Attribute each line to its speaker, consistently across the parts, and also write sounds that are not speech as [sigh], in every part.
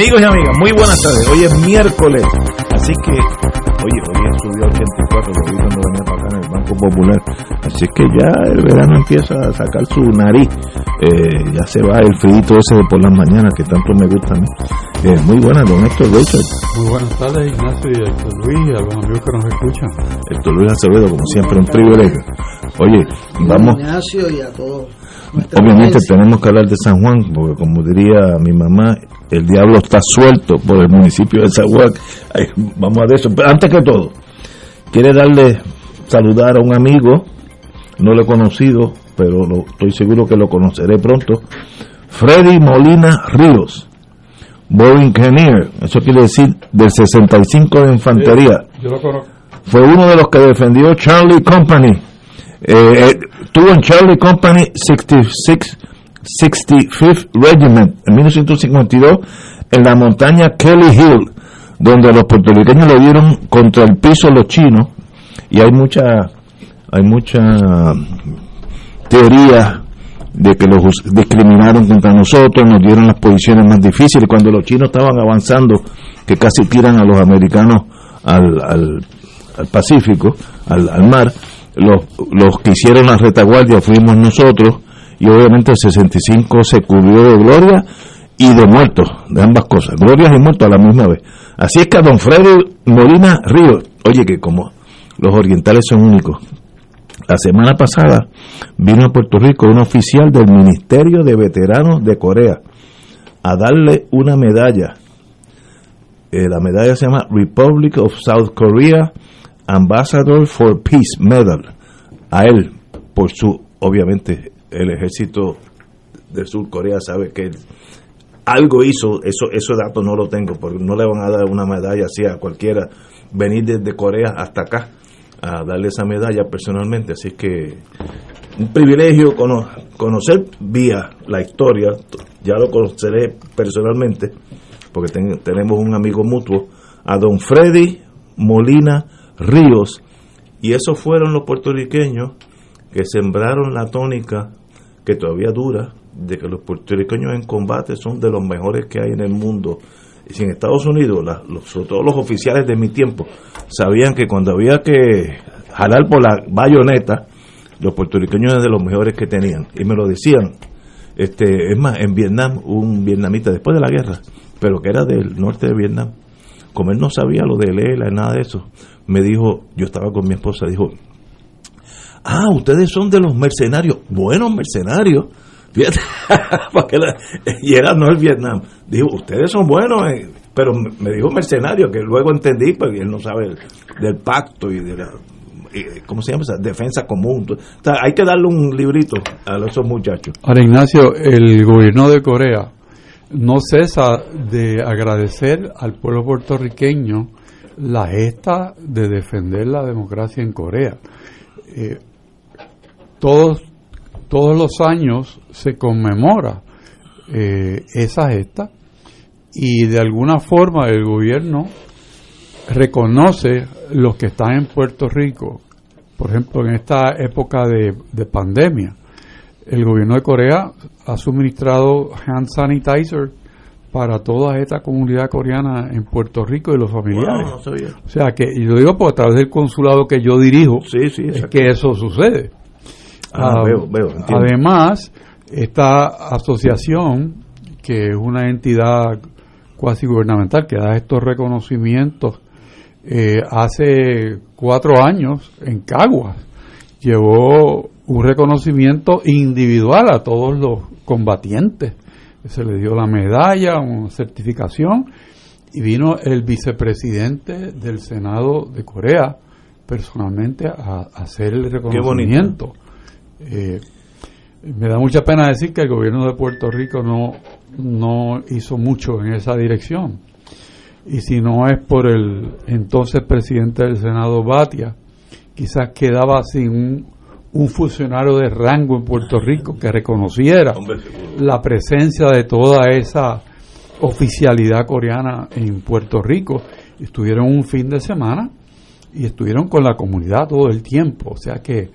Speaker 1: Amigos y amigas, muy buenas tardes. Hoy es miércoles, así que, oye, hoy subió 84, lo vi cuando venía para acá en el Banco Popular. Así que ya el verano empieza a sacar su nariz. Eh, ya se va el frito ese de por las mañanas que tanto me gusta a mí. Eh, muy buenas, don Héctor Richard.
Speaker 2: Muy buenas tardes, Ignacio y Héctor Luis y a los amigos que nos escuchan.
Speaker 1: Héctor Luis Acevedo, como siempre, un privilegio. Oye, vamos.
Speaker 3: Ignacio y a todos.
Speaker 1: Obviamente tenemos que hablar de San Juan, porque como diría mi mamá, el diablo está suelto por el municipio de San Juan. Ay, vamos a eso. Pero antes que todo, quiere darle saludar a un amigo, no lo he conocido, pero lo- estoy seguro que lo conoceré pronto. Freddy Molina Ríos, Bow Engineer, eso quiere decir del 65 de Infantería
Speaker 2: Yo lo conozco.
Speaker 1: fue uno de los que defendió Charlie Company. Eh, eh, tuvo en Charlie Company 66, 65th Regiment en 1952 en la montaña Kelly Hill, donde los puertorriqueños le dieron contra el piso los chinos. Y hay mucha hay mucha teoría de que los discriminaron contra nosotros, nos dieron las posiciones más difíciles. Cuando los chinos estaban avanzando, que casi tiran a los americanos al, al, Pacífico, al mar, los, los que hicieron la retaguardia fuimos nosotros y obviamente el 65 se cubrió de gloria y de muertos, de ambas cosas, glorias y muertos a la misma vez. Así es que a don Freddy Molina Ríos, oye que como los orientales son únicos, la semana pasada vino a Puerto Rico un oficial del Ministerio de Veteranos de Corea a darle una medalla. Eh, la medalla se llama Republic of South Korea Ambassador for Peace Medal. A él, por su, obviamente, el ejército de Sur Corea sabe que algo hizo, eso ese dato no lo tengo, porque no le van a dar una medalla así a cualquiera venir desde Corea hasta acá a darle esa medalla personalmente, así que un privilegio cono- conocer vía la historia, ya lo conoceré personalmente, porque ten- tenemos un amigo mutuo, a don Freddy Molina Ríos, y esos fueron los puertorriqueños que sembraron la tónica que todavía dura, de que los puertorriqueños en combate son de los mejores que hay en el mundo. Y si en Estados Unidos, la- los- sobre todo los oficiales de mi tiempo, sabían que cuando había que jalar por la bayoneta, los puertorriqueños eran de los mejores que tenían. Y me lo decían. Este, es más, en Vietnam, un vietnamita, después de la guerra, pero que era del norte de Vietnam, como él no sabía lo de Lela, nada de eso, me dijo, yo estaba con mi esposa, dijo, ah, ustedes son de los mercenarios, buenos mercenarios, [laughs] fíjate, y era no el Vietnam, dijo, ustedes son buenos, eh", pero me dijo mercenario, que luego entendí, porque él no sabe el- del pacto y de la, y, ¿cómo se llama? esa? defensa común, o hay que darle un librito a esos muchachos.
Speaker 2: Ahora, Ignacio, el gobierno de Corea no cesa de agradecer al pueblo puertorriqueño la gesta de defender la democracia en Corea. Eh, todos, todos los años se conmemora eh, esa gesta y de alguna forma el gobierno reconoce los que están en Puerto Rico. Por ejemplo, en esta época de, de pandemia, el gobierno de Corea ha suministrado hand sanitizer para toda esta comunidad coreana en Puerto Rico y los familiares. O sea que, y lo digo por a través del consulado que yo dirijo, es que eso sucede. Ah, ah, además, esta asociación, que es una entidad cuasi gubernamental que da estos reconocimientos, eh, hace cuatro años en Caguas llevó un reconocimiento individual a todos los combatientes se le dio la medalla, una certificación, y vino el vicepresidente del Senado de Corea personalmente a, hacer el reconocimiento. Eh, me da mucha pena decir que el gobierno de Puerto Rico no, no hizo mucho en esa dirección. Y si no es por el entonces presidente del Senado, Batia, quizás quedaba sin un un funcionario de rango en Puerto Rico que reconociera la presencia de toda esa oficialidad coreana en Puerto Rico. Estuvieron un fin de semana y estuvieron con la comunidad todo el tiempo. O sea que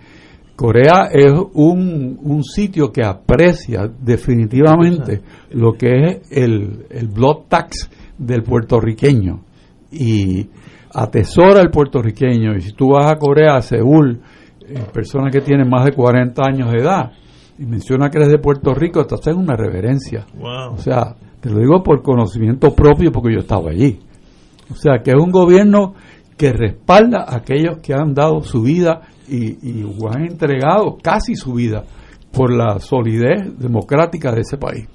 Speaker 2: Corea es un, un sitio que aprecia definitivamente lo que es el, el blood tax del puertorriqueño y atesora el puertorriqueño. Y si tú vas a Corea, a Seúl, personas que tienen más de 40 años de edad y menciona que eres de Puerto Rico, te hacen una reverencia. O sea, te lo digo por conocimiento propio porque yo estaba allí. O sea, que es un gobierno que respalda a aquellos que han dado su vida y, y han entregado casi su vida por la solidez democrática de ese país.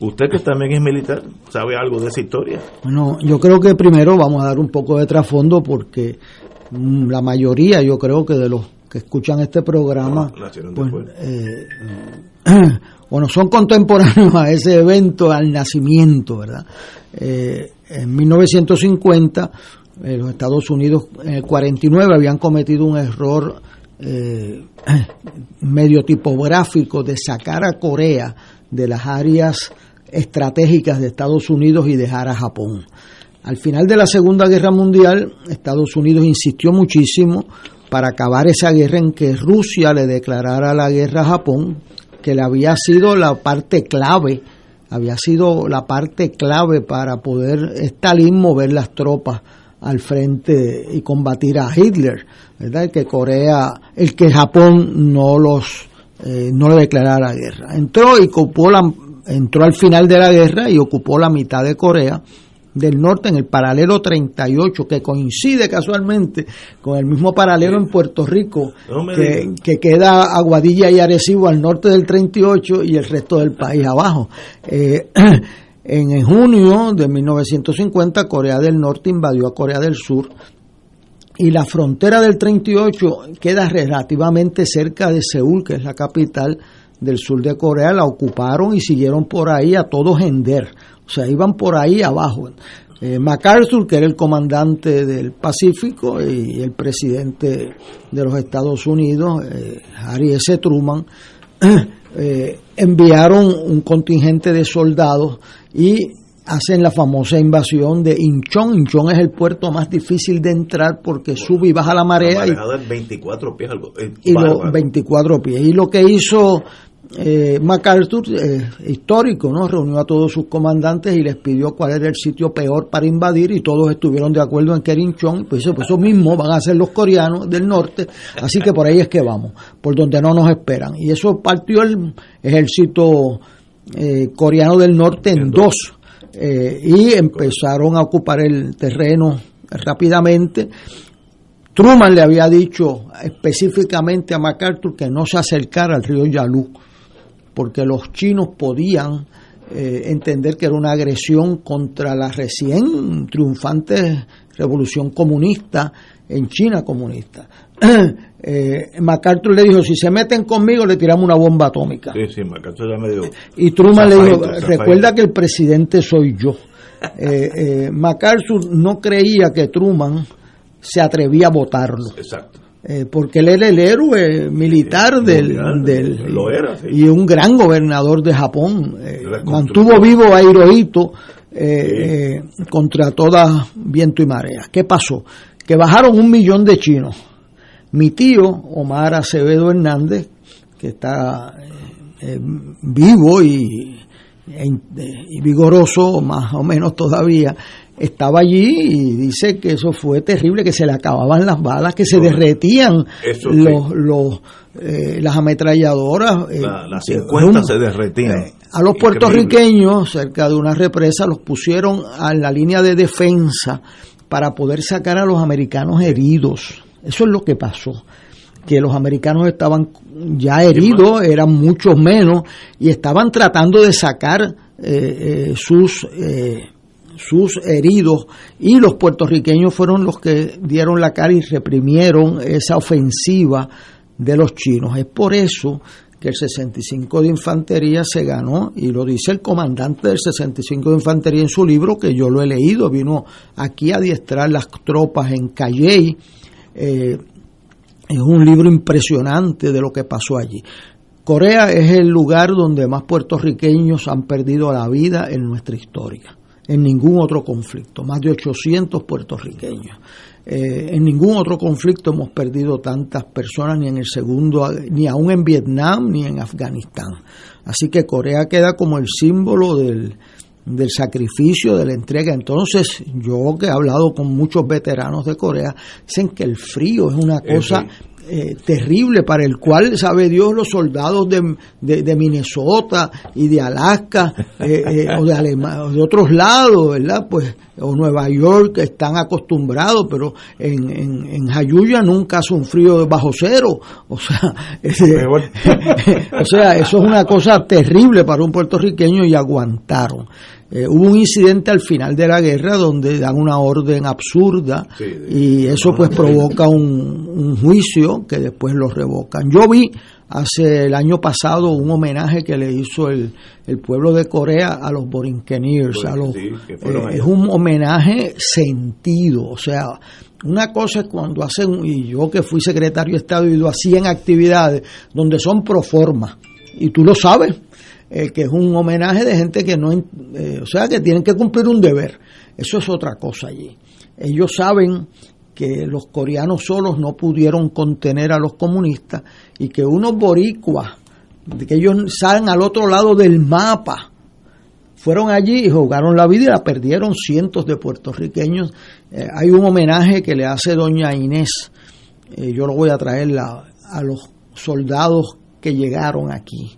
Speaker 1: Usted que también es militar, ¿sabe algo de esa historia?
Speaker 3: Bueno, yo creo que primero vamos a dar un poco de trasfondo porque mm, la mayoría, yo creo que de los que escuchan este programa, pues, eh, [clears throat] bueno, son contemporáneos a ese evento, al nacimiento, ¿verdad? Eh, en 1950, eh, los Estados Unidos, en el 49, habían cometido un error [clears throat] medio tipográfico de sacar a Corea de las áreas estratégicas de Estados Unidos y dejar a Japón. Al final de la Segunda Guerra Mundial, Estados Unidos insistió muchísimo para acabar esa guerra en que Rusia le declarara la guerra a Japón, que le había sido la parte clave, había sido la parte clave para poder Stalin mover las tropas al frente y combatir a Hitler, ¿verdad? El que Corea, el que Japón no los eh, no le declarara guerra. Entró y ocupó la, entró al final de la guerra y ocupó la mitad de Corea del norte en el paralelo 38, que coincide casualmente con el mismo paralelo en Puerto Rico, que, queda Aguadilla y Arecibo al norte del 38 y el resto del país abajo. Eh, [clears throat] en junio de 1950, Corea del Norte invadió a Corea del Sur y la frontera del 38 queda relativamente cerca de Seúl, que es la capital del sur de Corea, la ocuparon y siguieron por ahí a todo gender o sea, iban por ahí abajo. Eh, MacArthur, que era el comandante del Pacífico, y el presidente de los Estados Unidos, eh, Harry S. Truman, [clears throat] eh, enviaron un contingente de soldados y hacen la famosa invasión de Inchon. Inchon es el puerto más difícil de entrar porque sube y baja la marea.
Speaker 1: y, 24 pies.
Speaker 3: y los 24 pies. Y lo que hizo eh, MacArthur, eh, histórico, ¿no? reunió a todos sus comandantes y les pidió cuál era el sitio peor para invadir y todos estuvieron de acuerdo en que era Pues eso, pues eso mismo van a ser los coreanos del norte, así que por ahí es que vamos, por donde no nos esperan. Y eso partió el ejército eh, coreano del norte en dos y empezaron a ocupar el terreno rápidamente. Truman le había dicho específicamente a MacArthur que no se acercara al río Yalu porque los chinos podían eh, entender que era una agresión contra la recién triunfante revolución comunista en China comunista. [clears throat] eh, MacArthur le dijo, si se meten conmigo le tiramos una bomba atómica.
Speaker 1: Sí, sí, MacArthur ya me
Speaker 3: Y Truman le dijo, recuerda que el presidente soy yo. [laughs] Eh, eh, MacArthur no creía que Truman se atrevía a votarlo. Exacto. Eh, porque él era el héroe militar del, y un gran gobernador de Japón. Eh, mantuvo vivo a Hirohito eh, contra toda viento y marea. ¿Qué pasó? Que bajaron un millón de chinos. Mi tío, Omar Acevedo Hernández, que está vivo y, y vigoroso, más o menos todavía, estaba allí y dice que eso fue terrible, que se le acababan las balas, que se derretían los, los eh, las ametralladoras.
Speaker 1: Eh, las 50 se derretían. Eh,
Speaker 3: a los puertorriqueños, cerca de una represa, los pusieron a la línea de defensa para poder sacar a los americanos heridos. Eso es lo que pasó que los americanos estaban ya heridos, eran muchos menos, y estaban tratando de sacar sus sus heridos y los puertorriqueños fueron los que dieron la cara y reprimieron esa ofensiva de los chinos. Es por eso que el 65 de Infantería se ganó, y lo dice el comandante del 65 de Infantería en su libro, que yo lo he leído, vino aquí a adiestrar las tropas en Calley. Eh, es un libro impresionante de lo que pasó allí. Corea es el lugar donde más puertorriqueños han perdido la vida en nuestra historia en ningún otro conflicto, más de 800 puertorriqueños. Eh, en ningún otro conflicto hemos perdido tantas personas, ni en el segundo, ni aún en Vietnam, ni en Afganistán. Así que Corea queda como el símbolo del, del sacrificio, de la entrega. Entonces, yo que he hablado con muchos veteranos de Corea, dicen que el frío es una cosa eh, terrible para el cual, sabe Dios, los soldados de, de, Minnesota y de Alaska eh, eh, o de, de otros lados, ¿verdad? Pues, o Nueva York están acostumbrados, pero en, en, en Jayuya nunca hace un frío bajo cero. O sea, [laughs] [laughs] o sea, eso es una cosa terrible para un puertorriqueño y aguantaron. Eh, hubo un incidente al final de la guerra donde dan una orden absurda y eso pues provoca un, juicio que después lo revocan. Yo vi hace el año pasado un homenaje que le hizo el, el pueblo de Corea a los Borinqueniers. A los, eh, es un homenaje sentido, o sea, una cosa es cuando hacen, y yo que fui secretario de Estado y lo hacía en actividades donde son pro forma, y tú lo sabes, eh, que es un homenaje de gente que no, eh, o sea, que tienen que cumplir un deber. Eso es otra cosa allí. Ellos saben que los coreanos solos no pudieron contener a los comunistas y que unos boricuas, que ellos salen al otro lado del mapa, fueron allí y jugaron la vida y la perdieron cientos de puertorriqueños. Eh, hay un homenaje que le hace doña Inés, yo lo voy a traer a los soldados que llegaron aquí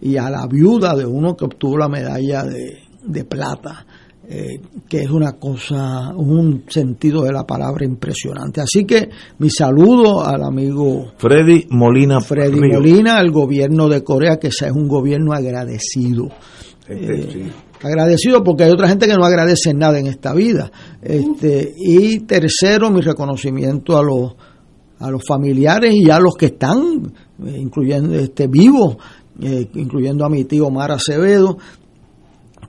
Speaker 3: y a la viuda de uno que obtuvo la medalla de, plata, eh, que es una cosa, un sentido de la palabra impresionante. Así que mi saludo al amigo
Speaker 1: Freddy Molina.
Speaker 3: Freddy Molina, al gobierno de Corea, que sea un gobierno agradecido. Este, eh, agradecido porque hay otra gente que no agradece nada en esta vida. Este, y tercero, mi reconocimiento a los a los familiares y a los que están, eh, incluyendo este vivos, eh, incluyendo a mi tío Omar Acevedo,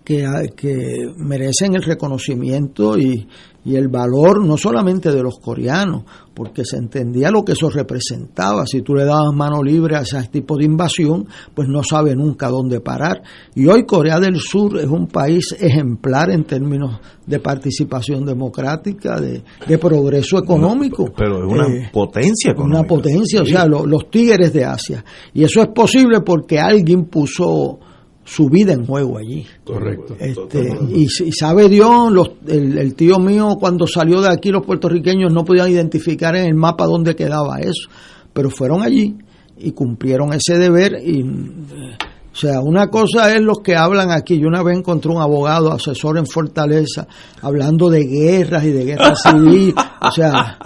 Speaker 3: que, que merecen el reconocimiento y, y el valor no solamente de los coreanos, porque se entendía lo que eso representaba. Si tú le dabas mano libre a ese tipo de invasión, pues no sabe nunca dónde parar. Y hoy Corea del Sur es un país ejemplar en términos de participación democrática, de, progreso económico.
Speaker 1: pero es una eh, potencia económica.
Speaker 3: Una potencia, o sea, los tigres de Asia. Y eso es posible porque alguien puso su vida en juego allí.
Speaker 2: Correcto.
Speaker 3: Este, y, sabe Dios, los, el, tío mío cuando salió de aquí, los puertorriqueños no podían identificar en el mapa dónde quedaba eso, pero fueron allí y cumplieron ese deber y o sea, una cosa es los que hablan aquí. Yo una vez encontré un abogado, asesor en Fortaleza, hablando de guerras y de guerra [laughs] civil. O sea,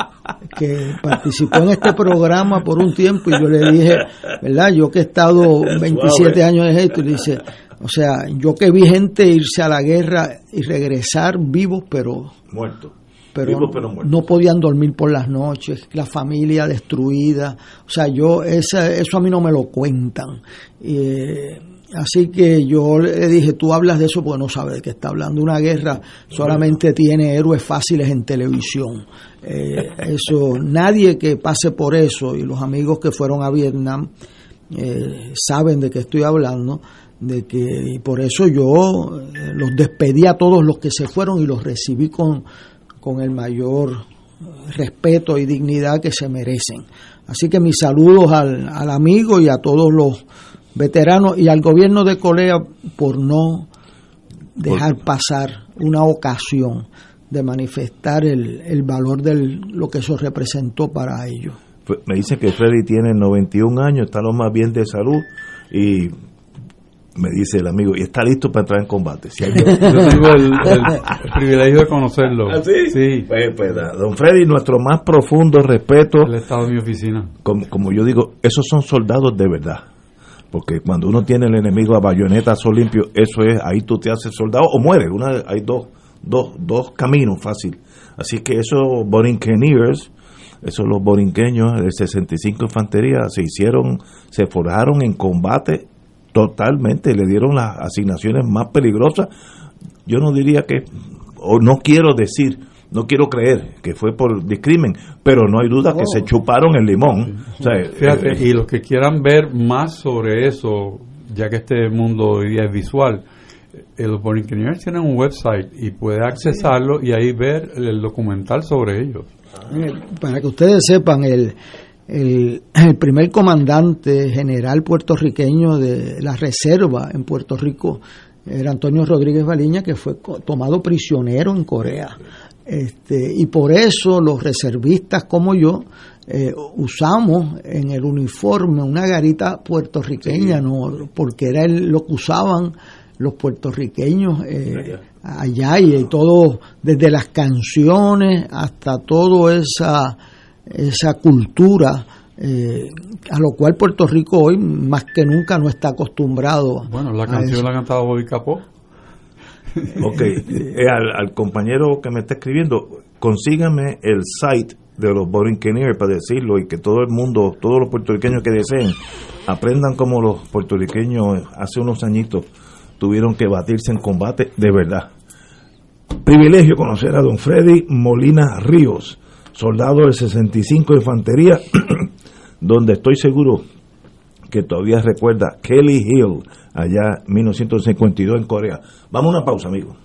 Speaker 3: que participó en este programa por un tiempo y yo le dije, ¿verdad? Yo que he estado [laughs] 27 años en esto, y dice, o sea, yo que vi gente irse a la guerra y regresar vivos, pero
Speaker 1: muertos.
Speaker 3: Pero, no podían dormir por las noches, la familia destruida. O sea, yo esa, eso a mí no me lo cuentan. Eh, así que yo le dije, tú hablas de eso porque no sabes de qué está hablando. Una guerra solamente tiene héroes fáciles en televisión. Eh, eso, nadie que pase por eso, y los amigos que fueron a Vietnam eh, saben de qué estoy hablando, de que y por eso yo eh, los despedí a todos los que se fueron y los recibí con, con el mayor respeto y dignidad que se merecen. Así que mis saludos al, al amigo y a todos los veteranos y al gobierno de Corea por no dejar pasar una ocasión de manifestar el, el valor de lo que eso representó para ellos.
Speaker 1: Me dice que Freddy tiene 91 años, está lo más bien de salud y me dice el amigo, y está listo para entrar en combate. [laughs]
Speaker 2: yo, tengo el, privilegio de conocerlo.
Speaker 1: ¿Ah, sí? Pues, pues, don Freddy, nuestro más profundo respeto.
Speaker 2: El estado de mi oficina.
Speaker 1: Como, como yo digo, esos son soldados de verdad. Porque cuando uno tiene el enemigo a bayonetazo limpio, eso es, ahí tú te haces soldado o mueres. Una, hay dos, dos, dos caminos fácil. Así que esos borinqueniers, esos los borinqueños de 65 Infantería, se hicieron, se forjaron en combate totalmente, le dieron las asignaciones más peligrosas. Yo no diría que, o no quiero decir, no quiero creer que fue por discrimen, pero no hay duda que se chuparon el limón.
Speaker 2: Fíjate, eh, y los que quieran ver más sobre eso, ya que este mundo hoy día es visual, eh, los Borinqueniers tienen un website y puede accesarlo y ahí ver el documental sobre ellos.
Speaker 3: Eh, para que ustedes sepan, el, [clears throat] el, primer comandante general puertorriqueño de la reserva en Puerto Rico era Antonio Rodríguez Baliña, que fue tomado prisionero en Corea. Este, y por eso los reservistas como yo eh, usamos en el uniforme una garita puertorriqueña, ¿no? porque era lo que usaban los puertorriqueños eh, allá y, todo, desde las canciones hasta toda esa, esa cultura. Eh, a lo cual Puerto Rico hoy más que nunca no está acostumbrado.
Speaker 2: Bueno, la canción la ha cantado Bobby Capó. [laughs]
Speaker 1: Ok, eh, al, compañero que me está escribiendo, consígame el site de los Borinqueniers para decirlo y que todo el mundo, todos los puertorriqueños que deseen, aprendan como los puertorriqueños hace unos añitos tuvieron que batirse en combate de verdad. Privilegio conocer a don Freddy Molina Ríos, soldado del 65 de Infantería, [clears throat] donde estoy seguro que todavía recuerda Kelly Hill, allá 1952 en Corea. Vamos a una pausa, amigo.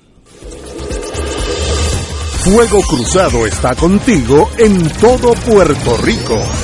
Speaker 4: Fuego Cruzado está contigo en todo Puerto Rico.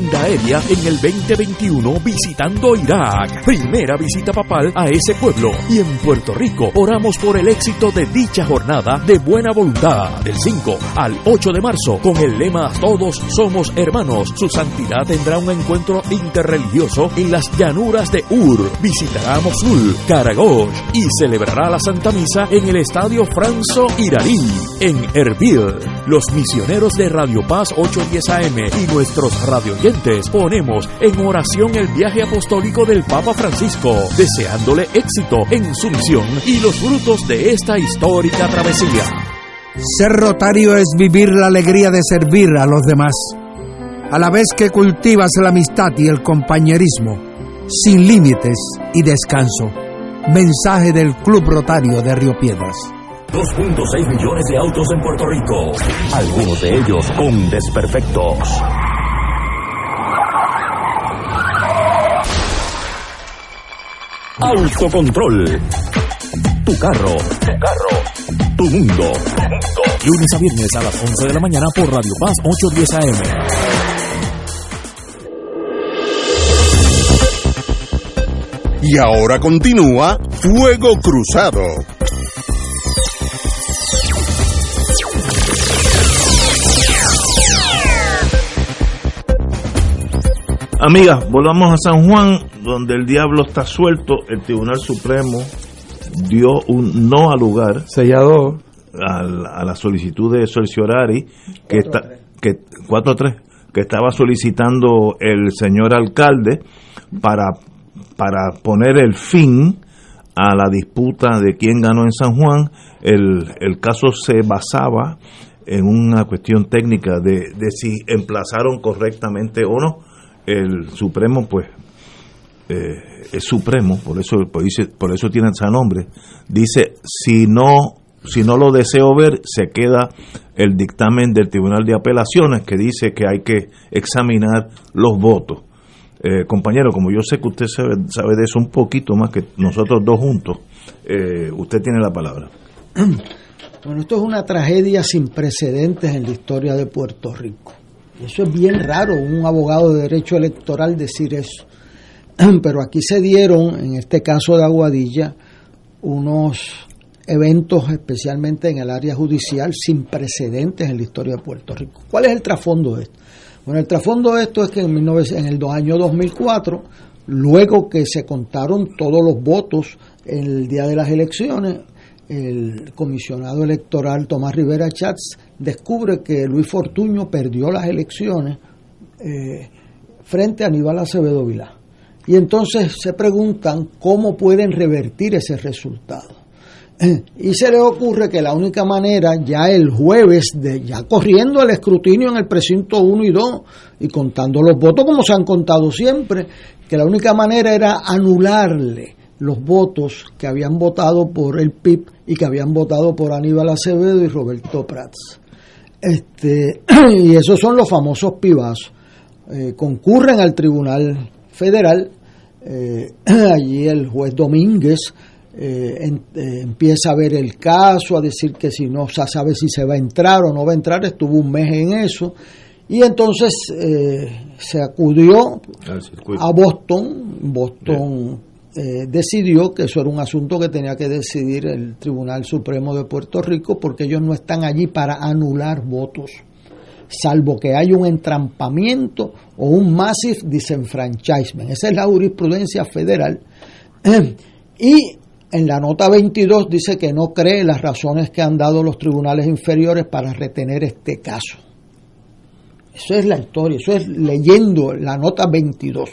Speaker 5: aérea en el 2021 visitando Irak. Primera visita papal a ese pueblo. Y en Puerto Rico oramos por el éxito de dicha jornada de buena voluntad. Del 5 al 8 de marzo con el lema Todos somos hermanos. Su santidad tendrá un encuentro interreligioso en las llanuras de Ur. Visitará Mosul, Karagosh y celebrará la Santa Misa en el Estadio Franzo Irarí en Erbil. Los misioneros de Radio Paz 810 AM y nuestros radioyentes ponemos en oración el viaje apostólico del Papa Francisco, deseándole éxito en su misión y los frutos de esta histórica travesía.
Speaker 6: Ser rotario es vivir la alegría de servir a los demás, a la vez que cultivas la amistad y el compañerismo, sin límites y descanso. Mensaje del Club Rotario de Río Piedras.
Speaker 5: 2.6 millones de autos en Puerto Rico, algunos de ellos con desperfectos. Autocontrol. Tu carro. Tu carro. Tu mundo. Lunes a viernes a las 11 de la mañana por Radio Paz 810 AM.
Speaker 4: Y ahora continúa Fuego Cruzado.
Speaker 1: Amigas, volvamos a San Juan. Donde el diablo está suelto, el Tribunal Supremo dio un no al lugar.
Speaker 2: Sellado.
Speaker 1: A la, a la solicitud de Sorciorari que está que 4-3 que estaba solicitando el señor alcalde para para poner el fin a la disputa de quién ganó en San Juan. El, el caso se basaba en una cuestión técnica de, de si emplazaron correctamente o no. El Supremo pues eh, es supremo, por eso, por, eso tiene ese nombre, dice, si no, si no lo deseo ver, se queda el dictamen del Tribunal de Apelaciones que dice que hay que examinar los votos. Eh, compañero, como yo sé que usted sabe, sabe, de eso un poquito más que nosotros dos juntos, eh, usted tiene la palabra. [clears throat]
Speaker 3: Bueno, esto es una tragedia sin precedentes en la historia de Puerto Rico. Eso es bien raro, un abogado de derecho electoral decir eso. [clears throat] Pero aquí se dieron, en este caso de Aguadilla, unos eventos, especialmente en el área judicial, sin precedentes en la historia de Puerto Rico. ¿Cuál es el trasfondo de esto? Bueno, el trasfondo de esto es que en, 19, en el año 2004, luego que se contaron todos los votos el día de las elecciones, el comisionado electoral Tomás Rivera Chats descubre que Luis Fortuño perdió las elecciones eh, frente a Aníbal Acevedo Vilá. Y entonces se preguntan cómo pueden revertir ese resultado. Y se les ocurre que la única manera, ya el jueves, de, ya corriendo el escrutinio en el precinto 1 y 2 y contando los votos como se han contado siempre, que la única manera era anularle los votos que habían votado por el PIB y que habían votado por Aníbal Acevedo y Roberto Prats. Este, [clears throat] y esos son los famosos pibazos. Eh, concurren al Tribunal Federal, eh, [clears throat] allí el juez Domínguez eh, en, eh, empieza a ver el caso, a decir que si no se sabe si se va a entrar o no va a entrar, estuvo un mes en eso, y entonces se acudió a Boston, Boston eh, decidió que eso era un asunto que tenía que decidir el Tribunal Supremo de Puerto Rico porque ellos no están allí para anular votos, salvo que haya un entrampamiento o un massive disenfranchisement. Esa es la jurisprudencia federal. [clears throat] y en la nota 22 dice que no cree las razones que han dado los tribunales inferiores para retener este caso. Eso es la historia, eso es leyendo la nota 22.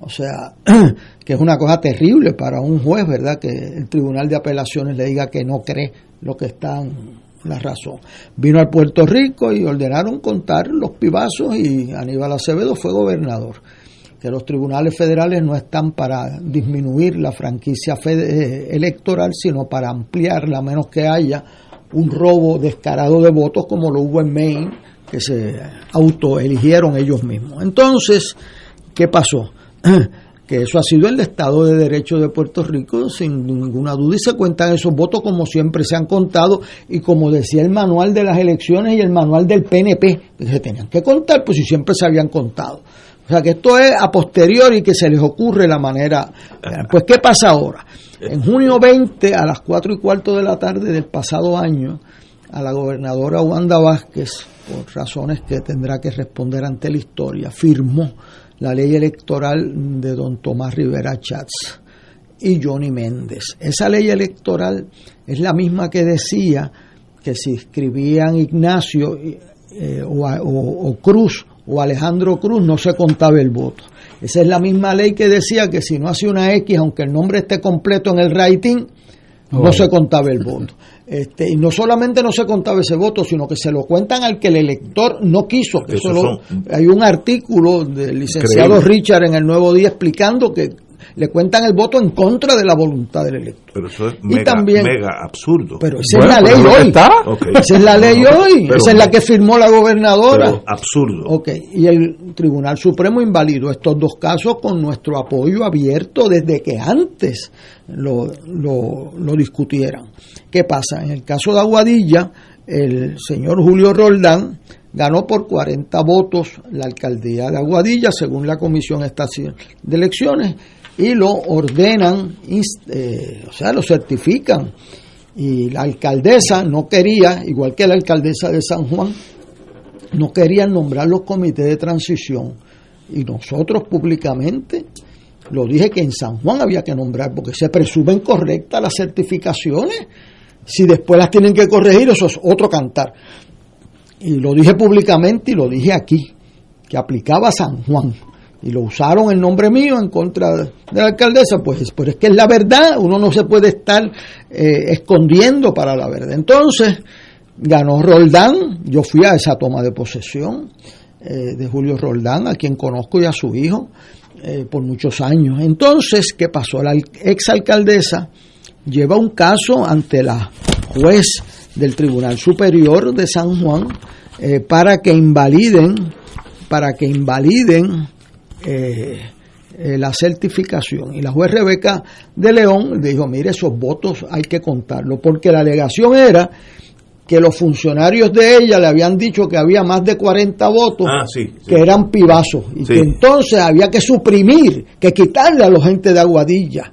Speaker 3: O sea, [clears throat] que es una cosa terrible para un juez, ¿verdad? Que el Tribunal de Apelaciones le diga que no cree lo que está en la razón. Vino al Puerto Rico y ordenaron contar los pibazos y Aníbal Acevedo fue gobernador. Que los tribunales federales no están para disminuir la franquicia eh, electoral, sino para ampliarla, a menos que haya un robo descarado de votos como lo hubo en Maine, que se autoeligieron ellos mismos. Entonces, ¿qué pasó? [clears throat] que eso ha sido el Estado de Derecho de Puerto Rico, sin ninguna duda, y se cuentan esos votos como siempre se han contado, y como decía el manual de las elecciones y el manual del PNP, que se tenían que contar, pues si siempre se habían contado. O sea que esto es a posteriori que se les ocurre la manera. Pues, ¿qué pasa ahora? En junio 20, a las 4 y cuarto de la tarde del pasado año, a la gobernadora Wanda Vázquez, por razones que tendrá que responder ante la historia, firmó la ley electoral de don Tomás Rivera Chats y Johnny Méndez. Esa ley electoral es la misma que decía que si escribían Ignacio eh, o, o, o Cruz o Alejandro Cruz no se contaba el voto. Esa es la misma ley que decía que si no hace una X, aunque el nombre esté completo en el rating, no se contaba el voto. Este, y no solamente no se contaba ese voto, sino que se lo cuentan al que el elector no quiso. Eso hay un artículo del licenciado Richard en el Nuevo Día explicando que le cuentan el voto en contra de la voluntad del elector.
Speaker 1: Pero eso es mega, mega absurdo.
Speaker 3: Pero esa es la ley hoy. Esa es la ley hoy. esa es la que firmó la gobernadora.
Speaker 1: Pero absurdo.
Speaker 3: Ok. Y el Tribunal Supremo invalidó estos dos casos con nuestro apoyo abierto desde que antes lo, lo, lo discutieran. ¿Qué pasa? En el caso de Aguadilla, el señor Julio Roldán ganó por 40 votos la alcaldía de Aguadilla, según la Comisión Estatal de Elecciones, y lo ordenan, eh, o sea, lo certifican. Y la alcaldesa no quería, igual que la alcaldesa de San Juan, no querían nombrar los comités de transición. Y nosotros públicamente lo dije que en San Juan había que nombrar, porque se presumen correctas las certificaciones. Si después las tienen que corregir, eso es otro cantar. Y lo dije públicamente y lo dije aquí, que aplicaba San Juan. Y lo usaron el nombre mío en contra de la alcaldesa, pues, pues es que es la verdad, uno no se puede estar eh, escondiendo para la verdad. Entonces, ganó Roldán, yo fui a esa toma de posesión eh, de Julio Roldán, a quien conozco y a su hijo eh, por muchos años. Entonces, ¿qué pasó? La exalcaldesa lleva un caso ante la juez del Tribunal Superior de San Juan para que invaliden, para que invaliden eh, eh, la certificación. Y la juez Rebeca de León dijo, mire, esos votos hay que contarlos, porque la alegación era que los funcionarios de ella le habían dicho que había más de 40 votos
Speaker 1: Ah,
Speaker 3: que eran pibazos y
Speaker 1: Sí.
Speaker 3: que entonces había que suprimir, que quitarle a los gente de Aguadilla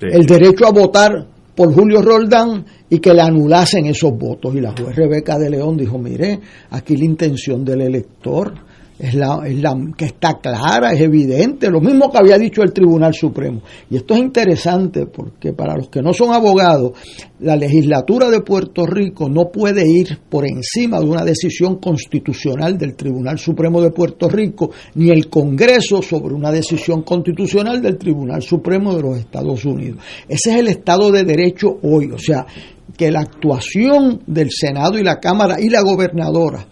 Speaker 3: el derecho a votar por Julio Roldán y que le anulasen esos votos. Y la juez Rebeca de León dijo, mire, aquí la intención del elector es la, es la que está clara, es evidente, lo mismo que había dicho el Tribunal Supremo. Y esto es interesante porque para los que no son abogados, la legislatura de Puerto Rico no puede ir por encima de una decisión constitucional del Tribunal Supremo de Puerto Rico, ni el Congreso sobre una decisión constitucional del Tribunal Supremo de los Estados Unidos. Ese es el Estado de Derecho hoy, o sea, que la actuación del Senado y la Cámara y la gobernadora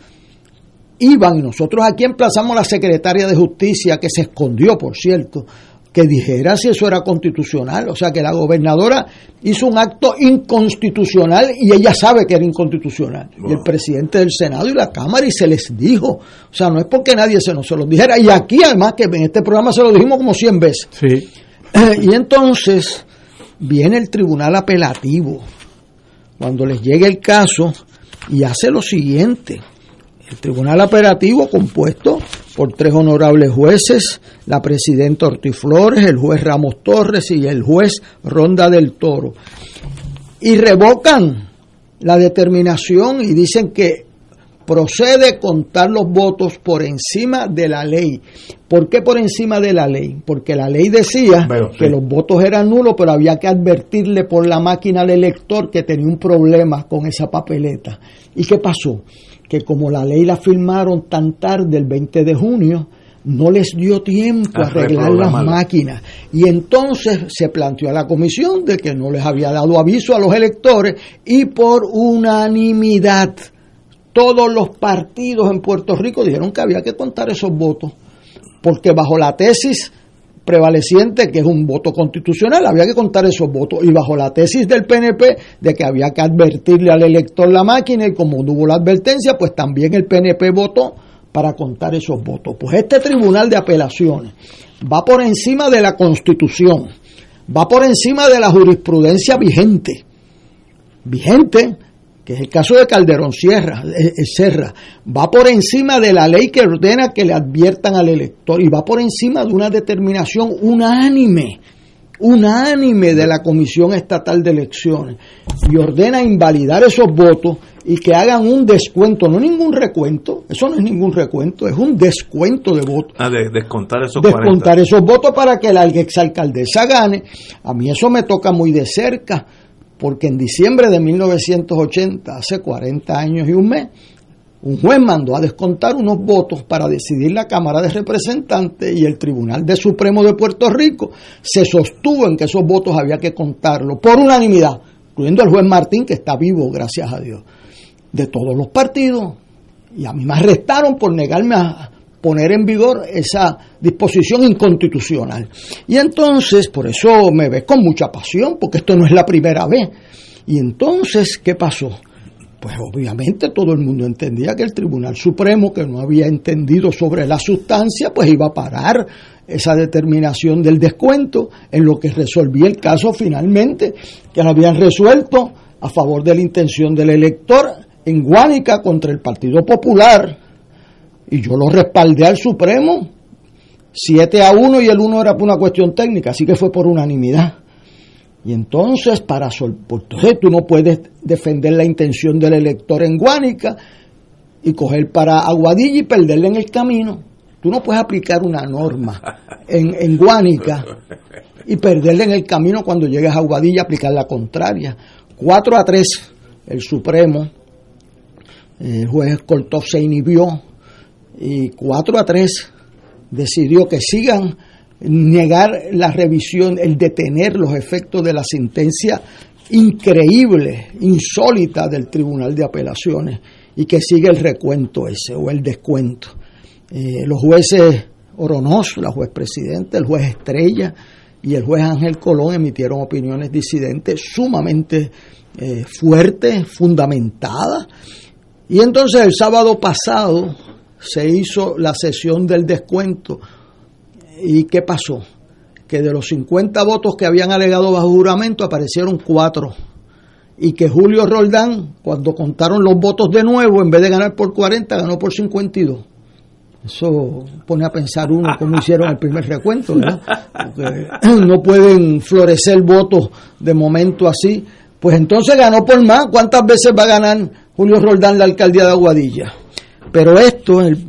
Speaker 3: iban, y nosotros aquí emplazamos a la secretaria de Justicia, que se escondió, por cierto, que dijera si eso era constitucional. O sea, que la gobernadora hizo un acto inconstitucional y ella sabe que era inconstitucional. Y el presidente del Senado y la Cámara, y se les dijo. O sea, no es porque nadie se nos se los dijera. Y aquí, además, que en este programa se lo dijimos como 100 veces.
Speaker 2: Sí.
Speaker 3: Y entonces viene el tribunal apelativo, cuando les llegue el caso, y hace lo siguiente. El tribunal apelativo compuesto por tres honorables jueces, la presidenta Ortiz Flores, el juez Ramos Torres y el juez Ronda del Toro. Y revocan la determinación y dicen que procede contar los votos por encima de la ley. ¿Por qué por encima de la ley? Porque la ley decía
Speaker 1: sí.
Speaker 3: que los votos eran nulos, pero había que advertirle por la máquina al elector que tenía un problema con esa papeleta. ¿Y qué pasó? Que como la ley la firmaron tan tarde, el 20 de junio, no les dio tiempo a arreglar las máquinas. Y entonces se planteó a la comisión de que no les había dado aviso a los electores y por unanimidad todos los partidos en Puerto Rico dijeron que había que contar esos votos, porque bajo la tesis prevaleciente, que es un voto constitucional, había que contar esos votos, y bajo la tesis del PNP de que había que advertirle al elector la máquina, y como no hubo la advertencia, pues también el PNP votó para contar esos votos. Pues este tribunal de apelaciones va por encima de la constitución, va por encima de la jurisprudencia vigente, vigente, que es el caso de Calderón Sierra, eh, eh, Serra, va por encima de la ley que ordena que le adviertan al elector y va por encima de una determinación unánime, unánime de la Comisión Estatal de Elecciones y ordena invalidar esos votos y que hagan un descuento, no ningún recuento, eso no es ningún recuento, es un descuento de votos.
Speaker 1: Ah, de descontar esos
Speaker 3: descontar esos votos para que la exalcaldesa gane. A mí eso me toca muy de cerca, porque en diciembre de 1980, hace 40 años y un mes, un juez mandó a descontar unos votos para decidir la Cámara de Representantes y el Tribunal de Supremo de Puerto Rico se sostuvo en que esos votos había que contarlos por unanimidad, incluyendo el juez Martín, que está vivo, gracias a Dios, de todos los partidos. Y a mí me arrestaron por negarme a poner en vigor esa disposición inconstitucional. Y entonces, por eso me ves con mucha pasión, porque esto no es la primera vez. Y entonces, ¿qué pasó? Pues obviamente todo el mundo entendía que el Tribunal Supremo, que no había entendido sobre la sustancia, pues iba a parar esa determinación del descuento, en lo que resolvía el caso finalmente, que lo habían resuelto a favor de la intención del elector en Guánica contra el Partido Popular, y yo lo respaldé al Supremo, 7 a 1 y el 1 era por una cuestión técnica, así que fue por unanimidad. Y entonces, para entonces tú no puedes defender la intención del elector en Guánica y coger para Aguadilla y perderle en el camino. Tú no puedes aplicar una norma en, en Guánica y perderla en el camino cuando llegues a Aguadilla aplicar la contraria. 4 a 3, el Supremo, el juez Kortov se inhibió y 4 a 3 decidió que sigan negar la revisión, el detener los efectos de la sentencia increíble, insólita del Tribunal de Apelaciones y que siga el recuento ese o el descuento. Eh, los jueces Oronoz, la juez presidente, el juez Estrella y el juez Ángel Colón emitieron opiniones disidentes sumamente eh, fuertes, fundamentadas. Y entonces el sábado pasado se hizo la sesión del descuento. ¿Y qué pasó? Que de los 50 votos que habían alegado bajo juramento aparecieron cuatro. Y que Julio Roldán, cuando contaron los votos de nuevo, en vez de ganar por 40, ganó por 52. Eso pone a pensar uno cómo hicieron el primer recuento, ¿verdad? Porque [clears throat] no pueden florecer votos de momento así. Pues entonces ganó por más. ¿Cuántas veces va a ganar Julio Roldán la alcaldía de Aguadilla? Pero esto, el,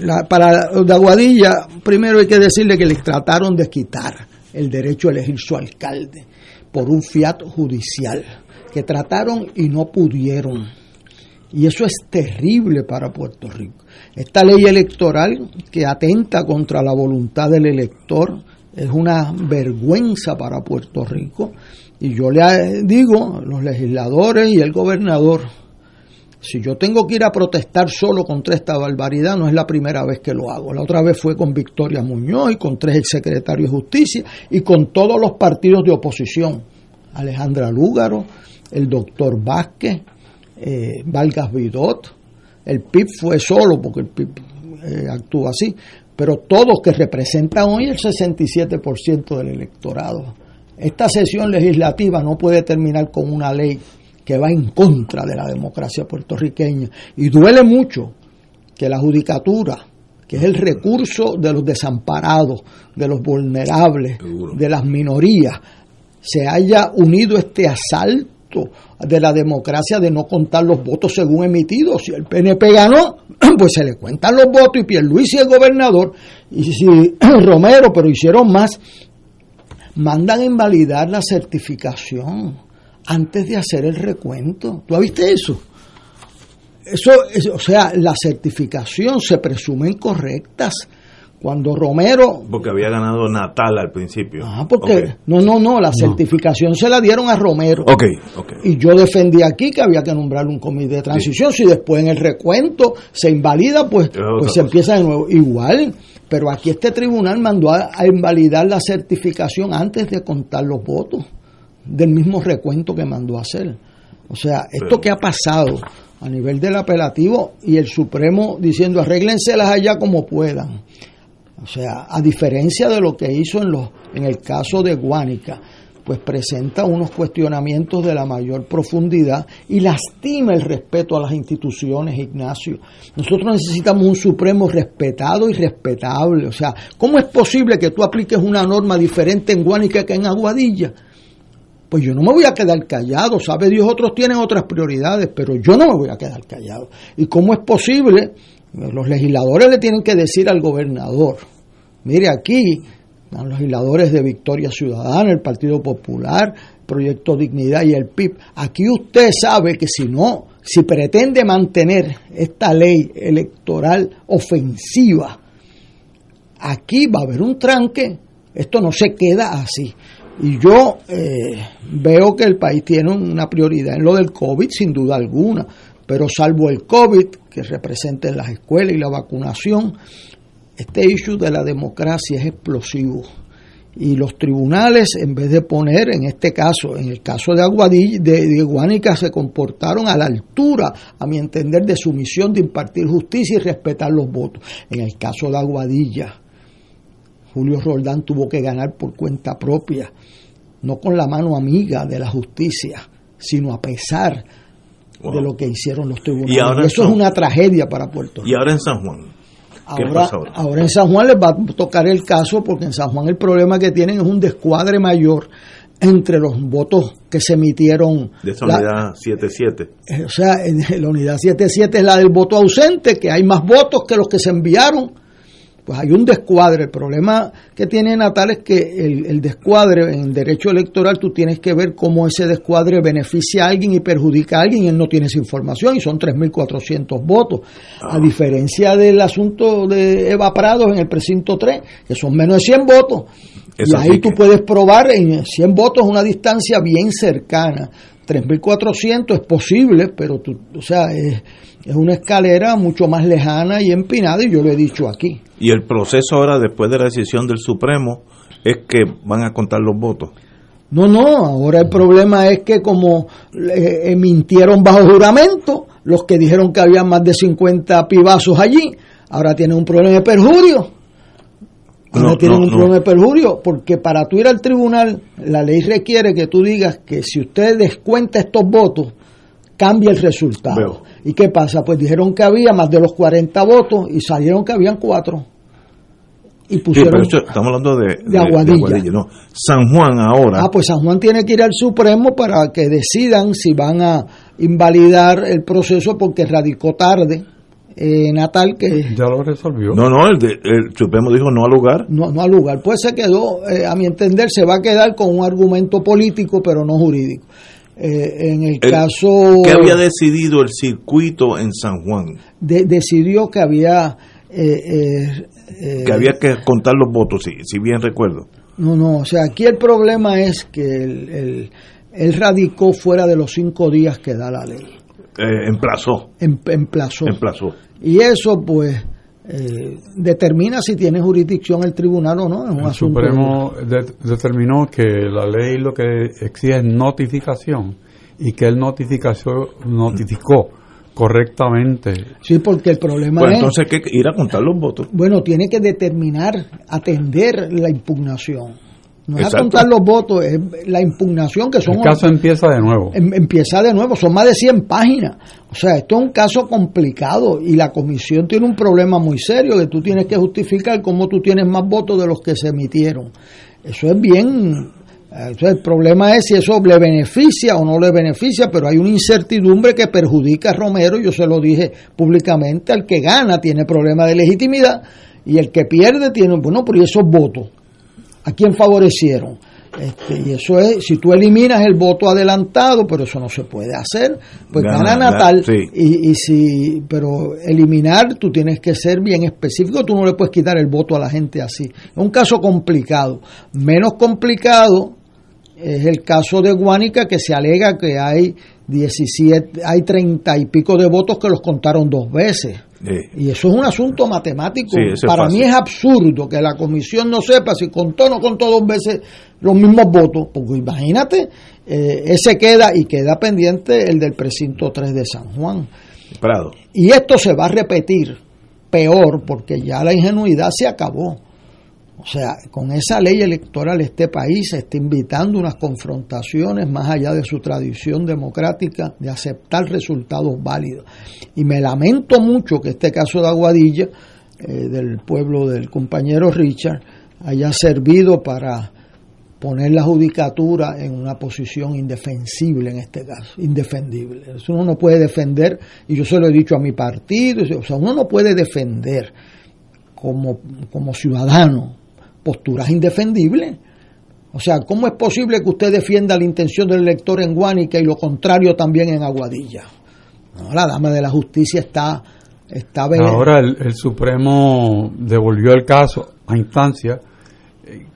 Speaker 3: la, para de Aguadilla, primero hay que decirle que les trataron de quitar el derecho a elegir su alcalde por un fiat judicial, que trataron y no pudieron. Y eso es terrible para Puerto Rico. Esta ley electoral que atenta contra la voluntad del elector es una vergüenza para Puerto Rico. Y yo le digo, los legisladores y el gobernador, si yo tengo que ir a protestar solo contra esta barbaridad, no es la primera vez que lo hago. La otra vez fue con Victoria Muñoz y con tres exsecretarios de Justicia y con todos los partidos de oposición. Alejandra Lúgaro, el doctor Vázquez, eh, Vargas Vidot, el PIB fue solo porque el PIB eh, actúa así, pero todos que representan hoy el 67% del electorado. Esta sesión legislativa no puede terminar con una ley que va en contra de la democracia puertorriqueña. Y duele mucho que la judicatura, que es el recurso de los desamparados, de los vulnerables, de las minorías, se haya unido este asalto de la democracia de no contar los votos según emitidos. Si el PNP ganó, [clears throat] pues se le cuentan los votos y Pierluisi es gobernador. Y si [clears throat] Romero, pero hicieron más, mandan invalidar la certificación antes de hacer el recuento. ¿Tú has visto eso? Eso, o sea, la certificación se presumen correctas. Cuando Romero...
Speaker 1: Porque había ganado Natal al principio.
Speaker 3: Ah, porque... No, no, no, la certificación se la dieron a Romero.
Speaker 1: Ok, ok.
Speaker 3: Y yo defendí aquí que había que nombrar un comité de transición. Si después en el recuento se invalida, pues, pues se empieza de nuevo. Igual, pero aquí este tribunal mandó a invalidar la certificación antes de contar los votos del mismo recuento que mandó a hacer. O sea, esto que ha pasado a nivel del apelativo y el Supremo diciendo arréglenselas allá como puedan. O sea, a diferencia de lo que hizo en, los, en el caso de Guánica, pues presenta unos cuestionamientos de la mayor profundidad y lastima el respeto a las instituciones, Ignacio. Nosotros necesitamos un Supremo respetado y respetable. O sea, ¿cómo es posible que tú apliques una norma diferente en Guánica que en Aguadilla? Pues yo no me voy a quedar callado, sabe Dios, otros tienen otras prioridades, pero yo no me voy a quedar callado. ¿Y cómo es posible? Los legisladores le tienen que decir al gobernador, mire aquí, los legisladores de Victoria Ciudadana, el Partido Popular, Proyecto Dignidad y el PIB, aquí usted sabe que si no, si pretende mantener esta ley electoral ofensiva, aquí va a haber un tranque, esto no se queda así. Y yo eh, veo que el país tiene una prioridad en lo del COVID, sin duda alguna, pero salvo el COVID, que representa en las escuelas y la vacunación, este issue de la democracia es explosivo. Y los tribunales, en vez de poner, en este caso, en el caso de Aguadilla, de, de se comportaron a la altura, a mi entender, de su misión de impartir justicia y respetar los votos. En el caso de Aguadilla, Julio Roldán tuvo que ganar por cuenta propia, no con la mano amiga de la justicia, sino a pesar de lo que hicieron los tribunales. Eso es una tragedia para Puerto Rico.
Speaker 1: ¿Y ahora en San Juan?
Speaker 3: Ahora, ahora? en San Juan les va a tocar el caso porque en San Juan el problema que tienen es un descuadre mayor entre los votos que se emitieron.
Speaker 1: De esa unidad 77.
Speaker 3: Eh, o sea, en la unidad 77 es la del voto ausente, que hay más votos que los que se enviaron pues hay un descuadre. El problema que tiene Natal es que el, el, descuadre en derecho electoral tú tienes que ver cómo ese descuadre beneficia a alguien y perjudica a alguien y él no tiene esa información y son 3.400 votos. A diferencia del asunto de Eva Prados en el precinto 3, que son menos de 100 votos. y ahí tú puedes probar en 100 votos una distancia bien cercana. 3.400 es posible, pero tú, o sea, es, es una escalera mucho más lejana y empinada y yo lo he dicho aquí.
Speaker 1: Y el proceso ahora, después de la decisión del Supremo, es que van a contar los votos.
Speaker 3: No, no, ahora el problema es que como eh, mintieron bajo juramento, los que dijeron que había más de 50 pibazos allí, ahora tienen un problema de perjurio. Ahora no, tienen un problema de perjurio, porque para tú ir al tribunal, la ley requiere que tú digas que si usted descuenta estos votos, cambia el resultado. Veo. ¿Y qué pasa? Pues dijeron que había más de los 40 votos y salieron que habían cuatro.
Speaker 1: Y pusieron. Sí, estamos hablando de,
Speaker 3: de, Aguadilla.
Speaker 1: de, Aguadilla. no. San Juan ahora.
Speaker 3: Ah, pues San Juan tiene que ir al Supremo para que decidan si van a invalidar el proceso porque radicó tarde. Eh, Natal que
Speaker 2: ya lo resolvió
Speaker 1: no no el, de, el, Supremo dijo no al lugar
Speaker 3: no no al lugar pues se quedó eh, a mi entender se va a quedar con un argumento político pero no jurídico eh, en el, el, caso
Speaker 1: ¿Qué había decidido el circuito en San Juan?
Speaker 3: De, decidió que había eh, eh,
Speaker 1: que había que contar los votos, si, si, bien recuerdo.
Speaker 3: No, no, o sea, aquí el problema es que el, el, él radicó fuera de los cinco días que da la ley.
Speaker 1: Eh, emplazó.
Speaker 3: Em, emplazó.
Speaker 1: Emplazó.
Speaker 3: Y eso, pues, eh, determina si tiene jurisdicción el tribunal o no. Es un
Speaker 2: el
Speaker 3: asunto
Speaker 2: Supremo de, determinó que la ley lo que exige es notificación y que él notificación, notificó correctamente.
Speaker 3: Sí, porque el problema
Speaker 1: pues
Speaker 3: es...
Speaker 1: entonces hay que ir a contar los votos.
Speaker 3: Bueno, tiene que determinar, atender la impugnación. No es a contar los votos, es la impugnación que son...
Speaker 2: El caso empieza de nuevo.
Speaker 3: Em, empieza de nuevo, son más de 100 páginas. O sea, esto es un caso complicado y la comisión tiene un problema muy serio que tú tienes que justificar cómo tú tienes más votos de los que se emitieron. Eso es bien... Entonces, el problema es si eso le beneficia o no le beneficia, pero hay una incertidumbre que perjudica a Romero, yo se lo dije públicamente, al que gana tiene problema de legitimidad y el que pierde tiene, bueno, ¿y esos votos? ¿A quién favorecieron? Este, y eso es, si tú eliminas el voto adelantado, pero eso no se puede hacer, pues gana, gana Natal.
Speaker 1: Sí.
Speaker 3: Y, y si, pero eliminar, tú tienes que ser bien específico, tú no le puedes quitar el voto a la gente así. Es un caso complicado. Menos complicado es el caso de Guánica, que se alega que hay 17, hay 30 y pico de votos que los contaron dos veces.
Speaker 1: Sí.
Speaker 3: Y eso es un asunto matemático.
Speaker 1: Sí,
Speaker 3: Para
Speaker 1: es
Speaker 3: mí es absurdo que la comisión no sepa si contó o no contó dos veces los mismos votos. Porque imagínate, eh, ese queda y queda pendiente el del precinto 3 de San Juan.
Speaker 1: Prado.
Speaker 3: Y esto se va a repetir peor porque ya la ingenuidad se acabó. O sea, con esa ley electoral este país se está invitando unas confrontaciones más allá de su tradición democrática de aceptar resultados válidos. Y me lamento mucho que este caso de Aguadilla, eh, del pueblo del compañero Richard, haya servido para poner la judicatura en una posición indefensible en este caso, indefendible. Eso uno no puede defender, y yo se lo he dicho a mi partido, o sea, uno no puede defender como, como ciudadano posturas indefendibles. O sea, ¿cómo es posible que usted defienda la intención del elector en Guánica y lo contrario también en Aguadilla? La dama de la justicia está... está
Speaker 2: Ahora el, el, Supremo devolvió el caso a instancia eh,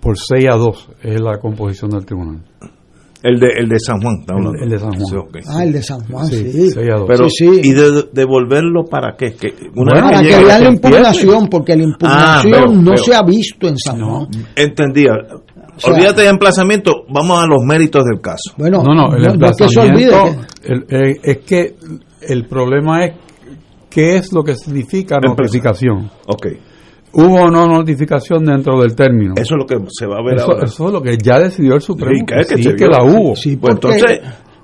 Speaker 2: por 6 a 2, es la composición del tribunal.
Speaker 1: El de, el de San Juan,
Speaker 2: el, el, de San Juan.
Speaker 1: Sí, okay,
Speaker 3: ah, el de San Juan, sí. sí.
Speaker 1: Pero,
Speaker 3: sí, sí.
Speaker 1: ¿y de devolverlo para qué? Que
Speaker 3: una bueno, para que, que vean la impugnación, porque la impugnación ah, veo, no veo. se ha visto en San Juan.
Speaker 1: No, entendía. O sea, Olvídate de emplazamiento, vamos a los méritos del caso.
Speaker 3: Bueno,
Speaker 2: no, no, el
Speaker 3: no,
Speaker 2: emplazamiento, no que se olvide que... El, eh, es que el problema es qué es lo que significa notificación.
Speaker 1: Ok.
Speaker 2: ¿Hubo o no notificación dentro del término?
Speaker 1: Eso es lo que se va a ver
Speaker 2: eso,
Speaker 1: ahora.
Speaker 2: Eso es lo que ya decidió el Supremo.
Speaker 1: Sí, que, es que,
Speaker 2: sí, que la hubo.
Speaker 3: Sí,
Speaker 1: pues entonces,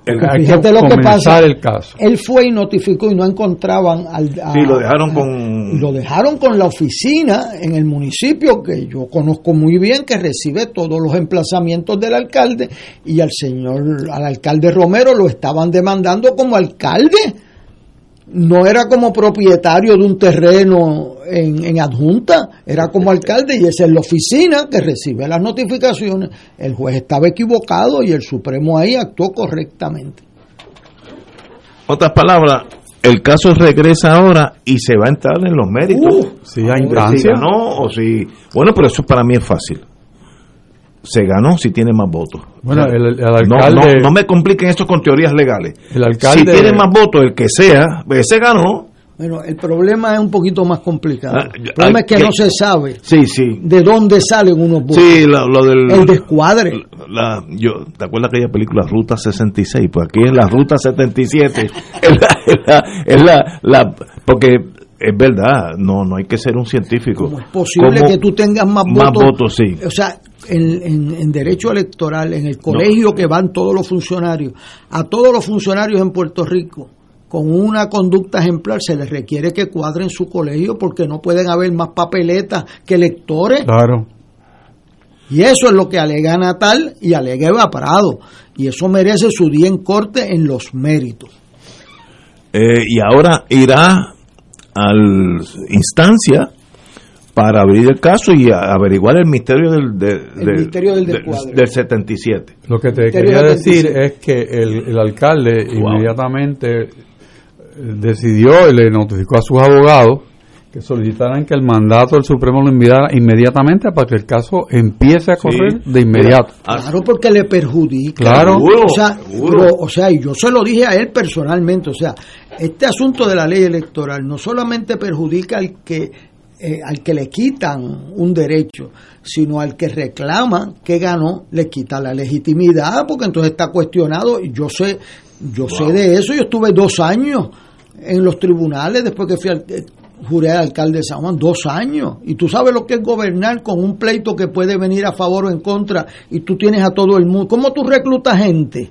Speaker 2: el, hay fíjate que lo que pasa. El caso.
Speaker 3: Él fue y notificó y no encontraban al. A,
Speaker 1: sí, lo dejaron con.
Speaker 3: Lo dejaron con la oficina en el municipio que yo conozco muy bien, que recibe todos los emplazamientos del alcalde y al señor, al alcalde Romero lo estaban demandando como alcalde no era como propietario de un terreno en, en, adjunta, era como alcalde y esa es la oficina que recibe las notificaciones. El juez estaba equivocado y el Supremo ahí actuó correctamente.
Speaker 1: Otras palabras, el caso regresa ahora y se va a entrar en los méritos.
Speaker 2: Uh, si hay instancia.
Speaker 1: Si ganó o si. Bueno, pero eso para mí es fácil. Se ganó si tiene más votos.
Speaker 2: Bueno, el, el
Speaker 1: No,
Speaker 2: alcalde.
Speaker 1: no, no me compliquen esto con teorías legales.
Speaker 2: El alcalde-
Speaker 1: Si tiene más votos, el que sea, ese ganó.
Speaker 3: Bueno, el problema es un poquito más complicado.
Speaker 1: Ah,
Speaker 3: el problema es que
Speaker 1: que-
Speaker 3: no se sabe
Speaker 1: Sí, sí.
Speaker 3: de dónde salen unos votos.
Speaker 1: Sí, lo, lo del.
Speaker 3: El descuadre.
Speaker 1: La, yo, ¿Te acuerdas aquella película Ruta 66? Pues aquí es la Ruta 77. [laughs] es la, es la, es la, la- porque es verdad, no no hay que ser un científico.
Speaker 3: ¿Cómo es posible
Speaker 1: ¿Cómo
Speaker 3: que tú tengas más
Speaker 1: más
Speaker 3: votos?
Speaker 1: votos, sí.
Speaker 3: O sea, en, en- en derecho electoral, en el colegio que van todos los funcionarios, a todos los funcionarios en Puerto Rico, con una conducta ejemplar, se les requiere que cuadren su colegio porque no pueden haber más papeletas que electores.
Speaker 2: Claro.
Speaker 3: Y eso es lo que alega Natal y alega Eva Prado. Y eso merece su día en corte en los méritos.
Speaker 1: Eh, y ahora irá a instancia para abrir el caso y averiguar el misterio del, de-
Speaker 3: El
Speaker 1: del-
Speaker 3: misterio del
Speaker 1: del-
Speaker 3: descuadre.
Speaker 1: del 77.
Speaker 2: Lo que te quería
Speaker 3: de
Speaker 2: decir es que el, el alcalde
Speaker 1: Wow.
Speaker 2: inmediatamente eh, decidió y le notificó a sus abogados que solicitaran que el mandato del Supremo lo enviara inmediatamente para que el caso empiece a correr de inmediato.
Speaker 1: Ah,
Speaker 3: Claro, porque le perjudica.
Speaker 2: Claro.
Speaker 1: Seguro,
Speaker 3: o sea, pero, o sea, y yo se lo dije a él personalmente, o sea, este asunto de la ley electoral no solamente perjudica al que eh, al que le quitan un derecho, sino al que reclama que ganó, le quita la legitimidad, porque entonces está cuestionado. Yo sé, yo sé de eso, yo estuve dos años en los tribunales después que fui al, eh, juré al alcalde de San Juan, dos años. Y tú sabes lo que es gobernar con un pleito que puede venir a favor o en contra, y tú tienes a todo el mundo. ¿Cómo tú reclutas gente?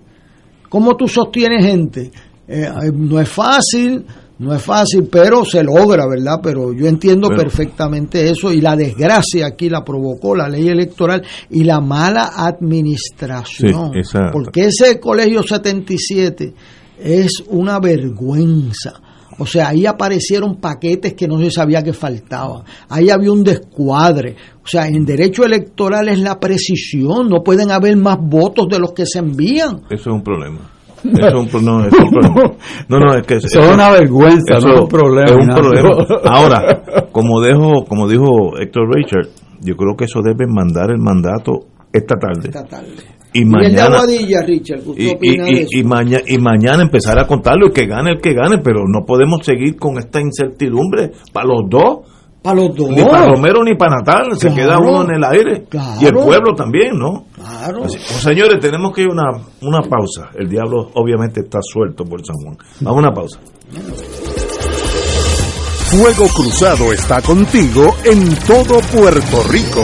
Speaker 3: ¿Cómo tú sostienes gente? Eh, eh, no es fácil, no es fácil, pero se logra, ¿verdad? Pero yo entiendo
Speaker 1: Bueno.
Speaker 3: perfectamente eso y la desgracia aquí la provocó la ley electoral y la mala administración.
Speaker 1: Sí, esa-
Speaker 3: Porque ese colegio 77 es una vergüenza. O sea, ahí aparecieron paquetes que no se sabía que faltaban. Ahí había un descuadre. O sea, en derecho electoral es la precisión. No pueden haber más votos de los que se envían.
Speaker 1: Eso es un problema. Eso es un, no, es un problema. [laughs] No, no, es que
Speaker 2: Eso es una vergüenza,
Speaker 1: eso
Speaker 2: no es un problema.
Speaker 1: Es un
Speaker 2: Ignacio.
Speaker 1: problema. Ahora, como dijo, como dijo Héctor Richard, yo creo que eso debe mandar el mandato esta tarde.
Speaker 3: Esta tarde.
Speaker 1: Y mañana
Speaker 3: Aguadilla, Richard, ¿qué usted
Speaker 1: y, y- y-
Speaker 3: eso?
Speaker 1: y maña- y mañana empezar a contarlo y que gane el que gane, pero no podemos seguir con esta incertidumbre para los dos,
Speaker 3: Para los dos.
Speaker 1: ni para Romero ni para Natal, se
Speaker 3: Claro.
Speaker 1: queda uno en el aire
Speaker 3: Claro.
Speaker 1: y el pueblo también, ¿no?
Speaker 3: Claro.
Speaker 1: Así- pues, señores, tenemos que ir a una, una pausa. El diablo obviamente está suelto por San Juan. Vamos a una pausa.
Speaker 4: Fuego Cruzado está contigo en todo Puerto Rico.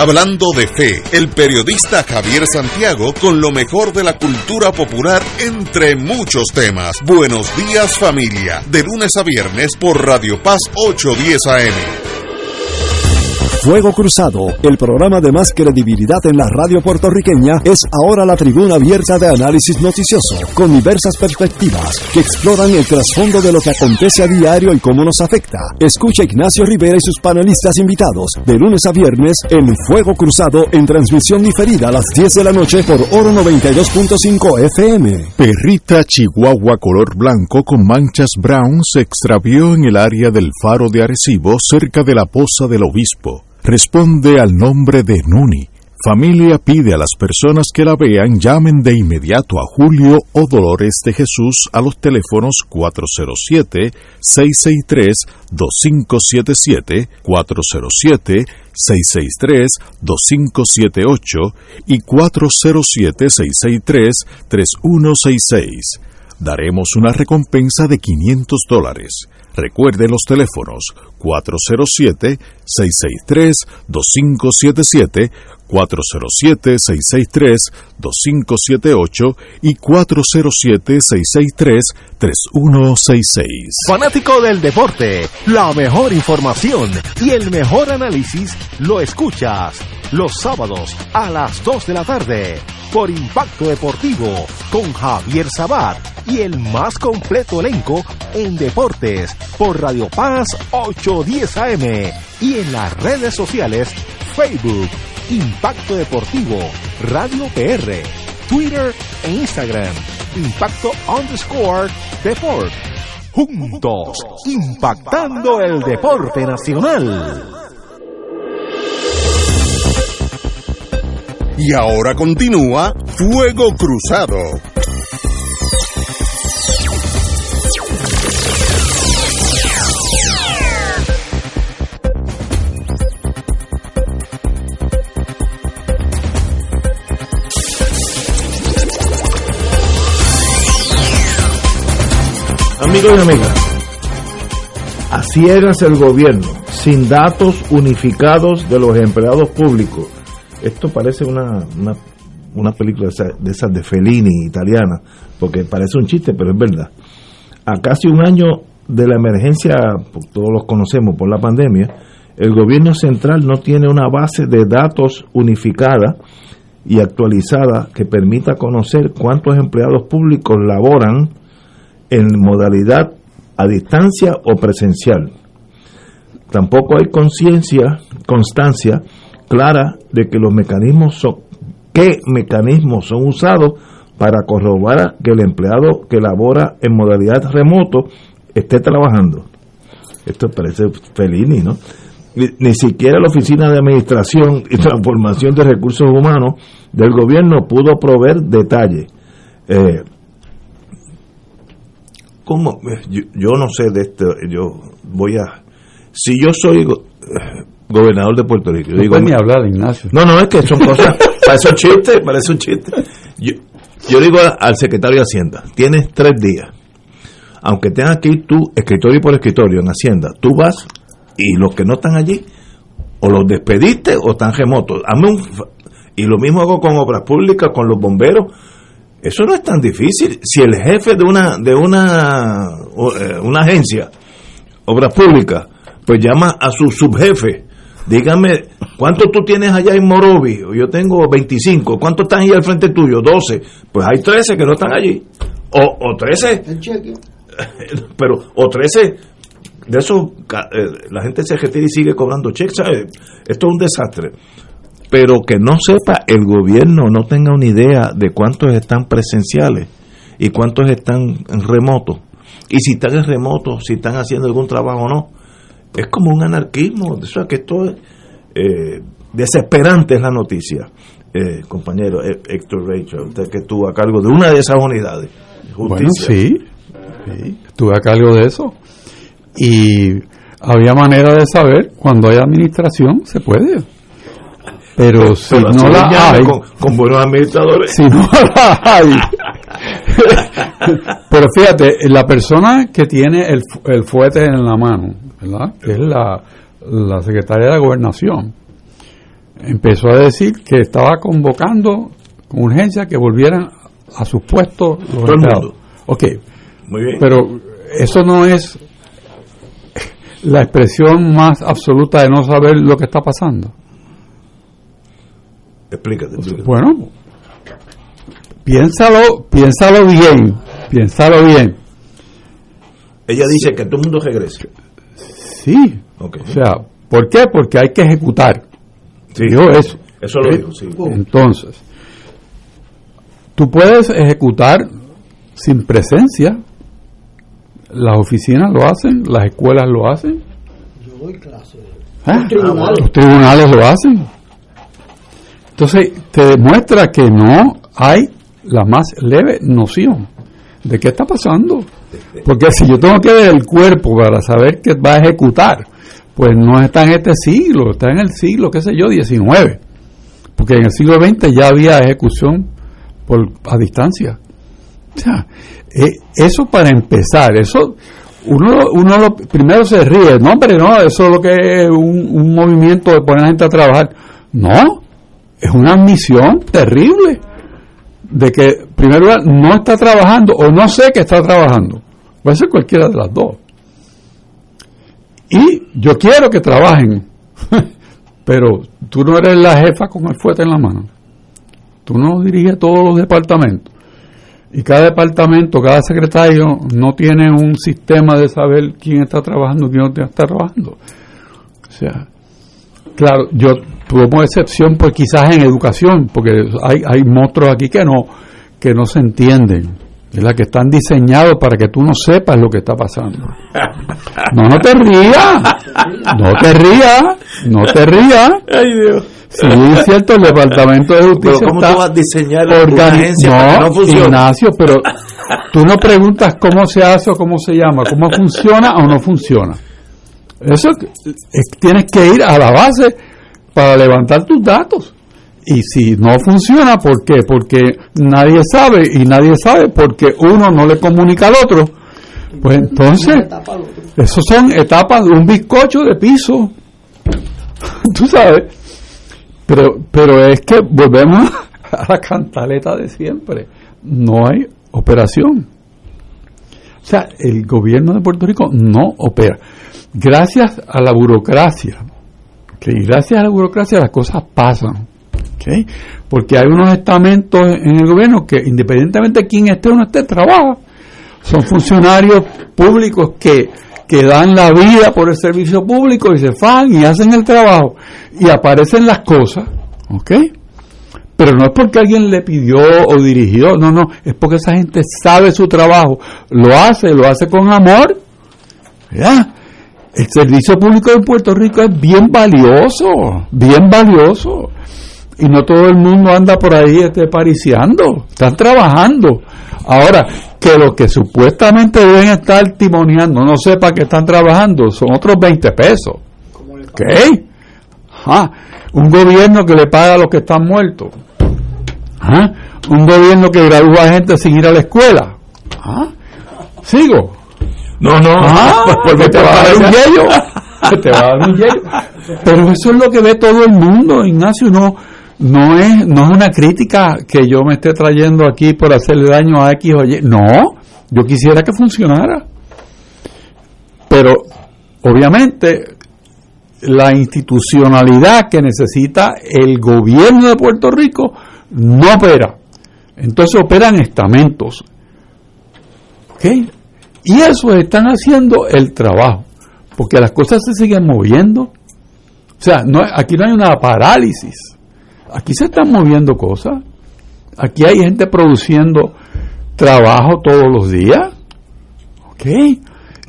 Speaker 4: hablando de fe, el periodista Javier Santiago con lo mejor de la cultura popular entre muchos temas. Buenos días familia, de lunes a viernes por Radio Paz 810 AM.
Speaker 7: Fuego Cruzado, el programa de más credibilidad en la radio puertorriqueña, es ahora la tribuna abierta de análisis noticioso, con diversas perspectivas que exploran el trasfondo de lo que acontece a diario y cómo nos afecta. Escucha Ignacio Rivera y sus panelistas invitados de lunes a viernes en Fuego Cruzado en transmisión diferida a las 10 de la noche por Oro 92.5 FM.
Speaker 8: Perrita chihuahua color blanco con manchas brown se extravió en el área del faro de Arecibo cerca de la poza del obispo. Responde al nombre de Nuni, Familia pide a las personas que la vean llamen de inmediato a Julio o Dolores de Jesús a los teléfonos 407-663-2577, 407-663-2578 y 407-663-3166. Daremos una recompensa de 500 dólares. Recuerde los teléfonos 407-663-2577, 407-663-2578 y 407-663-3166.
Speaker 9: Fanático del deporte, la mejor información y el mejor análisis lo escuchas los sábados a las 2 de la tarde por Impacto Deportivo con Javier Sabat y el más completo elenco en deportes por Radio Paz 810 AM y en las redes sociales Facebook Impacto Deportivo Radio PR Twitter e Instagram Impacto underscore Deport juntos impactando el deporte nacional.
Speaker 4: Y ahora continúa Fuego Cruzado.
Speaker 1: Amigos y amigas, a ciegas el gobierno, sin datos unificados de los empleados públicos. Esto parece una, una, una película de esas, de esas de Fellini italiana, porque parece un chiste, pero es verdad. A casi un año de la emergencia, pues, todos los conocemos por la pandemia, el gobierno central no tiene una base de datos unificada y actualizada que permita conocer cuántos empleados públicos laboran en modalidad a distancia o presencial. Tampoco hay conciencia, constancia clara de que los mecanismos son, qué mecanismos son usados para corroborar que el empleado que labora en modalidad remoto esté trabajando. Esto parece Fellini, ¿no? Ni, ni siquiera la Oficina de Administración y Transformación de Recursos Humanos del gobierno pudo proveer detalles. Eh, ¿Cómo? Yo, yo no sé de esto, yo voy a... Si yo soy go- gobernador de Puerto Rico, yo
Speaker 2: No
Speaker 1: digo...
Speaker 2: puedes ni hablar, Ignacio.
Speaker 1: No, no, es que son cosas... [laughs] parece un chiste, parece un chiste. Yo, yo digo al secretario de Hacienda, tienes tres días. Aunque tengas que ir tú, escritorio por escritorio en Hacienda, tú vas y los que no están allí, o los despediste o están remotos. Hazme un y lo mismo hago con obras públicas, con los bomberos. Eso no es tan difícil. Si el jefe de una de una eh, una agencia, obras públicas, pues llama a su subjefe. Dígame, ¿cuánto tú tienes allá en Morovi? Yo tengo 25. ¿Cuántos están ahí al frente tuyo? 12. Pues hay 13 que no están allí. O, o 13
Speaker 3: El cheque. [laughs]
Speaker 1: pero o 13 de eso eh, la gente se retira y sigue cobrando cheques esto es un desastre pero que no sepa el gobierno no tenga una idea de cuántos están presenciales y cuántos están en remoto y si están en remoto si están haciendo algún trabajo o no. Es como un anarquismo. O sea que esto es eh, desesperante es la noticia. Eh, compañero eh, Héctor Rachel usted que estuvo a cargo de una de esas unidades.
Speaker 2: Bueno, sí, sí, estuve a cargo de eso. Y había manera de saber cuando hay administración, se puede. Pero si no la hay,
Speaker 1: con, con buenos administradores.
Speaker 2: si no [laughs] la hay. Pero fíjate, la persona que tiene el, el fuete en la mano, ¿verdad? Que es la, la secretaria de Gobernación, empezó a decir que estaba convocando con urgencia que volvieran a sus puestos los
Speaker 1: Todo el mundo.
Speaker 2: Ok,
Speaker 1: Muy bien.
Speaker 2: pero eso no es la expresión más absoluta de no saber lo que está pasando.
Speaker 1: Explícate. explícate.
Speaker 2: Bueno, piénsalo, piénsalo bien, piénsalo bien.
Speaker 1: Ella dice que todo el mundo regrese.
Speaker 2: Sí. O sea, ¿por qué? Porque hay que ejecutar.
Speaker 1: Sí,
Speaker 2: Dijo eso.
Speaker 1: Eso lo dijo, sí.
Speaker 2: Entonces, tú puedes ejecutar sin presencia. Las oficinas lo hacen, las escuelas lo hacen.
Speaker 3: Yo doy clase.
Speaker 2: ¿eh?
Speaker 3: Los tribunales.
Speaker 2: Los tribunales lo hacen. Entonces, te demuestra que no hay la más leve noción de qué está pasando. Porque si yo tengo que ver el cuerpo para saber qué va a ejecutar, pues no está en este siglo, está en el siglo, qué sé yo, 19. Porque en el siglo XX ya había ejecución por, a distancia. O sea, eh, eso para empezar, eso uno, uno lo, primero se ríe, no hombre, no, eso es lo que es un, un movimiento de poner a la gente a trabajar. No, es una misión terrible de que, primero, no está trabajando o no sé que está trabajando. Puede ser cualquiera de las dos. Y yo quiero que trabajen, [laughs] pero tú no eres la jefa con el fuerte en la mano. Tú no diriges todos los departamentos. Y cada departamento, cada secretario no tiene un sistema de saber quién está trabajando y quién no está trabajando. O sea, claro, yo como excepción, pues quizás en educación, porque hay, hay monstruos aquí que no, que no se entienden. ¿verdad? que están diseñados para que tú no sepas lo que está pasando. No, no te rías, no te rías, no te rías.
Speaker 1: Ay, Dios.
Speaker 2: Sí, es cierto, el Departamento de Justicia
Speaker 1: Pero ¿cómo
Speaker 2: está
Speaker 1: tú vas a diseñar una agencia para que no funcione?
Speaker 2: Ignacio, pero tú no preguntas cómo se hace o cómo se llama, cómo funciona o no funciona. Eso es- tienes que ir a la base para levantar tus datos. Y si no funciona, ¿por qué? Porque nadie sabe y nadie sabe porque uno no le comunica al otro. Pues entonces, esos son etapas de un bizcocho de piso. [laughs] Tú sabes. Pero, pero es que volvemos [laughs] a la cantaleta de siempre. No hay operación. El gobierno de Puerto Rico no opera. Gracias a la burocracia, ¿ok? gracias a la burocracia las cosas pasan. ¿ok? Porque hay unos estamentos en el gobierno que independientemente de quién esté o no esté, trabaja. Son funcionarios públicos que, que dan la vida por el servicio público y se fan y hacen el trabajo. Y aparecen las cosas, ¿ok? Pero no es porque alguien le pidió o dirigió, no, no, es porque esa gente sabe su trabajo, lo hace, lo hace con amor. ¿verdad? El servicio público en Puerto Rico es bien valioso, bien valioso. Y no todo el mundo anda por ahí este, pariciando, están trabajando. Ahora, que los que supuestamente deben estar timoneando no sepa que están trabajando, son otros 20 pesos. ¿Ok? Ajá. Un gobierno que le paga a los que están muertos. Ajá. Un gobierno que gradúa gente sin ir a la escuela. Ajá. ¿Sigo?
Speaker 1: No, no,
Speaker 2: Ah, [laughs]
Speaker 1: porque
Speaker 2: que te va a dar un yello. [laughs] Que te va a dar un yello. Pero eso es lo que ve todo el mundo, Ignacio. No, no es, no es una crítica que yo me esté trayendo aquí por hacerle daño a X o Y. No, yo quisiera que funcionara. Pero, obviamente, la institucionalidad que necesita el gobierno de Puerto Rico no opera. Entonces operan estamentos. ¿Ok? Y eso están haciendo el trabajo, porque las cosas se siguen moviendo. O sea, no, aquí no hay una parálisis, aquí se están moviendo cosas, aquí hay gente produciendo trabajo todos los días, ¿ok?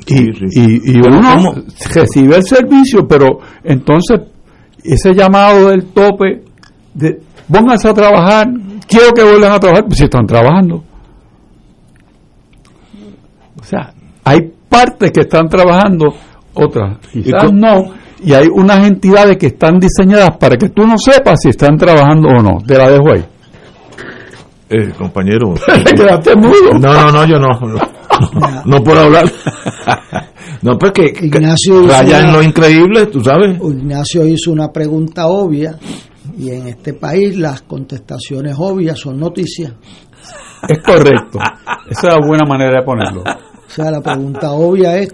Speaker 2: Y, y, y uno
Speaker 1: ¿cómo?
Speaker 2: recibe el servicio, pero entonces ese llamado del tope de pónganse a trabajar, quiero que vuelvan a trabajar, pues si están trabajando. O sea, hay partes que están trabajando, otras quizás
Speaker 1: tú-
Speaker 2: no, y hay unas entidades que están diseñadas para que tú no sepas si están trabajando o no. Te la dejo ahí.
Speaker 1: Eh, compañero. [laughs]
Speaker 2: Te quedaste mudo.
Speaker 1: No, no, no, yo no. No, no puedo hablar. [laughs] No, pues que, que
Speaker 3: Ignacio
Speaker 1: raya en
Speaker 3: una-
Speaker 1: lo increíble, tú sabes.
Speaker 3: Ignacio hizo una pregunta obvia y en este país las contestaciones obvias son noticias.
Speaker 2: Es correcto. Esa es la buena manera de ponerlo.
Speaker 3: O sea, la pregunta obvia es,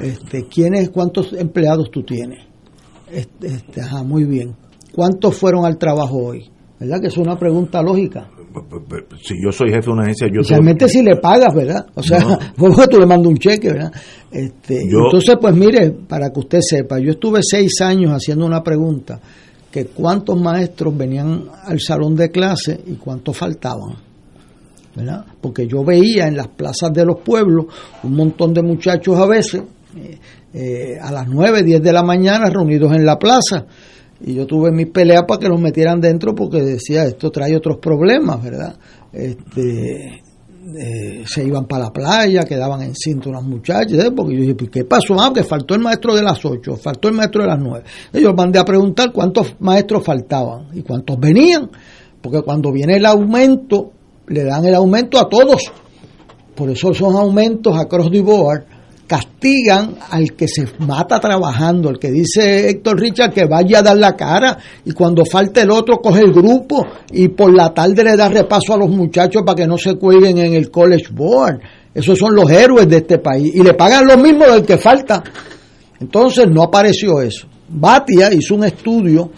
Speaker 3: este, ¿quiénes, cuántos empleados tú tienes? Este, este, ajá, muy bien. ¿Cuántos fueron al trabajo hoy? ¿Verdad que es una pregunta lógica?
Speaker 1: Si yo soy jefe de una agencia, yo soy-
Speaker 3: Especialmente si le pagas, ¿verdad? O sea,
Speaker 1: No. [laughs]
Speaker 3: porque tú le mandas un cheque, ¿verdad? Este,
Speaker 1: Yo-
Speaker 3: entonces, pues mire, para que usted sepa, yo estuve seis años haciendo una pregunta, que cuántos maestros venían al salón de clase y cuántos faltaban, ¿verdad? Porque yo veía en las plazas de los pueblos un montón de muchachos a veces, eh, eh, a las nueve, diez de la mañana reunidos en la plaza, y yo tuve mis peleas para que los metieran dentro porque decía esto trae otros problemas, ¿verdad? Este, eh, se iban para la playa, quedaban en cinta unas muchachas, ¿eh? porque yo dije, pues, ¿qué pasó? Ah, que faltó el maestro de las 8, faltó el maestro de las 9. Yo mandé a preguntar cuántos maestros faltaban y cuántos venían, porque cuando viene el aumento, le dan el aumento a todos. Por eso son aumentos across the board castigan al que se mata trabajando, el que dice Héctor Richard que vaya a dar la cara y cuando falte el otro coge el grupo y por la tarde le da repaso a los muchachos para que no se cuelguen en el college board. Esos son los héroes de este país y le pagan lo mismo del que falta. Entonces no apareció eso. Batia hizo un estudio,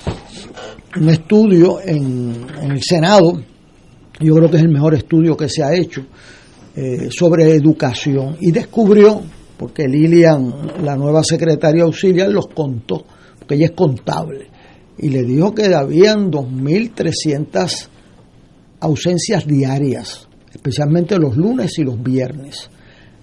Speaker 3: un estudio en, el Senado, yo creo que es el mejor estudio que se ha hecho, eh, sobre educación y descubrió porque Lilian, la nueva secretaria auxiliar, los contó, porque ella es contable, y le dijo que habían 2.300 ausencias diarias, especialmente los lunes y los viernes.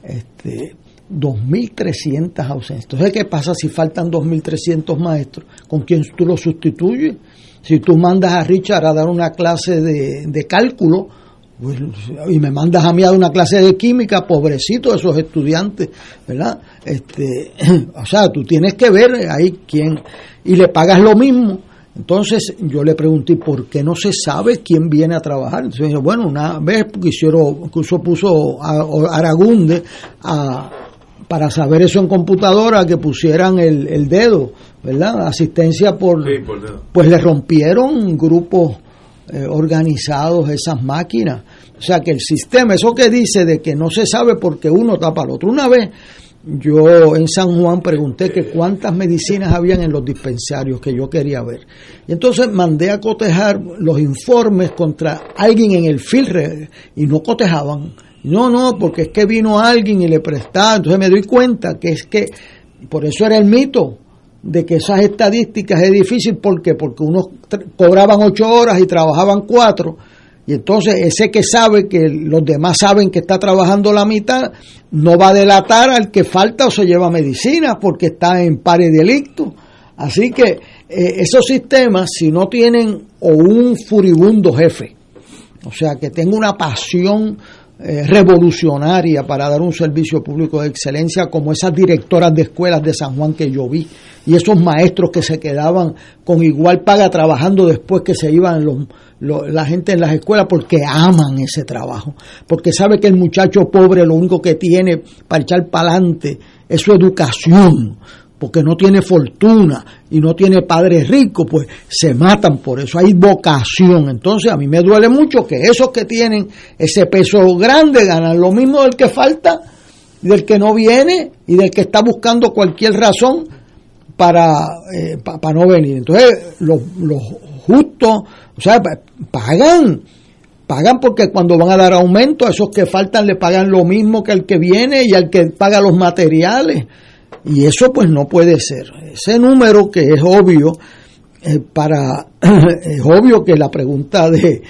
Speaker 3: Este, 2.300 ausencias. Entonces, ¿qué pasa si faltan 2.300 maestros? ¿Con quién tú los sustituyes? Si tú mandas a Richard a dar una clase de, de cálculo, pues, y me mandas a mí a una clase de química, pobrecito esos estudiantes, ¿verdad? Este, [clears throat] o sea, tú tienes que ver ahí quién, y le pagas lo mismo. Entonces yo le pregunté, ¿por qué no se sabe quién viene a trabajar? Entonces bueno, una vez hicieron, incluso puso a, Aragunde a, para saber eso en computadora, que pusieran el, dedo, ¿verdad? Asistencia por... Pues le rompieron grupos eh, organizados esas máquinas. O sea que el sistema, eso que dice de que no se sabe porque uno tapa al otro. Una vez yo en San Juan pregunté que cuántas medicinas habían en los dispensarios que yo quería ver. Y entonces mandé a cotejar los informes contra alguien en el filre y no cotejaban. No, no, porque es que vino alguien y le prestaba. Entonces me doy cuenta que es que, por eso era el mito, de que esas estadísticas es difícil. ¿Por qué? Porque unos cobraban ocho horas y trabajaban cuatro. Y entonces ese que sabe que los demás saben que está trabajando la mitad, no va a delatar al que falta o se lleva medicina porque está en pare delicto. Así que eh, esos sistemas, si no tienen o un furibundo jefe, o sea, que tenga una pasión eh, revolucionaria para dar un servicio público de excelencia como esas directoras de escuelas de San Juan que yo vi y esos maestros que se quedaban con igual paga trabajando después que se iban los, la gente en las escuelas porque aman ese trabajo, porque sabe que el muchacho pobre lo único que tiene para echar para adelante es su educación, porque no tiene fortuna y no tiene padre rico, pues se matan por eso. Hay vocación. Entonces a mí me duele mucho que esos que tienen ese peso grande ganan lo mismo del que falta, del que no viene y del que está buscando cualquier razón para, eh, para no venir. Entonces los justos, o sea, pagan pagan porque cuando van a dar aumento a esos que faltan le pagan lo mismo que al que viene y al que paga los materiales. Y eso pues no puede ser. Ese número que es obvio, eh, para, [clears throat] es obvio que la pregunta de,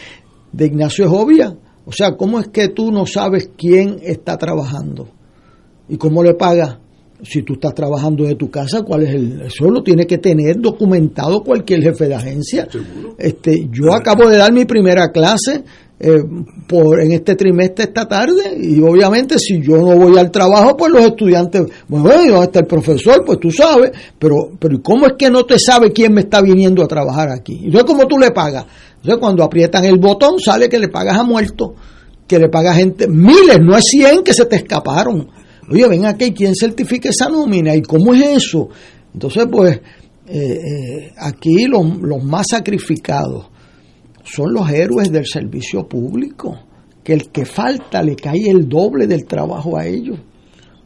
Speaker 3: de Ignacio es obvia. O sea, ¿cómo es que tú no sabes quién está trabajando? ¿Y cómo le pagas? Si tú estás trabajando de tu casa, ¿cuál es el? Eso lo tiene que tener documentado cualquier jefe de agencia. Este, yo acabo de dar mi primera clase eh, por, en este trimestre esta tarde y obviamente si yo no voy al trabajo pues los estudiantes bueno ¿dónde está el profesor? pues tú sabes pero pero ¿cómo es que no te sabe quién me está viniendo a trabajar aquí? entonces ¿cómo tú le pagas? entonces cuando aprietan el botón sale que le pagas a muerto que le paga gente miles no es 100 que se te escaparon oye ven aquí ¿quién certifica esa nómina? ¿y cómo es eso? entonces pues eh, eh, aquí los, los más sacrificados son los héroes del servicio público, que el que falta le cae el doble del trabajo a ellos.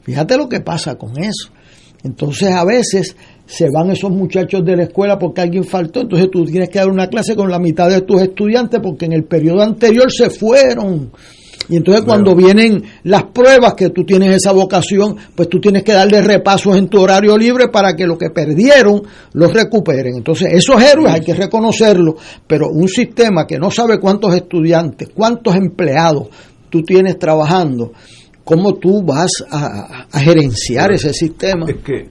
Speaker 3: Fíjate lo que pasa con eso. Entonces a veces se van esos muchachos de la escuela porque alguien faltó, entonces tú tienes que dar una clase con la mitad de tus estudiantes porque en el periodo anterior se fueron. Y entonces cuando vienen las pruebas que tú tienes esa vocación, pues tú tienes que darle repasos en tu horario libre para que lo que perdieron los recuperen. Entonces esos héroes hay que reconocerlos, pero un sistema que no sabe cuántos estudiantes, cuántos empleados tú tienes trabajando, ¿cómo tú vas a, gerenciar ese sistema?
Speaker 1: Es que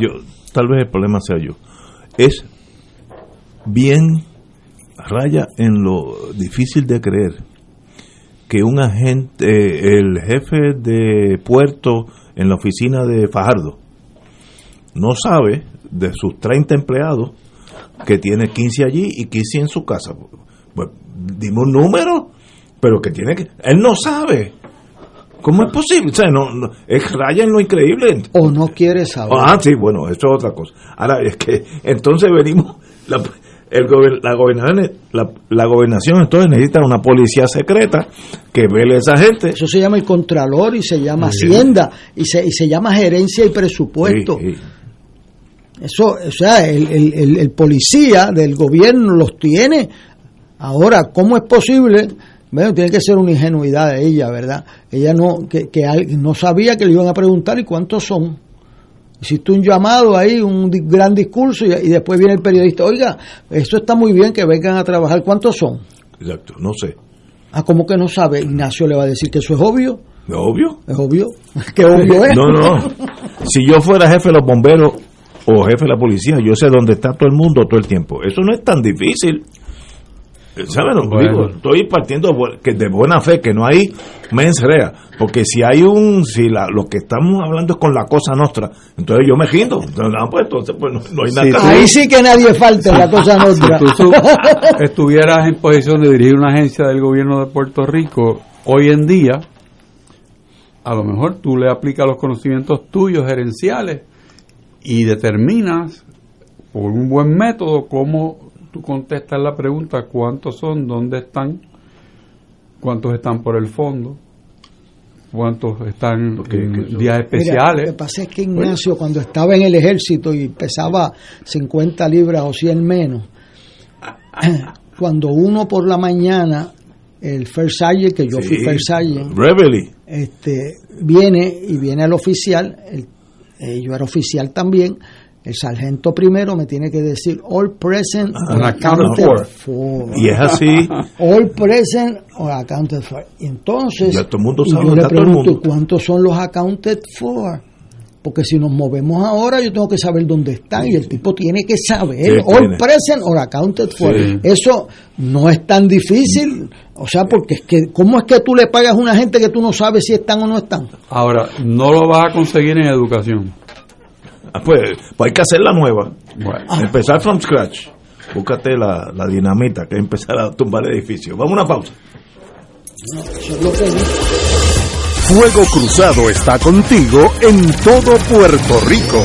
Speaker 1: yo, tal vez el problema sea yo, es bien raya en lo difícil de creer que un agente, eh, el jefe de puerto en la oficina de Fajardo, no sabe de sus 30 empleados que tiene 15 allí y 15 en su casa. Pues dimos un número, pero que tiene que... Él no sabe. ¿Cómo es posible? O sea, no, no- es raya en lo increíble.
Speaker 3: O no quiere saber.
Speaker 1: Ah, sí, bueno, eso es otra cosa. Ahora, es que entonces venimos, la, el gober- la, gobernación, la, la gobernación entonces necesita una policía secreta que vele a esa gente.
Speaker 3: Eso se llama el Contralor y se llama
Speaker 1: Sí.
Speaker 3: Hacienda y se, y se llama Gerencia y Presupuesto.
Speaker 1: Sí, sí.
Speaker 3: Eso, o sea, el, el- el- el policía del gobierno los tiene. Ahora, ¿cómo es posible? Bueno, tiene que ser una ingenuidad de ella, ¿verdad? Ella no, que, que no sabía que le iban a preguntar y cuántos son. Hiciste un llamado ahí, un gran discurso y, y después viene el periodista, oiga, esto está muy bien que vengan a trabajar, ¿cuántos son?
Speaker 1: Exacto, no sé.
Speaker 3: Ah, ¿cómo que no sabe? Ignacio le va a decir que eso es obvio.
Speaker 1: ¿Es obvio?
Speaker 3: Es obvio. [laughs] ¿Qué obvio es?
Speaker 1: No, no. Si yo fuera jefe de los bomberos o jefe de la policía, yo sé dónde está todo el mundo todo el tiempo. Eso no es tan difícil. ¿Saben?
Speaker 2: Bueno.
Speaker 1: Digo, estoy partiendo que de buena fe, que no hay mens rea. Porque si hay un, si la, lo que estamos hablando es con la cosa nuestra, entonces yo me rindo. Entonces, ah, pues, entonces, pues, no, no hay nada que
Speaker 2: tú-.
Speaker 3: Ahí sí que nadie falta en la cosa [laughs]
Speaker 2: Si
Speaker 3: nuestra.
Speaker 2: tú su- [laughs] estuvieras en posición de dirigir una agencia del gobierno de Puerto Rico hoy en día, a lo mejor tú le aplicas los conocimientos tuyos gerenciales y determinas por un buen método cómo tú contestas la pregunta cuántos son, dónde están, cuántos están por el fondo, cuántos están en días
Speaker 3: Mira, lo
Speaker 2: especiales.
Speaker 3: que pasa es que Ignacio, cuando estaba en el ejército y pesaba 50 libras o 100 menos, [coughs] cuando uno por la mañana, el First Sergeant, que yo fui. First Sergeant,
Speaker 1: Reveille.
Speaker 3: este, viene y viene el oficial, el- eh, yo era oficial también, el sargento primero me tiene que decir all present or
Speaker 1: accounted for.
Speaker 3: for.
Speaker 1: Y es así. [laughs]
Speaker 3: All present or accounted for. Y entonces,
Speaker 1: todo mundo sabe
Speaker 3: yo
Speaker 1: dónde
Speaker 3: le pregunto,
Speaker 1: mundo.
Speaker 3: ¿cuántos son los accounted for? Porque si nos movemos ahora, yo tengo que saber dónde están y el tipo tiene que saber.
Speaker 1: Sí,
Speaker 3: all
Speaker 1: tiene.
Speaker 3: present or accounted for.
Speaker 1: Sí.
Speaker 3: Eso no es tan difícil. O sea, porque es que, ¿cómo es que tú le pagas a una gente que tú no sabes si están o no están?
Speaker 2: Ahora, no lo vas a conseguir en educación.
Speaker 1: Ah, pues, pues hay que hacer la nueva.
Speaker 2: Bueno.
Speaker 1: Empezar from scratch. Búscate la, la dinamita que es empezar a tumbar edificios. Vamos a una pausa.
Speaker 4: Fuego Cruzado está contigo en todo Puerto Rico.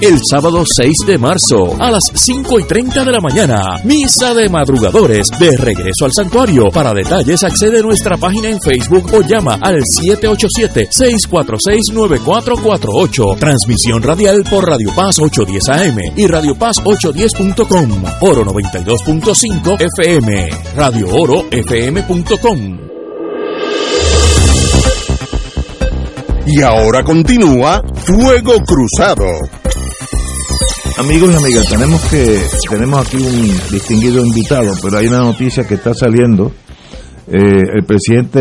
Speaker 5: el sábado 6 de marzo a las 5 y 30 de la mañana. Misa de madrugadores de regreso al santuario. Para detalles accede a nuestra página en Facebook o llama al 787-646-9448. Transmisión radial por Radio Paz 810 AM y Radio Paz 810.com. Oro 92.5 FM. Radio Oro FM.com.
Speaker 4: Y ahora continúa Fuego Cruzado.
Speaker 1: Amigos y amigas, tenemos que tenemos aquí un distinguido invitado, pero hay una noticia que está saliendo. Eh, el presidente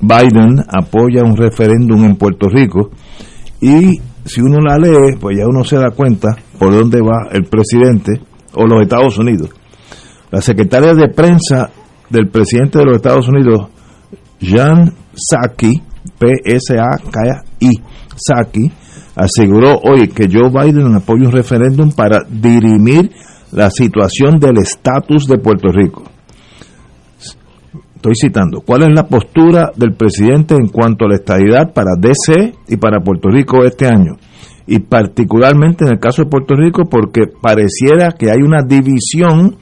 Speaker 1: Biden apoya un referéndum en Puerto Rico y si uno la lee, pues ya uno se da cuenta por dónde va el presidente o los Estados Unidos. La secretaria de prensa del presidente de los Estados Unidos, Jan Psaki, P-S-A-K-I, Psaki, aseguró hoy que Joe Biden apoya un referéndum para dirimir la situación del estatus de Puerto Rico. Estoy citando, ¿cuál es la postura del presidente en cuanto a la estabilidad para DC y para Puerto Rico este año? Y particularmente en el caso de Puerto Rico porque pareciera que hay una división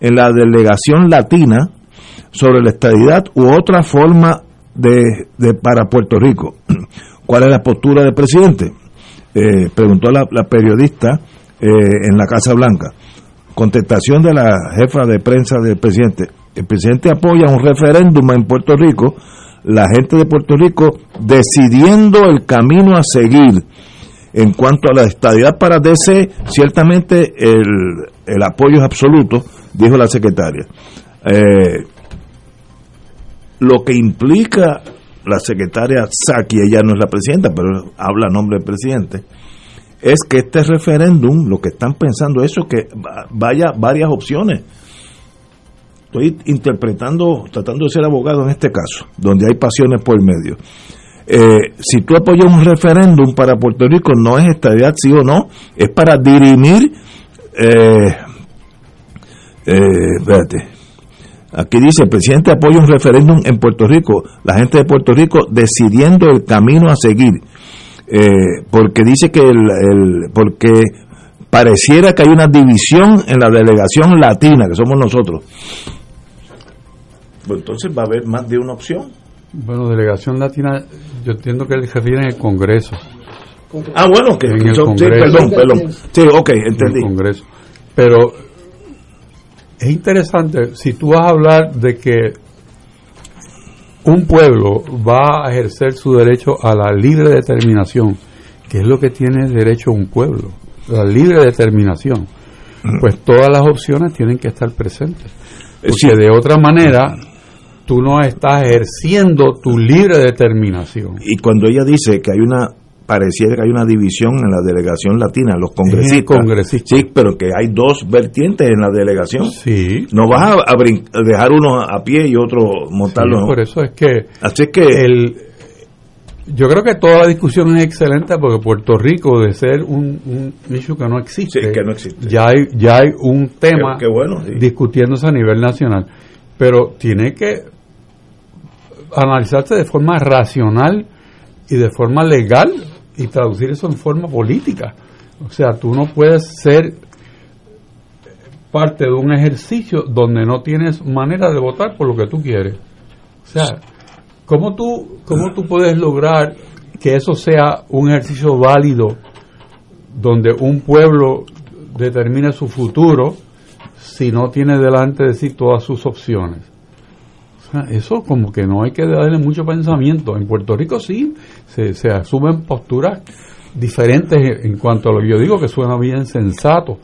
Speaker 1: en la delegación latina sobre la estabilidad u otra forma de para Puerto Rico. [clears throat] ¿Cuál es la postura del presidente? Eh, preguntó la, periodista eh, en la Casa Blanca. Contestación de la jefa de prensa del presidente. El presidente apoya un referéndum en Puerto Rico, la gente de Puerto Rico decidiendo el camino a seguir. En cuanto a la estadidad para DC, ciertamente el, el apoyo es absoluto, dijo la secretaria. Eh, lo que implica la secretaria Saki, ella no es la presidenta, pero habla a nombre del presidente, es que este referéndum, lo que están pensando eso, que vaya varias opciones. Estoy interpretando, tratando de ser abogado en este caso, donde hay pasiones por medio. Eh, si tú apoyas un referéndum para Puerto Rico, no es estadidad sí o no, es para dirimir, eh, eh, espérate, Aquí dice, el presidente apoya un referéndum en Puerto Rico, la gente de Puerto Rico decidiendo el camino a seguir, eh, porque dice que el, el, porque pareciera que hay una división en la delegación latina, que somos nosotros. Pues entonces va a haber más de una opción.
Speaker 2: Bueno, delegación latina, yo entiendo que él refiere en el Congreso.
Speaker 1: Ah, bueno, que,
Speaker 2: en
Speaker 1: que
Speaker 2: el
Speaker 1: son, sí, perdón, perdón. Sí, ok, entendí.
Speaker 2: En el Congreso. Pero es interesante, si tú vas a hablar de que un pueblo va a ejercer su derecho a la libre determinación, que es lo que tiene derecho un pueblo, la libre determinación, pues todas las opciones tienen que estar presentes. Porque de otra manera, tú no estás ejerciendo tu libre determinación.
Speaker 1: Y cuando ella dice que hay una pareciera que hay una división en la delegación latina, los congresistas. Sí, pero que hay dos vertientes en la delegación.
Speaker 2: Sí.
Speaker 1: No vas a, a dejar uno a pie y otro montarlo.
Speaker 2: Sí, por eso es que
Speaker 1: Así es que
Speaker 2: el yo creo que toda la discusión es excelente porque Puerto Rico de ser un, un issue que no existe,
Speaker 1: Sí, que no existe.
Speaker 2: ya hay ya hay un tema
Speaker 1: bueno, sí.
Speaker 2: discutiéndose a nivel nacional, pero tiene que analizarse de forma racional y de forma legal y traducir eso en forma política. O sea, tú no puedes ser parte de un ejercicio donde no tienes manera de votar por lo que tú quieres. O sea, ¿cómo tú, cómo tú puedes lograr que eso sea un ejercicio válido donde un pueblo determine su futuro si no tiene delante de sí todas sus opciones? Eso como que no hay que darle mucho pensamiento. En Puerto Rico sí se, se asumen posturas diferentes en cuanto a lo que yo digo que suena bien sensato.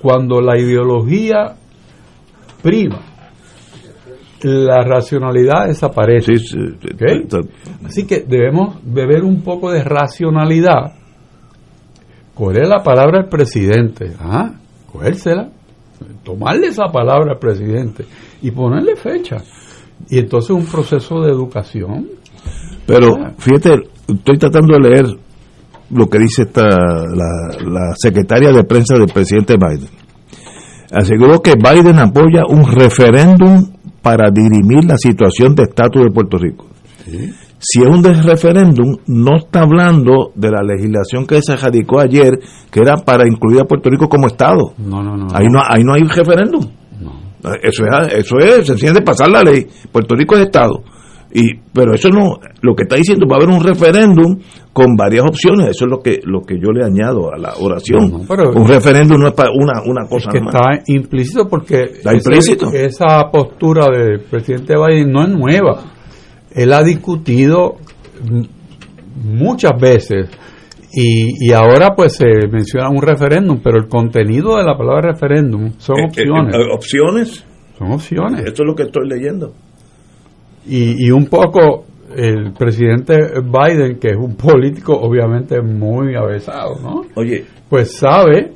Speaker 2: Cuando la ideología prima, la racionalidad desaparece. Así que debemos beber un poco de racionalidad. Coger la palabra al presidente, ah, cogérsela, tomarle esa palabra al presidente y ponerle fecha. Y entonces un proceso de educación.
Speaker 1: Pero fíjate, estoy tratando de leer lo que dice esta, la, la secretaria de prensa del presidente Biden. Aseguró que Biden apoya un referéndum para dirimir la situación de estatus de Puerto Rico. Si es un referéndum, no está hablando de la legislación que se radicó ayer, que era para incluir a Puerto Rico como Estado.
Speaker 2: No, no, no.
Speaker 1: Ahí no, ahí no hay referéndum. Eso es, eso es, se tiene de pasar la ley. Puerto Rico es Estado. Y, pero eso no, lo que está diciendo, va a haber un referéndum con varias opciones. Eso es lo que, lo que yo le añado a la oración.
Speaker 2: No, no, pero-
Speaker 1: un referéndum no es para una, una cosa
Speaker 2: que
Speaker 1: nada
Speaker 2: está implícito porque
Speaker 1: Está implícito.
Speaker 2: esa postura del presidente Biden no es nueva. Él ha discutido muchas veces y, y ahora pues se menciona un referéndum, pero el contenido de la palabra referéndum son
Speaker 1: Eh, eh,
Speaker 2: opciones.
Speaker 1: eh, opciones.
Speaker 2: Son opciones.
Speaker 1: Esto es lo que estoy leyendo.
Speaker 2: Y, y un poco el presidente Biden, que es un político obviamente muy avesado, ¿no?
Speaker 1: Oye,
Speaker 2: Pues sabe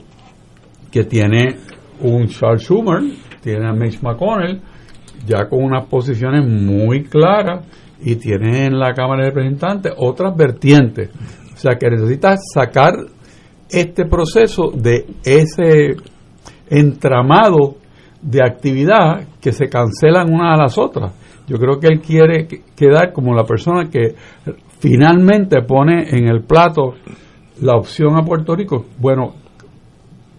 Speaker 2: que tiene un Charles Schumer, tiene a Mitch McConnell, ya con unas posiciones muy claras, y tiene en la Cámara de Representantes otras vertientes. O sea que necesita sacar este proceso de ese entramado de actividad que se cancelan unas a las otras. Yo creo que él quiere que- quedar como la persona que finalmente pone en el plato la opción a Puerto Rico. Bueno,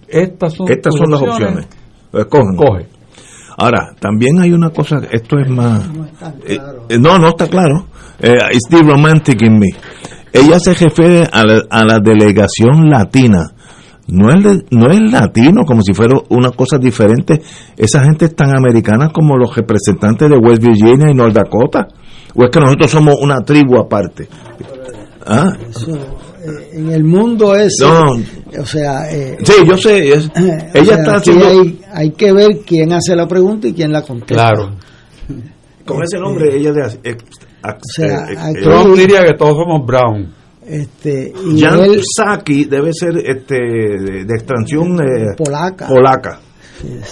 Speaker 2: estas son,
Speaker 1: Estas son las opciones. Escogen.
Speaker 2: Coge.
Speaker 1: Ahora, también hay una cosa, esto es más... eh, eh, no, no está claro. Eh, it's the romantic in me. Ella se refiere a la, a la delegación latina. No es, no es latino, como si fuera una cosa diferente. Esa gente es tan americana como los representantes de West Virginia y North Dakota. ¿O es que nosotros somos una tribu aparte? ¿Ah?
Speaker 3: Eso, eh, en el mundo es
Speaker 1: No.
Speaker 3: o sea eh,
Speaker 1: Sí, yo sé. es- [clears throat]
Speaker 3: o
Speaker 1: ella
Speaker 3: sea,
Speaker 1: está haciendo...
Speaker 3: hay, hay que ver quién hace la pregunta y quién la contesta
Speaker 2: Claro. [laughs]
Speaker 1: Con ese nombre ella de...
Speaker 3: sea,
Speaker 1: eh,
Speaker 3: aquí-
Speaker 1: eh,
Speaker 2: Trump diría que todos somos brown.
Speaker 3: este y
Speaker 1: Jan
Speaker 3: él
Speaker 1: Psaki debe ser este de, de extracción eh,
Speaker 3: Polaca.
Speaker 1: polaca.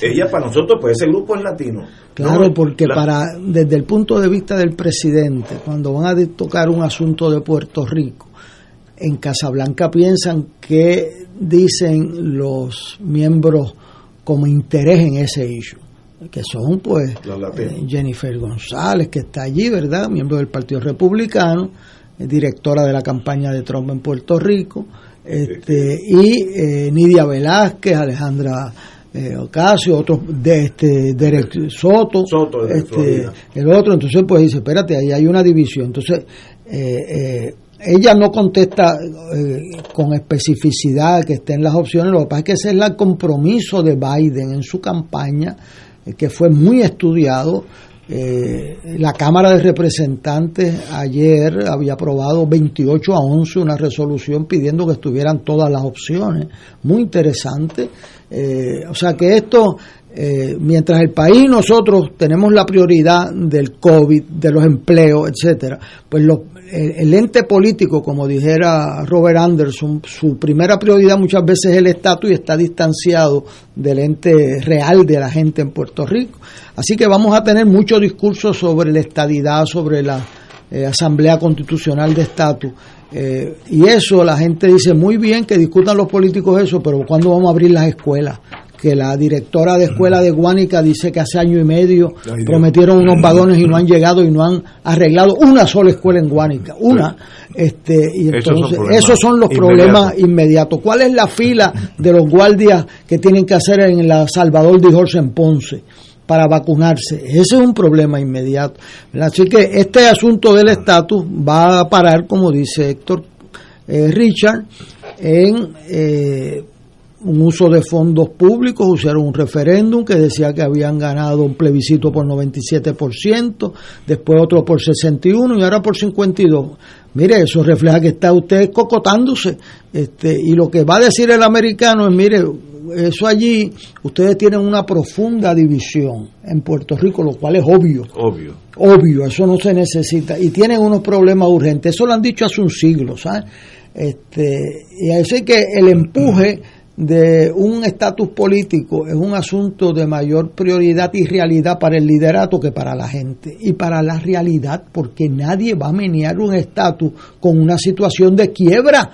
Speaker 1: Ella para nosotros, pues ese grupo es latino.
Speaker 3: Claro,
Speaker 1: No,
Speaker 3: porque
Speaker 1: la-
Speaker 3: para desde el punto de vista del presidente, cuando van a tocar un asunto de Puerto Rico, en Casablanca piensan que dicen los miembros como interés en ese issue, que son pues eh, Jennifer González, que está allí, ¿verdad? Miembro del Partido Republicano, eh, directora de la campaña de Trump en Puerto Rico, este, y eh, Nidia Velázquez, Alejandra eh, Ocasio, otros de este Derek Soto,
Speaker 1: Soto, de
Speaker 3: este, el otro, entonces pues dice, espérate, ahí hay una división. Entonces, eh, ella no contesta eh, con especificidad que estén las opciones, lo que pasa es que ese es el compromiso de Biden en su campaña, que fue muy estudiado. Eh, la Cámara de Representantes ayer había aprobado 28 a 11 una resolución pidiendo que estuvieran todas las opciones. Muy interesante. Eh, o sea que esto, eh, mientras el país nosotros tenemos la prioridad del COVID, de los empleos, etcétera, pues lo- el, ente político, como dijera Robert Anderson, su primera prioridad muchas veces es el estatus y está distanciado del ente real de la gente en Puerto Rico. Así que vamos a tener mucho discurso sobre la estadidad, sobre la eh, Asamblea Constitucional de Estatus. Eh, y eso la gente dice muy bien que discutan los políticos eso, pero ¿cuándo vamos a abrir las escuelas? Que la directora de escuela de Guánica dice que hace año y medio
Speaker 1: Ay,
Speaker 3: prometieron unos vagones y no han llegado y no han arreglado una sola escuela en Guánica, una. Este, y
Speaker 1: Esos son
Speaker 3: entonces, esos son los problemas inmediatos. ¿Cuál es la fila de los guardias que tienen que hacer en la Salvador de Jorge en Ponce? para vacunarse. Ese es un problema inmediato. Así que este asunto del estatus va a parar, como dice Héctor eh, Richard, en eh, un uso de fondos públicos, usaron un referéndum que decía que habían ganado un plebiscito por 97%, después otro por 61% y ahora por 52%. Mire, eso refleja que está usted cocotándose. Este, y lo que va a decir el americano es, mire, eso allí, ustedes tienen una profunda división en Puerto Rico, lo cual es obvio.
Speaker 1: Obvio.
Speaker 3: Obvio, eso no se necesita. Y tienen unos problemas urgentes. Eso lo han dicho hace un siglo, ¿sabes? Este, y así que el empuje de un estatus político es un asunto de mayor prioridad y realidad para el liderato que para la gente. Y para la realidad porque nadie va a menear un estatus con una situación de quiebra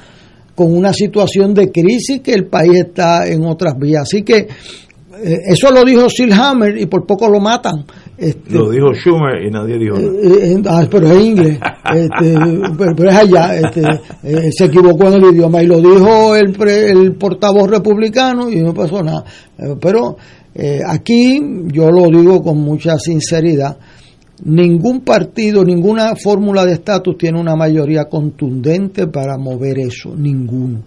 Speaker 3: con una situación de crisis que el país está en otras vías. Así que eh, eso lo dijo Silhammer y por poco lo matan
Speaker 1: este, lo dijo Schumer y nadie dijo nada.
Speaker 3: Eh, eh, ah, pero es inglés, [laughs] este, pero, es allá, este, eh, se equivocó en el idioma y lo dijo el, el portavoz republicano y no pasó nada. pero aquí yo lo digo con mucha sinceridad, ningún partido, ninguna fórmula de estatus tiene una mayoría contundente para mover eso, ninguno.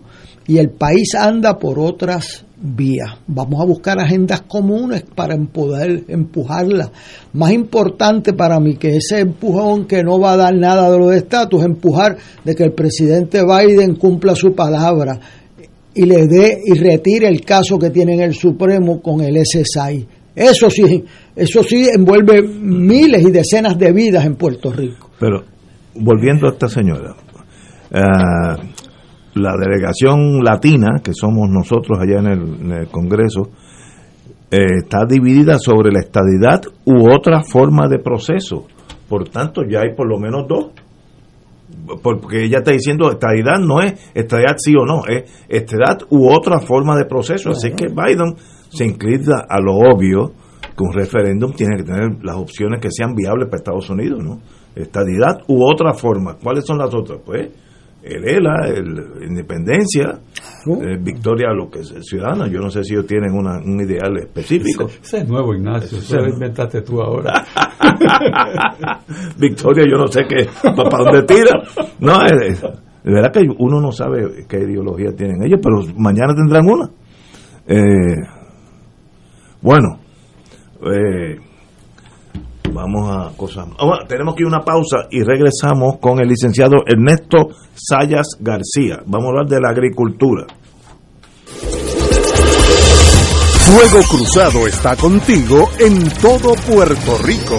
Speaker 3: Y el país anda por otras vías. Vamos a buscar agendas comunes para poder empujarla. Más importante para mí que ese empujón que no va a dar nada de los estatus, empujar de que el presidente Biden cumpla su palabra y le dé y retire el caso que tiene en el Supremo con el SSI. Eso sí, eso sí envuelve miles y decenas de vidas en Puerto Rico.
Speaker 1: Pero volviendo a esta señora, uh, la delegación latina, que somos nosotros allá en el, Congreso, eh, está dividida sobre la estadidad u otra forma de proceso. Por tanto, ya hay por lo menos dos. Porque ella está diciendo estadidad no es estadidad sí o no, es estadidad u otra forma de proceso. Así que Biden se inclina a lo obvio que un referéndum tiene que tener las opciones que sean viables para Estados Unidos, ¿no? Estadidad u otra forma. ¿Cuáles son las otras? Pues el ELA, el Independencia, eh, Victoria, lo que es ciudadana. Yo no sé si ellos tienen un ideal específico.
Speaker 2: Ese, es nuevo, Ignacio. Eso lo inventaste tú ahora. [laughs]
Speaker 1: Victoria, yo no sé qué, para dónde tira. No, es, verdad que uno no sabe qué ideología tienen ellos, pero mañana tendrán una. Eh, bueno, eh, Vamos a cosas. Tenemos que ir una pausa y regresamos con el licenciado Ernesto Sayas García. Vamos a hablar de la agricultura.
Speaker 4: Fuego Cruzado está contigo en todo Puerto Rico.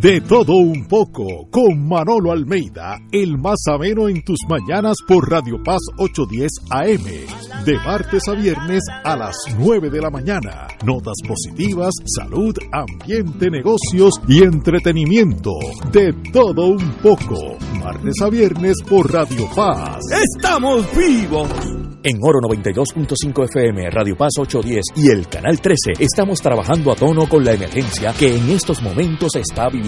Speaker 8: De todo un poco, con Manolo Almeida, el más ameno en tus mañanas por Radio Paz 810 AM, de martes a viernes a las 9 de la mañana. Notas positivas, salud, ambiente, negocios y entretenimiento. De todo un poco, martes a viernes por Radio Paz.
Speaker 5: ¡Estamos vivos! En Oro 92.5 FM, Radio Paz 810 y el Canal 13 estamos trabajando a tono con la emergencia que en estos momentos está viviendo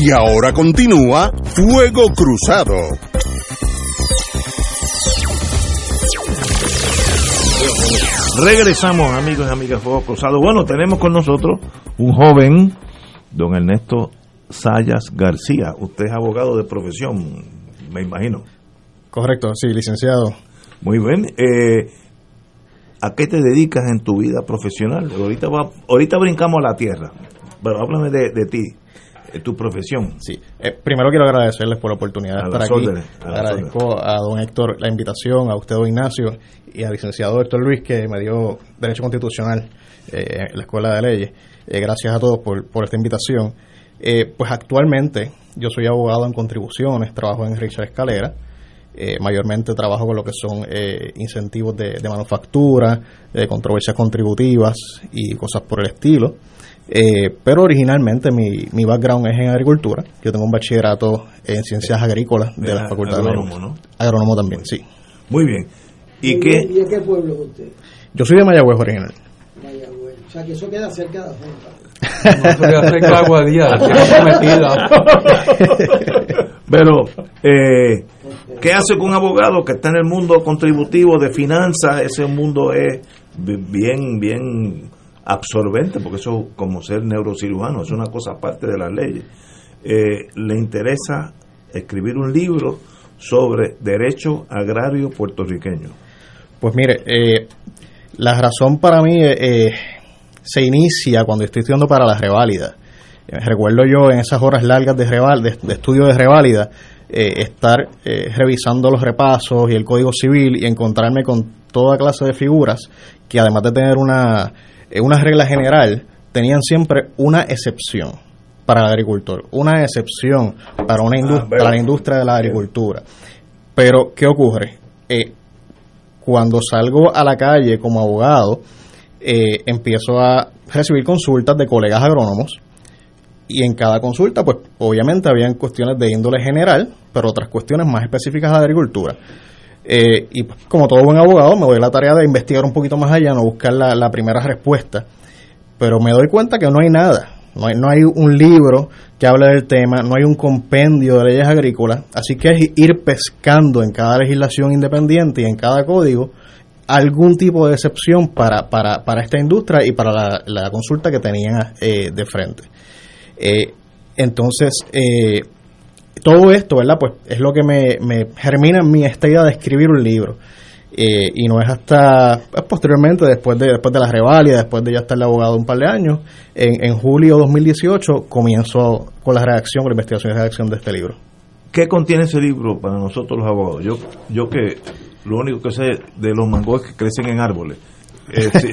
Speaker 4: Y ahora continúa Fuego Cruzado.
Speaker 1: Regresamos, amigos y amigas Fuego Cruzado. Bueno, tenemos con nosotros un joven, don Ernesto Sayas García. Usted es abogado de profesión, me imagino.
Speaker 10: Correcto, sí, licenciado.
Speaker 1: Muy bien. Eh, ¿A qué te dedicas en tu vida profesional? Ahorita, va, ahorita brincamos a la tierra, pero háblame de, de ti, tu profesión.
Speaker 10: Sí. Eh, primero quiero agradecerles por la oportunidad de
Speaker 1: A
Speaker 10: estar aquí.
Speaker 1: órdenes,
Speaker 10: Agradezco a don Héctor la invitación, a usted, don Ignacio, y al licenciado Héctor Luis, que me dio Derecho Constitucional eh, en la Escuela de Leyes. Eh, gracias a todos por, por esta invitación. Eh, pues actualmente yo soy abogado en contribuciones, trabajo en Richard Escalera. Eh, mayormente trabajo con lo que son eh, incentivos de, de manufactura, de controversias contributivas y cosas por el estilo. Eh, pero originalmente mi, mi background es en agricultura. Yo tengo un bachillerato en ciencias agrícolas de la
Speaker 1: Era
Speaker 10: Facultad
Speaker 1: agrónomo,
Speaker 10: de
Speaker 1: ¿no?
Speaker 10: Agrónomo también, sí.
Speaker 1: Muy bien. ¿Y qué?
Speaker 3: ¿Y de qué pueblo es usted?
Speaker 10: Yo soy de Mayagüez original.
Speaker 3: Mayagüez. O sea, que eso queda cerca de la Junta.
Speaker 2: No, eso queda cerca de Aguadilla,
Speaker 1: Pero, eh, ¿qué hace con un abogado que está en el mundo contributivo de finanzas? Ese mundo es bi- bien, bien absorbente, porque eso, como ser neurocirujano, es una cosa aparte de las leyes. Eh, le interesa escribir un libro sobre derecho agrario puertorriqueño.
Speaker 10: Pues mire, eh, la razón para mí eh, se inicia cuando estoy estudiando para la reválida. Eh, recuerdo yo en esas horas largas de, reval, de, estudio de reválida eh, estar eh, revisando los repasos y el código civil y encontrarme con toda clase de figuras que además de tener una, eh, una regla general, tenían siempre una excepción para el agricultor, una excepción para, una indus-
Speaker 1: veo.
Speaker 10: para la industria de la agricultura. Pero, ¿qué ocurre? Eh, cuando salgo a la calle como abogado, eh, empiezo a recibir consultas de colegas agrónomos y en cada consulta, pues obviamente habían cuestiones de índole general, pero otras cuestiones más específicas de la agricultura. Eh, y como todo buen abogado, me doy la tarea de investigar un poquito más allá, no buscar la, la primera respuesta, pero me doy cuenta que no hay nada. No hay, no hay un libro que hable del tema, no hay un compendio de leyes agrícolas, así que es ir pescando en cada legislación independiente y en cada código algún tipo de excepción para, para, para esta industria y para la, la consulta que tenían eh, de frente. Eh, entonces, eh, todo esto, ¿verdad? Pues es lo que me, me germina en mí esta idea de escribir un libro. Eh, y no es hasta pues, posteriormente, después de, después de la revalida, después de ya estar de abogado un par de años, en, en julio de 2018 comienzo con la redacción, con la investigación y redacción de este libro.
Speaker 1: ¿Qué contiene ese libro para nosotros los abogados? Yo, yo que lo único que sé de los mangos es que crecen en árboles. Eh, si, si-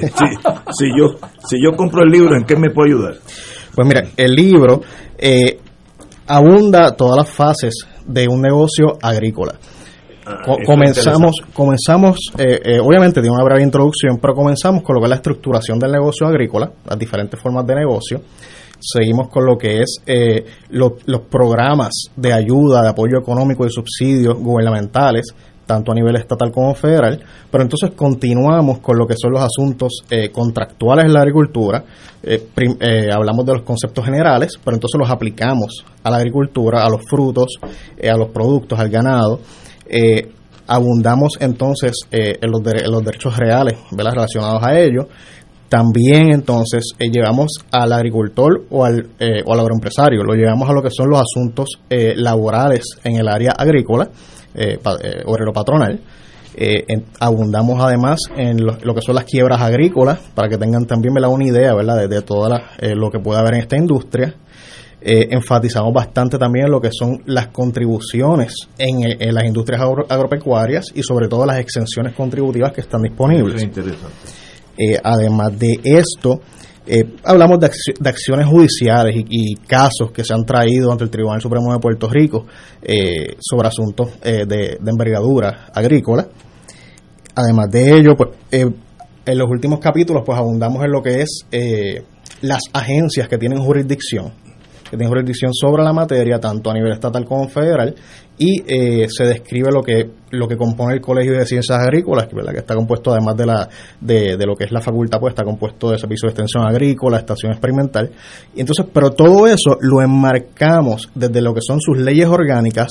Speaker 1: si yo, si yo compro el libro, ¿en qué me puede ayudar?
Speaker 10: Pues mira, el libro eh, abunda todas las fases de un negocio agrícola.
Speaker 1: Es
Speaker 10: comenzamos, comenzamos eh, eh, obviamente tiene una breve introducción, pero comenzamos con lo que es la estructuración del negocio agrícola, las diferentes formas de negocio. Seguimos con lo que es eh, lo- los programas de ayuda, de apoyo económico y subsidios gubernamentales, tanto a nivel estatal como federal. Pero entonces continuamos con lo que son los asuntos eh, contractuales en la agricultura. Eh, eh, hablamos de los conceptos generales, pero entonces los aplicamos a la agricultura, a los frutos, eh, a los productos, al ganado. Abundamos entonces en, los en los derechos reales ¿verdad? relacionados a ello. También entonces llegamos al agricultor o al, o al agroempresario, lo llevamos a lo que son los asuntos laborales en el área agrícola, eh, pa- eh, obrero patronal. Eh, en- abundamos además en lo, lo que son las quiebras agrícolas, para que tengan también ¿verdad? una idea ¿verdad? de, de todo lo que puede haber en esta industria. Eh, enfatizamos bastante también lo que son las contribuciones en, eh, en las industrias agro- agropecuarias y sobre todo las exenciones contributivas que están disponibles.
Speaker 1: Es interesante.
Speaker 10: Eh, además de esto, eh, hablamos de, acci- de acciones judiciales y, casos que se han traído ante el Tribunal Supremo de Puerto Rico eh, sobre asuntos eh, de, de envergadura agrícola. además de ello, pues en los últimos capítulos pues abundamos en lo que es las agencias que tienen jurisdicción que tienen jurisdicción sobre la materia, tanto a nivel estatal como federal, y eh, se describe lo que lo que compone el Colegio de Ciencias Agrícolas, que está compuesto además de la de, lo que es la facultad, pues está compuesto de servicio de extensión agrícola, estación experimental, y entonces, pero todo eso lo enmarcamos desde lo que son sus leyes orgánicas,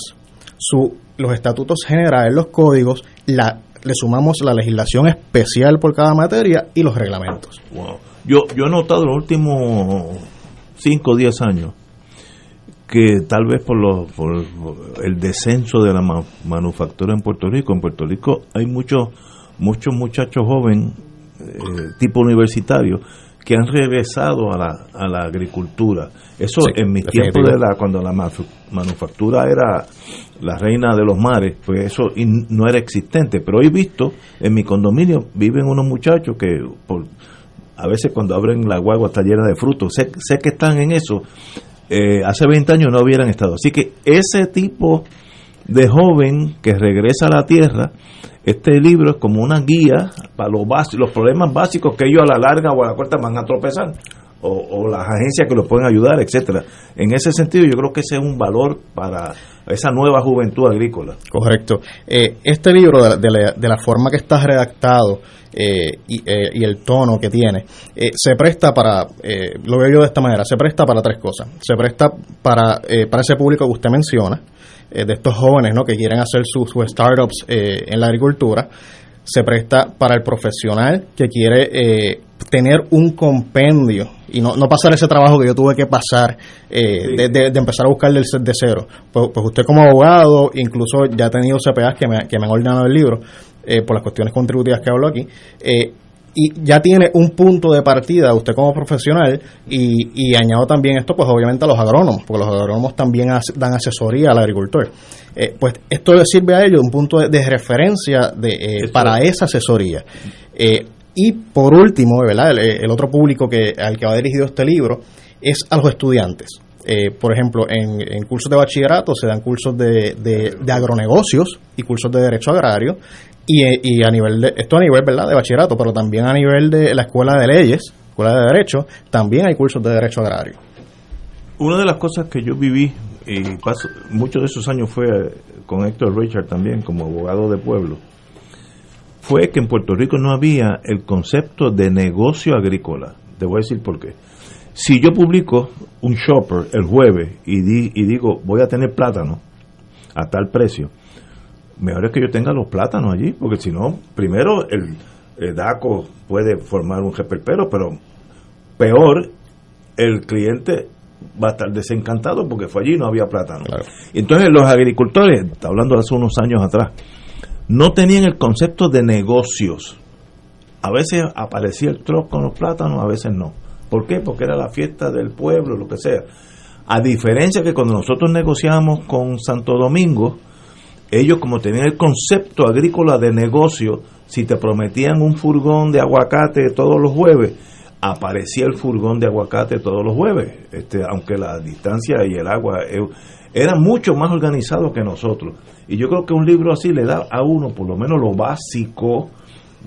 Speaker 10: su, los estatutos generales, los códigos, la, le sumamos la legislación especial por cada materia y los reglamentos.
Speaker 1: Wow. Yo, yo he notado los últimos 5 o 10 años que tal vez por, lo, por el descenso de la ma manufactura en Puerto Rico, en Puerto Rico hay muchos muchos muchachos jóvenes eh, tipo universitario que han regresado a la, a la agricultura. Eso sí, en mis tiempos de la cuando la manufactura era la reina de los mares, pues eso no era existente. Pero hoy he visto en mi condominio viven unos muchachos que por, a veces cuando abren la guagua está llena de frutos. Sé, sé que están en eso eh, hace 20 años no hubieran estado. Así que ese tipo de joven que regresa a la tierra, este libro es como una guía para los, los problemas básicos que ellos a la larga o a la corta van a tropezar. O, las agencias que los pueden ayudar, etcétera. En ese sentido, yo creo que ese es un valor para esa nueva juventud agrícola.
Speaker 10: Correcto. Eh, este libro, de la, forma que está redactado eh, y, eh, y, el tono que tiene, se presta para, lo veo yo de esta manera, se presta para tres cosas. Se presta para, para ese público que usted menciona, de estos jóvenes ¿no? que quieren hacer sus su startups en la agricultura. Se presta para el profesional que quiere tener un compendio y no, no pasar ese trabajo que yo tuve que pasar eh, sí. de, de, de, empezar a buscar del de cero. Pues, pues, usted como abogado, incluso ya ha tenido CPAs que me, que me han ordenado el libro eh, por las cuestiones contributivas que hablo aquí. Eh, y ya tiene un punto de partida usted como profesional y, y, añado también esto pues obviamente a los agrónomos porque los agrónomos también as, dan asesoría al agricultor eh, pues esto le sirve a ellos un punto de, de referencia de, eh, para esa asesoría eh, y por último, ¿verdad? El, otro público que, al que va dirigido este libro es a los estudiantes. Eh, por ejemplo, en, en, cursos de bachillerato se dan cursos de, de, agronegocios y cursos de derecho agrario. Y, y, a nivel de, esto a nivel ¿verdad? de bachillerato, pero también a nivel de la escuela de leyes, escuela de derecho, también hay cursos de derecho agrario.
Speaker 1: Una de las cosas que yo viví, y paso, muchos de esos años fue con Héctor Richard también, como abogado de pueblo, fue que en Puerto Rico no había el concepto de negocio agrícola. Te voy a decir por qué. Si yo publico un shopper el jueves y, di, y digo voy a tener plátano a tal precio, mejor es que yo tenga los plátanos allí, porque si no, primero el, el, DACO puede formar un reperpero, pero peor, el cliente va a estar desencantado porque fue allí y no había plátano. Claro. Entonces los agricultores, hablando de hace unos años atrás, no tenían el concepto de negocios. A veces aparecía el trozo con los plátanos, a veces no. ¿Por qué? Porque era la fiesta del pueblo, lo que sea. A diferencia que cuando nosotros negociamos con Santo Domingo, ellos como tenían el concepto agrícola de negocio, si te prometían un furgón de aguacate todos los jueves, aparecía el furgón de aguacate todos los jueves, este, aunque la distancia y el agua eh, eran mucho más organizados que nosotros. Y yo creo que un libro así le da a uno por lo menos lo básico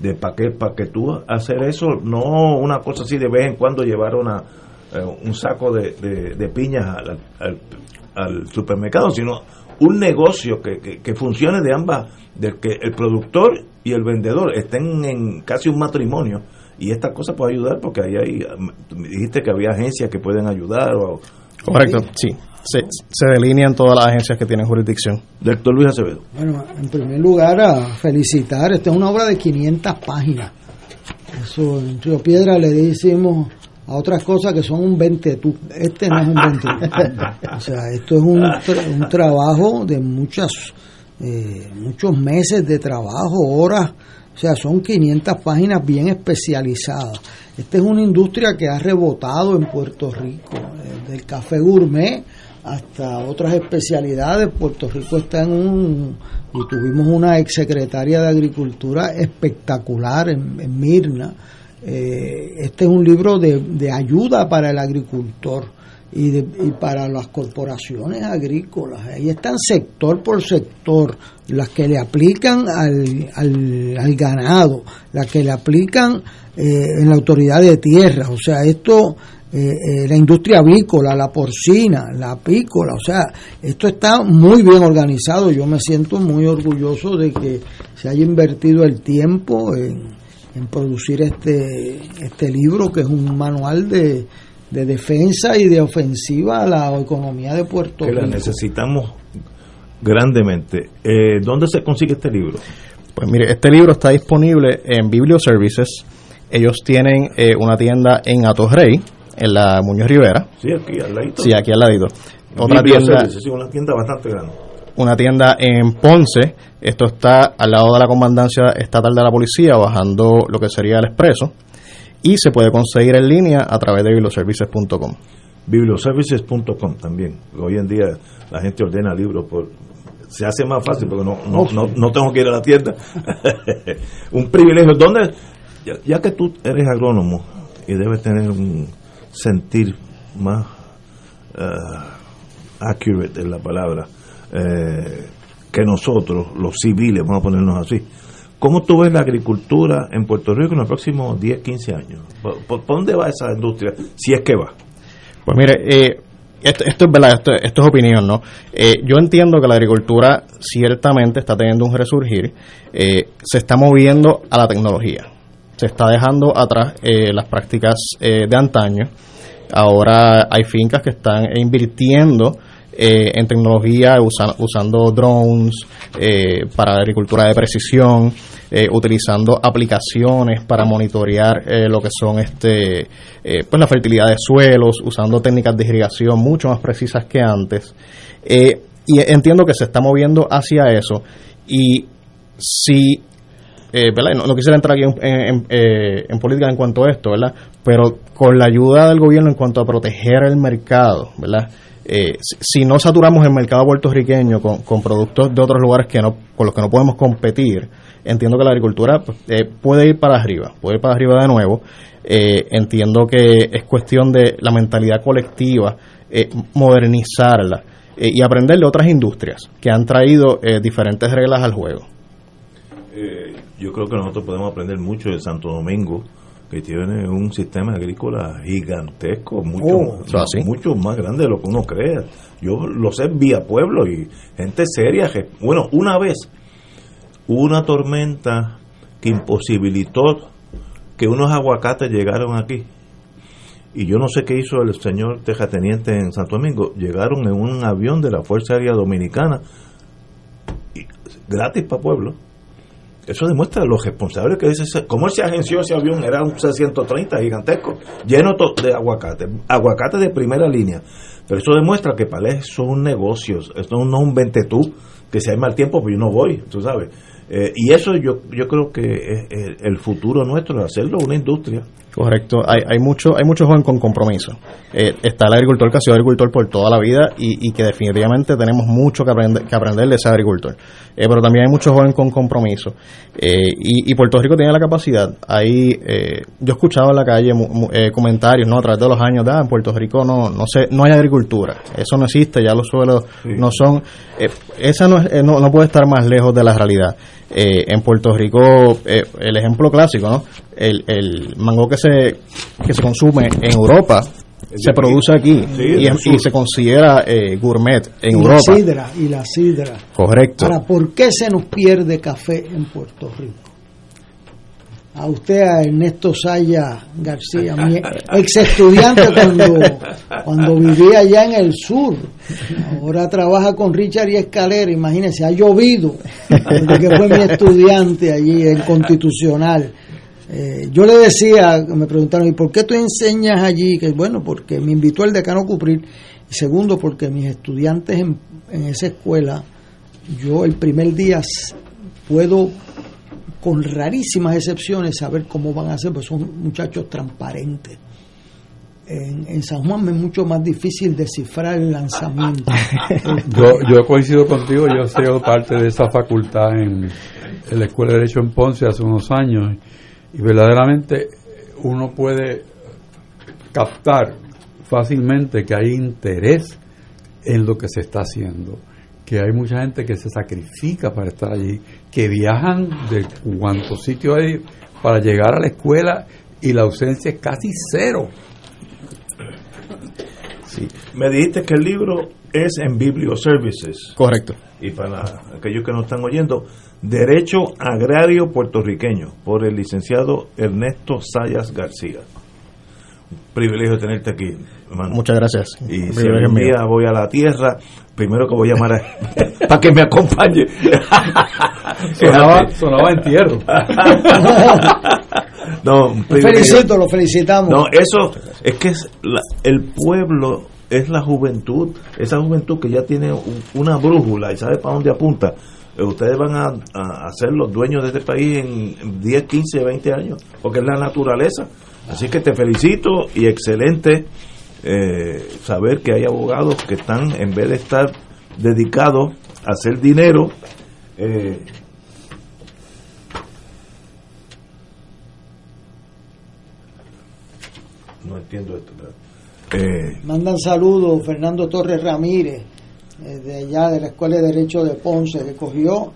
Speaker 1: de para que, pa que tú hacer eso, no una cosa así de vez en cuando llevar una, eh, un saco de, de, de piñas al, al, al, supermercado, sino un negocio que, que, que, funcione de ambas, del que el productor y el vendedor estén en casi un matrimonio. Y esta cosa puede ayudar porque ahí hay, dijiste que había agencias que pueden ayudar. O,
Speaker 10: Correcto, sí se, se, delinean todas las agencias que tienen jurisdicción.
Speaker 1: Doctor Luis Acevedo.
Speaker 3: Bueno, en primer lugar, a felicitar. Esta es una obra de 500 páginas. Eso en Río Piedra le decimos a otras cosas que son un 20 tú. Este no es un 20 [laughs] O sea, esto es un, tra un trabajo de muchas, eh, muchos meses de trabajo, horas. O sea, son 500 páginas bien especializadas. Esta es una industria que ha rebotado en Puerto Rico, eh, del café gourmet hasta otras especialidades. Puerto Rico está en un. Y tuvimos una exsecretaria de Agricultura espectacular en, Mirna. Eh, este es un libro de, de, ayuda para el agricultor. y, de- y para las corporaciones agrícolas. Ahí están sector por sector, las que le aplican al, al, al ganado, las que le aplican eh, en la autoridad de tierra. O sea, esto, eh, eh, la industria avícola, la porcina, la apícola, o sea, esto está muy bien organizado. Yo me siento muy orgulloso de que se haya invertido el tiempo en, en producir este, este libro, que es un manual de, de defensa y de ofensiva a la economía de Puerto
Speaker 1: que la
Speaker 3: Rico.
Speaker 1: necesitamos grandemente. Eh, ¿Dónde se consigue este libro?
Speaker 10: Pues mire, este libro está disponible en Biblioservices. Ellos tienen eh, una tienda en Atorrey, en la Muñoz Rivera.
Speaker 1: Sí, aquí al ladito.
Speaker 10: Sí, aquí al ladito. Otra tienda,
Speaker 1: sí, una tienda bastante grande.
Speaker 10: una tienda en Ponce. Esto está al lado de la comandancia estatal de la policía, bajando lo que sería el expreso. Y se puede conseguir en línea a través de biblioservices.com.
Speaker 1: Biblioservices.com también. Hoy en día la gente ordena libros por se hace más fácil porque no, no, no, no tengo que ir a la tienda. [laughs] un privilegio. ¿Dónde? Ya, ya que tú eres agrónomo y debes tener un sentir más eh, accurate en la palabra eh, que nosotros, los civiles, vamos a ponernos así. ¿Cómo tú ves la agricultura en Puerto Rico en los próximos 10, 15 años? ¿Por, por- por dónde va esa industria? Si es que va.
Speaker 10: Pues mire, eh, esto, esto es verdad, esto, esto es opinión, ¿no? Eh, yo entiendo que la agricultura ciertamente está teniendo un resurgir, eh, se está moviendo a la tecnología, se está dejando atrás eh, las prácticas eh, de antaño, ahora hay fincas que están invirtiendo eh, en tecnología, usa- usando drones eh, para agricultura de precisión, utilizando aplicaciones para monitorear lo que son este pues la fertilidad de suelos, usando técnicas de irrigación mucho más precisas que antes. Y entiendo que se está moviendo hacia eso. Y si eh, ¿verdad? No, no quisiera entrar aquí eh, en política en cuanto a esto, ¿verdad? Pero con la ayuda del gobierno en cuanto a proteger el mercado, ¿verdad? Eh, si, no saturamos el mercado puertorriqueño con, con productos de otros lugares que no, con los que no podemos competir, entiendo que la agricultura pues, eh, puede ir para arriba, puede ir para arriba de nuevo. Entiendo que es cuestión de la mentalidad colectiva, modernizarla y aprender de otras industrias que han traído diferentes reglas al juego.
Speaker 1: Yo creo que nosotros podemos aprender mucho de Santo Domingo, que tiene un sistema agrícola gigantesco, mucho,
Speaker 10: Oh,
Speaker 1: mucho más grande de lo que uno crea. Yo lo sé vía pueblo y gente seria. bueno, una vez hubo una tormenta que imposibilitó que unos aguacates llegaron aquí. Y yo no sé qué hizo el señor tejateniente en Santo Domingo. Llegaron en un avión de la Fuerza Aérea Dominicana, y- gratis para pueblo. Eso demuestra lo responsable que ese. ¿Cómo se agenció ese avión? Era un C-130 gigantesco, lleno de aguacate, aguacate de primera línea. Pero eso demuestra que para él son negocios, esto no es un ventetú, que si hay mal tiempo, pues yo no voy, tú sabes. Eh, y eso yo, yo creo que es el futuro nuestro, hacerlo una industria.
Speaker 10: Correcto, hay, hay mucho hay muchos jóvenes con compromiso. Eh, está el agricultor que ha sido agricultor por toda la vida y, y que definitivamente tenemos mucho que aprender, que aprender de ese agricultor. Eh, pero también hay muchos jóvenes con compromiso. Eh, y, y Puerto Rico tiene la capacidad. Hay, eh, yo he escuchado en la calle mu- mu- eh, comentarios ¿no? a través de los años, "Ah, en Puerto Rico no no sé, no hay agricultura, eso no existe, ya los suelos no son... esa no, es- eh, no, no puede estar más lejos de la realidad. Eh, en Puerto Rico, eh, el ejemplo clásico, ¿no? El, el mango que se, que se consume en Europa se produce aquí
Speaker 3: Sí,
Speaker 10: y, se considera eh, gourmet en
Speaker 3: y
Speaker 10: Europa.
Speaker 3: la sidra, y la sidra.
Speaker 10: Correcto.
Speaker 3: Ahora, ¿por qué se nos pierde café en Puerto Rico? A usted, a Ernesto Saya García, mi [laughs] ex estudiante cuando, cuando vivía allá en el sur. Ahora trabaja con Richard y Escalera, imagínense, ha llovido desde que fue mi estudiante allí en Constitucional. Eh, yo le decía, me preguntaron, ¿y por qué tú enseñas allí? Que bueno, porque me invitó el decano Cupril. Y segundo, porque mis estudiantes en, en esa escuela, yo el primer día puedo, con rarísimas excepciones, saber cómo van a ser, pues son muchachos transparentes. En, en San Juan me es mucho más difícil descifrar el lanzamiento. [laughs]
Speaker 2: Yo, yo coincido contigo, yo he sido parte de esa facultad en, en la Escuela de Derecho en Ponce hace unos años y verdaderamente uno puede captar fácilmente que hay interés en lo que se está haciendo, que hay mucha gente que se sacrifica para estar allí, que viajan de cuantos sitios hay para llegar a la escuela y la ausencia es casi cero.
Speaker 1: Sí. Me dijiste que el libro es en Biblioservices.
Speaker 10: Correcto.
Speaker 1: Y para aquellos que nos están oyendo, Derecho Agrario Puertorriqueño, por el licenciado Ernesto Sayas García. Privilegio tenerte aquí, hermano.
Speaker 10: Muchas gracias.
Speaker 1: Y si algún día voy a la tierra, primero que voy a llamar a, [laughs] para que me acompañe. [laughs]
Speaker 2: sonaba, sonaba entierro. [laughs]
Speaker 1: no,
Speaker 3: lo felicito, lo felicitamos.
Speaker 1: No, eso es que es la, el pueblo es la juventud, esa juventud que ya tiene una brújula y sabe para dónde apunta. Ustedes van a, a, ser los dueños de este país en 10, 15, 20 años, porque es la naturaleza. Así que te felicito y excelente eh, saber que hay abogados que están, en vez de estar dedicados a hacer dinero, eh, no entiendo esto.
Speaker 3: Eh, Mandan saludos Fernando Torres Ramírez, eh, de allá de la Escuela de Derecho de Ponce, que cogió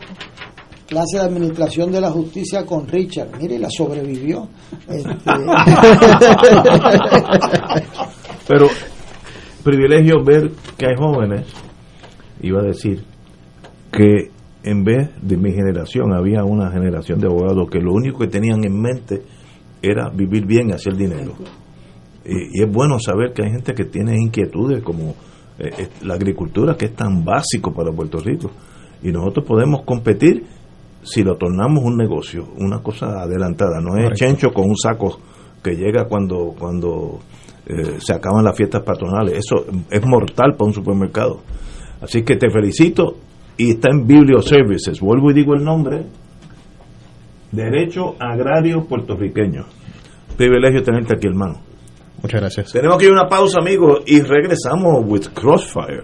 Speaker 3: clase de administración de la justicia con Richard. Mire, la sobrevivió. Este... [laughs]
Speaker 1: Pero privilegio ver que hay jóvenes, iba a decir, que en vez de mi generación había una generación de abogados que lo único que tenían en mente era vivir bien y hacer dinero. Y, y es bueno saber que hay gente que tiene inquietudes como eh, la agricultura, que es tan básico para Puerto Rico. Y nosotros podemos competir si lo tornamos un negocio, una cosa adelantada. No es chencho con un saco que llega cuando, cuando eh, se acaban las fiestas patronales. Eso es mortal para un supermercado. Así que te felicito y está en Biblio Services. Vuelvo y digo el nombre. Derecho Agrario Puertorriqueño. Privilegio tenerte aquí, hermano.
Speaker 10: Muchas gracias.
Speaker 1: Tenemos que ir a una pausa, amigos, y regresamos with Crossfire.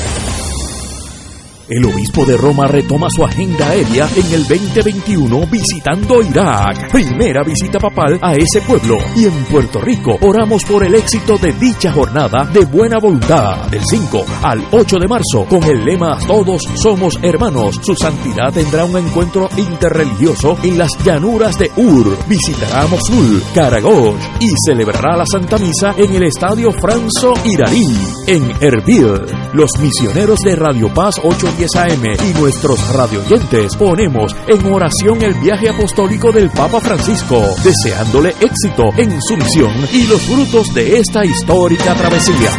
Speaker 5: El obispo de Roma retoma su agenda aérea en el 2021 visitando Irak. Primera visita papal a ese pueblo. Y en Puerto Rico oramos por el éxito de dicha jornada de buena voluntad. Del 5 al 8 de marzo con el lema Todos somos hermanos. Su santidad tendrá un encuentro interreligioso en las llanuras de Ur. Visitará Mosul, Karagosh y celebrará la Santa Misa en el Estadio Franzo Iraní en Erbil. Los misioneros de Radio Paz 8 AM y nuestros radioyentes ponemos en oración el viaje apostólico del Papa Francisco, deseándole éxito en su misión y los frutos de esta histórica travesía.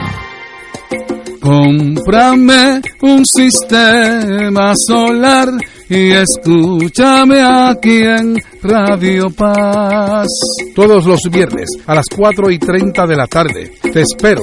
Speaker 11: Cómprame un sistema solar y escúchame aquí en Radio Paz.
Speaker 6: Todos los viernes a las 4 y 30 de la tarde te espero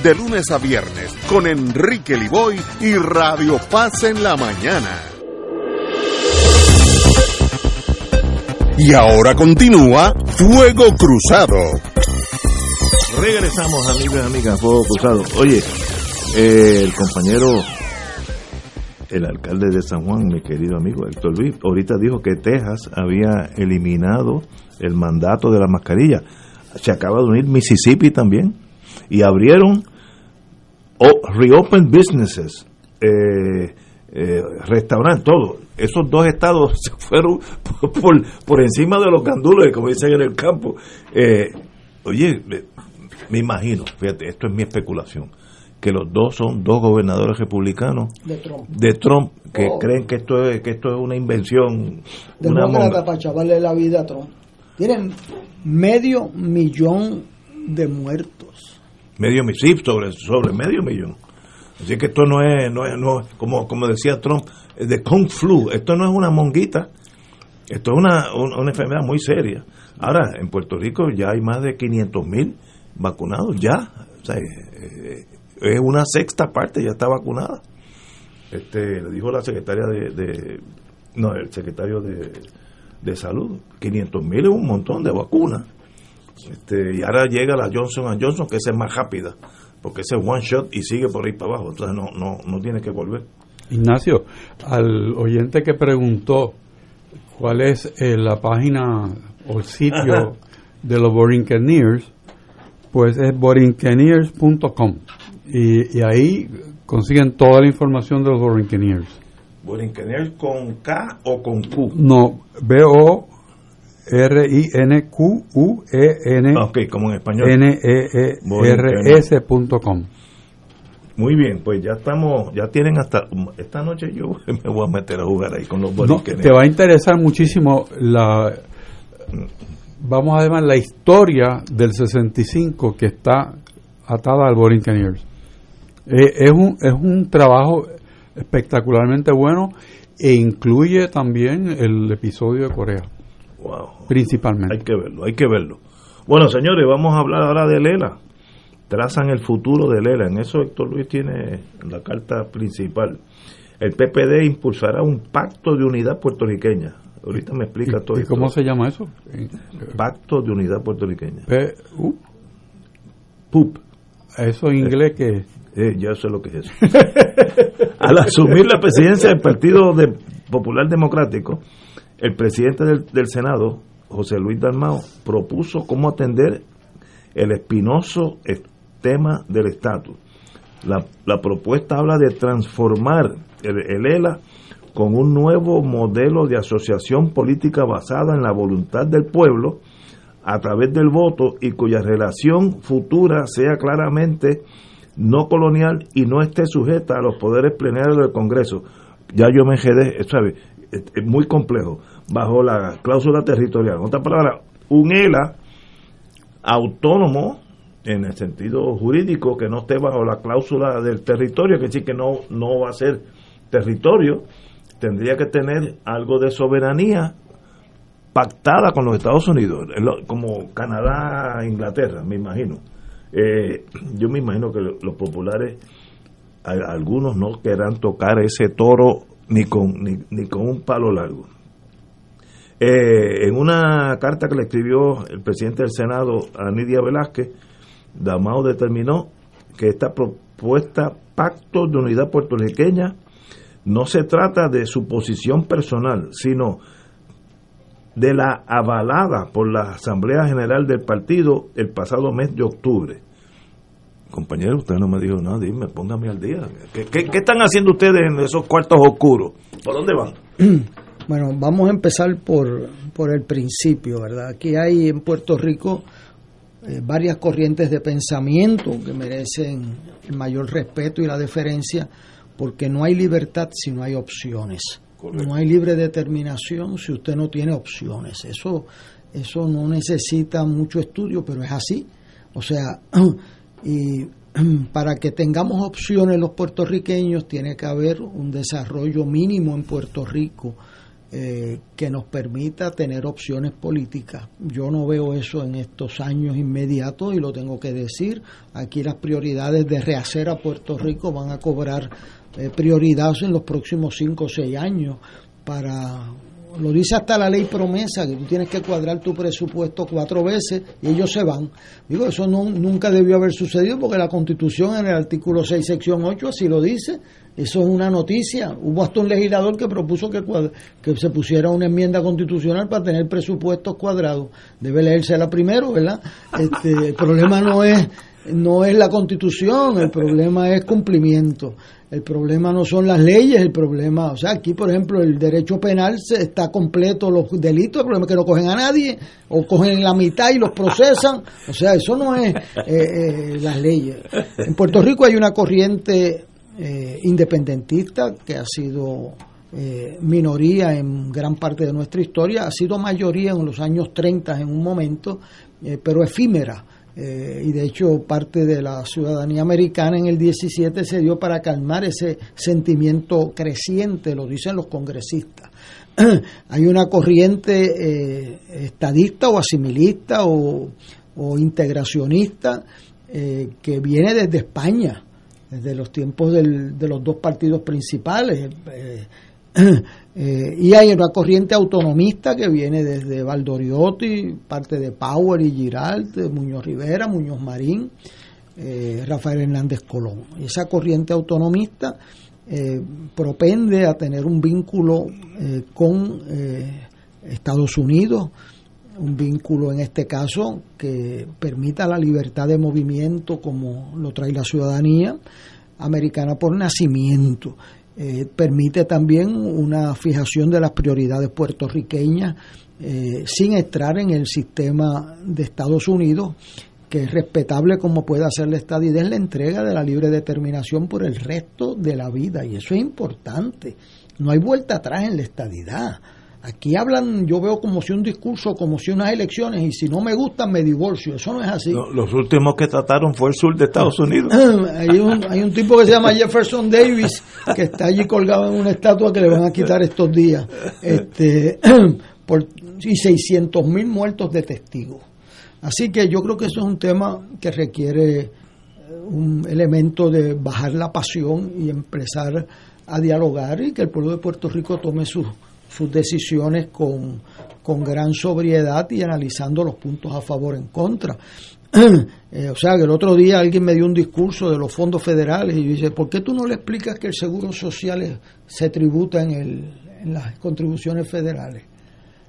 Speaker 4: de lunes a viernes con Enrique Liboy y Radio Paz en la mañana. Y ahora continúa Fuego Cruzado.
Speaker 1: Regresamos, amigos y amigas, Fuego Cruzado. Oye, eh, el compañero, el alcalde de San Juan, mi querido amigo Héctor Luis, ahorita dijo que Texas había eliminado el mandato de la mascarilla. Se acaba de unir Mississippi también. Y abrieron reopen businesses, eh, eh, restaurantes, todo. Esos dos estados [laughs] se fueron por, por, por encima de los gandules, como dicen en el campo. Eh, oye, me, imagino, fíjate, esto es mi especulación, que los dos son dos gobernadores republicanos
Speaker 3: De Trump.
Speaker 1: de Trump que
Speaker 3: Oh.
Speaker 1: creen que esto es que esto es una invención, una
Speaker 3: Demócrata para chavarle la vida a Trump. Tienen medio millón de muertos.
Speaker 1: Medio mi- sí, sobre sobre medio millón. Así que esto no es, no es, no como, como decía Trump, de Kung Flu. Esto no es una monguita. Esto es una, un- una enfermedad muy seria. Ahora, en Puerto Rico ya hay más de 500 mil vacunados, ya. Sea, eh, es una sexta parte, ya está vacunada. Este, le dijo la secretaria de, de- no, el secretario de, de salud, 500 mil es un montón de vacunas. Este, y ahora llega la Johnson Johnson, que esa es más rápida, porque ese es one shot y sigue por ahí para abajo, entonces no, no, no tiene que volver.
Speaker 2: Ignacio, al oyente que preguntó cuál es eh, la página o el sitio [laughs] de los Borinqueniers, pues es borinqueniers.com y, y ahí consiguen toda la información de los Borinqueniers.
Speaker 1: Borinquenier con K o con Q.
Speaker 2: No, B-O-R-I-N-Q-U-E-N.
Speaker 1: Ok, como en español.
Speaker 2: N-E-E-R-S.com.
Speaker 1: Muy bien, pues ya estamos, ya tienen hasta, esta noche yo [laughs] me voy a meter a jugar ahí con los
Speaker 2: No,
Speaker 1: Borinqueniers.
Speaker 2: te va a interesar muchísimo la vamos a llamar la historia del 65 que está atada al Borinqueniers. Eh, es un es un trabajo espectacularmente bueno e incluye también el episodio de Corea.
Speaker 1: Wow.
Speaker 2: Principalmente.
Speaker 1: Hay que verlo, hay que verlo. Bueno, señores, vamos a hablar ahora de Lela. Trazan el futuro de Lela. En eso Héctor Luis tiene la carta principal. El PPD impulsará un pacto de unidad puertorriqueña. Ahorita me explica todo
Speaker 2: ¿Y
Speaker 1: esto.
Speaker 2: cómo se llama eso?
Speaker 1: Pacto de unidad puertorriqueña.
Speaker 2: P- U.
Speaker 1: PUP.
Speaker 2: Eso en inglés que
Speaker 1: Eh, ya sé lo que es eso. [laughs] Al asumir la presidencia del Partido de- Popular Democrático, el presidente del, Senado, José Luis Dalmao, propuso cómo atender el espinoso es- tema del estatus. La, propuesta habla de transformar el, el ELA con un nuevo modelo de asociación política basada en la voluntad del pueblo a través del voto y cuya relación futura sea claramente no colonial y no esté sujeta a los poderes plenarios del Congreso. Ya yo me quedé, es muy complejo, bajo la cláusula territorial. En otras palabras, un ELA autónomo en el sentido jurídico que no esté bajo la cláusula del territorio, que sí que no, no va a ser territorio, tendría que tener algo de soberanía pactada con los Estados Unidos, como Canadá, Inglaterra, me imagino. Eh, yo me imagino que lo- los populares, algunos no querrán tocar ese toro ni con, ni con un palo largo. Eh, en una carta que le escribió el presidente del Senado a Nidia Velázquez, Damao determinó que esta propuesta pacto de unidad puertorriqueña no se trata de su posición personal, sino de la avalada por la Asamblea General del partido el pasado mes de octubre. Compañero, usted no me dijo nada, dime, póngame al día. ¿Qué, qué, qué están haciendo ustedes en esos cuartos oscuros? ¿Por dónde van? [clears throat]
Speaker 3: Bueno, vamos a empezar por, por el principio, ¿verdad? Aquí hay en Puerto Rico eh, varias corrientes de pensamiento que merecen el mayor respeto y la deferencia, porque no hay libertad si no hay opciones. No hay libre determinación si usted no tiene opciones. Eso, eso no necesita mucho estudio, pero es así. O sea, [clears throat] y [clears throat] para que tengamos opciones los puertorriqueños tiene que haber un desarrollo mínimo en Puerto Rico eh, que nos permita tener opciones políticas. Yo no veo eso en estos años inmediatos y lo tengo que decir. Aquí las prioridades de rehacer a Puerto Rico van a cobrar eh, prioridad en los próximos cinco o seis años para lo dice hasta la ley promesa, que tú tienes que cuadrar tu presupuesto cuatro veces y ellos se van. Digo, eso no, nunca debió haber sucedido porque la Constitución en el artículo 6, sección 8, así lo dice. Eso es una noticia. Hubo hasta un legislador que propuso que, que se pusiera una enmienda constitucional para tener presupuestos cuadrados. Debe leérsela primero, ¿verdad? Este, el problema no es no es la constitución, el problema es cumplimiento. El problema no son las leyes, el problema, o sea, aquí por ejemplo el derecho penal se está completo los delitos, el problema es que no cogen a nadie o cogen la mitad y los procesan, o sea, eso no es eh, eh, las leyes. En Puerto Rico hay una corriente eh, independentista que ha sido minoría en gran parte de nuestra historia, ha sido mayoría en los años 30 en un momento, pero efímera eh, y de hecho parte de la ciudadanía americana en el 17 se dio para calmar ese sentimiento creciente, lo dicen los congresistas. [clears throat] Hay una corriente eh, estadista o asimilista o, integracionista eh, que viene desde España, desde los tiempos de los dos partidos principales. [clears throat] Eh, y hay una corriente autonomista que viene desde Valdoriotti, parte de Power y Giralt, Muñoz Rivera, Muñoz Marín, eh, Rafael Hernández Colón. Y esa corriente autonomista eh, propende a tener un vínculo con Estados Unidos, un vínculo en este caso que permita la libertad de movimiento como lo trae la ciudadanía americana por nacimiento eh, permite también una fijación de las prioridades puertorriqueñas eh, sin entrar en el sistema de Estados Unidos, que es respetable como puede hacer la estadidad, la entrega de la libre determinación por el resto de la vida. Y eso es importante. No hay vuelta atrás en la estadidad. Aquí hablan, yo veo como si un discurso, como si unas elecciones, y si no me gustan me divorcio. Eso no es así.
Speaker 1: los últimos que trataron fue el sur de Estados [laughs] Unidos.
Speaker 3: hay, un, hay un tipo que se llama Jefferson Davis, que está allí colgado en una estatua que le van a quitar estos días. Este, [clears throat] por, y 600 mil muertos de testigos. Así que yo creo que eso es un tema que requiere eh, un elemento de bajar la pasión y empezar a dialogar y que el pueblo de Puerto Rico tome sus sus decisiones con, con gran sobriedad y analizando los puntos a favor en contra. [clears throat] Eh, o sea, que el otro día alguien me dio un discurso de los fondos federales y dice, ¿por qué tú no le explicas que el seguro social se tributa en, el, en las contribuciones federales?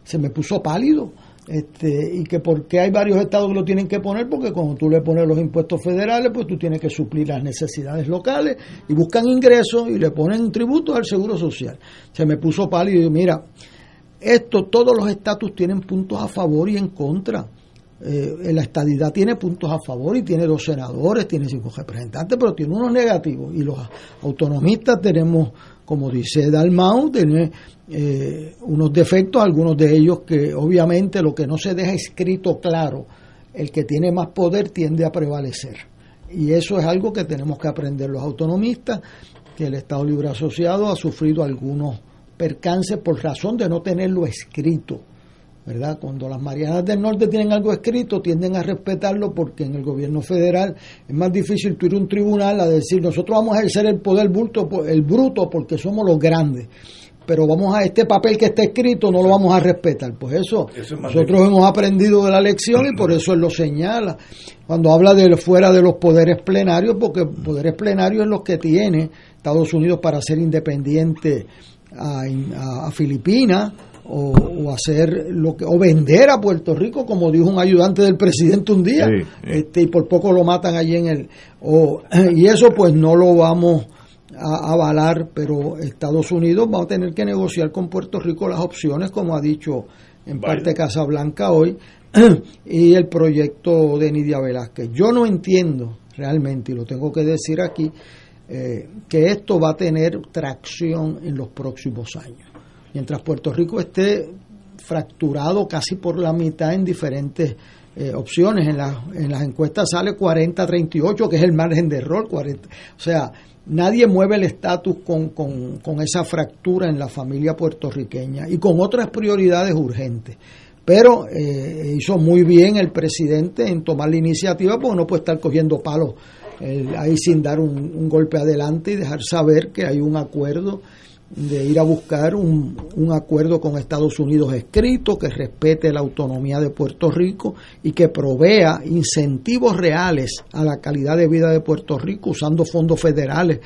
Speaker 3: Se me puso pálido este, y que porque hay varios estados que lo tienen que poner, porque cuando tú le pones los impuestos federales, pues tú tienes que suplir las necesidades locales y buscan ingresos y le ponen tributos al seguro social. Se me puso pálido y mira, esto, todos los estatus tienen puntos a favor y en contra. Eh, la estadidad tiene puntos a favor y tiene dos senadores, tiene cinco representantes, pero tiene unos negativos. Y los autonomistas tenemos, como dice Dalmau, tiene eh, unos defectos, algunos de ellos que obviamente lo que no se deja escrito claro, el que tiene más poder tiende a prevalecer. Y eso es algo que tenemos que aprender los autonomistas, que el Estado Libre Asociado ha sufrido algunos percances por razón de no tenerlo escrito. ¿Verdad? Cuando las Marianas del Norte tienen algo escrito, tienden a respetarlo porque en el gobierno federal es más difícil tú ir a un tribunal a decir nosotros vamos a ejercer el poder bruto, el bruto porque somos los grandes pero vamos a este papel que está escrito, no lo vamos a respetar. Pues eso, nosotros hemos aprendido de la lección y por eso él lo señala. Cuando habla de fuera de los poderes plenarios, porque poderes plenarios es los que tiene Estados Unidos para ser independiente a, Filipinas. O, hacer lo que o vender a Puerto Rico como dijo un ayudante del presidente un día este y por poco lo matan allí en el o, [clears throat] y eso pues no lo vamos a avalar, pero Estados Unidos va a tener que negociar con Puerto Rico las opciones, como ha dicho en parte Casablanca hoy, [clears throat] y el proyecto de Nidia Velázquez. Yo no entiendo realmente, y lo tengo que decir aquí, eh, que esto va a tener tracción en los próximos años. Mientras Puerto Rico esté fracturado casi por la mitad en diferentes eh, opciones, en, en las encuestas sale 40-38, que es el margen de error, 40, o sea, nadie mueve el estatus con, con, con esa fractura en la familia puertorriqueña y con otras prioridades urgentes. Pero eh, hizo muy bien el presidente en tomar la iniciativa porque no puede estar cogiendo palos ahí sin dar un, golpe adelante y dejar saber que hay un acuerdo de ir a buscar un, un, acuerdo con Estados Unidos escrito que respete la autonomía de Puerto Rico y que provea incentivos reales a la calidad de vida de Puerto Rico usando fondos federales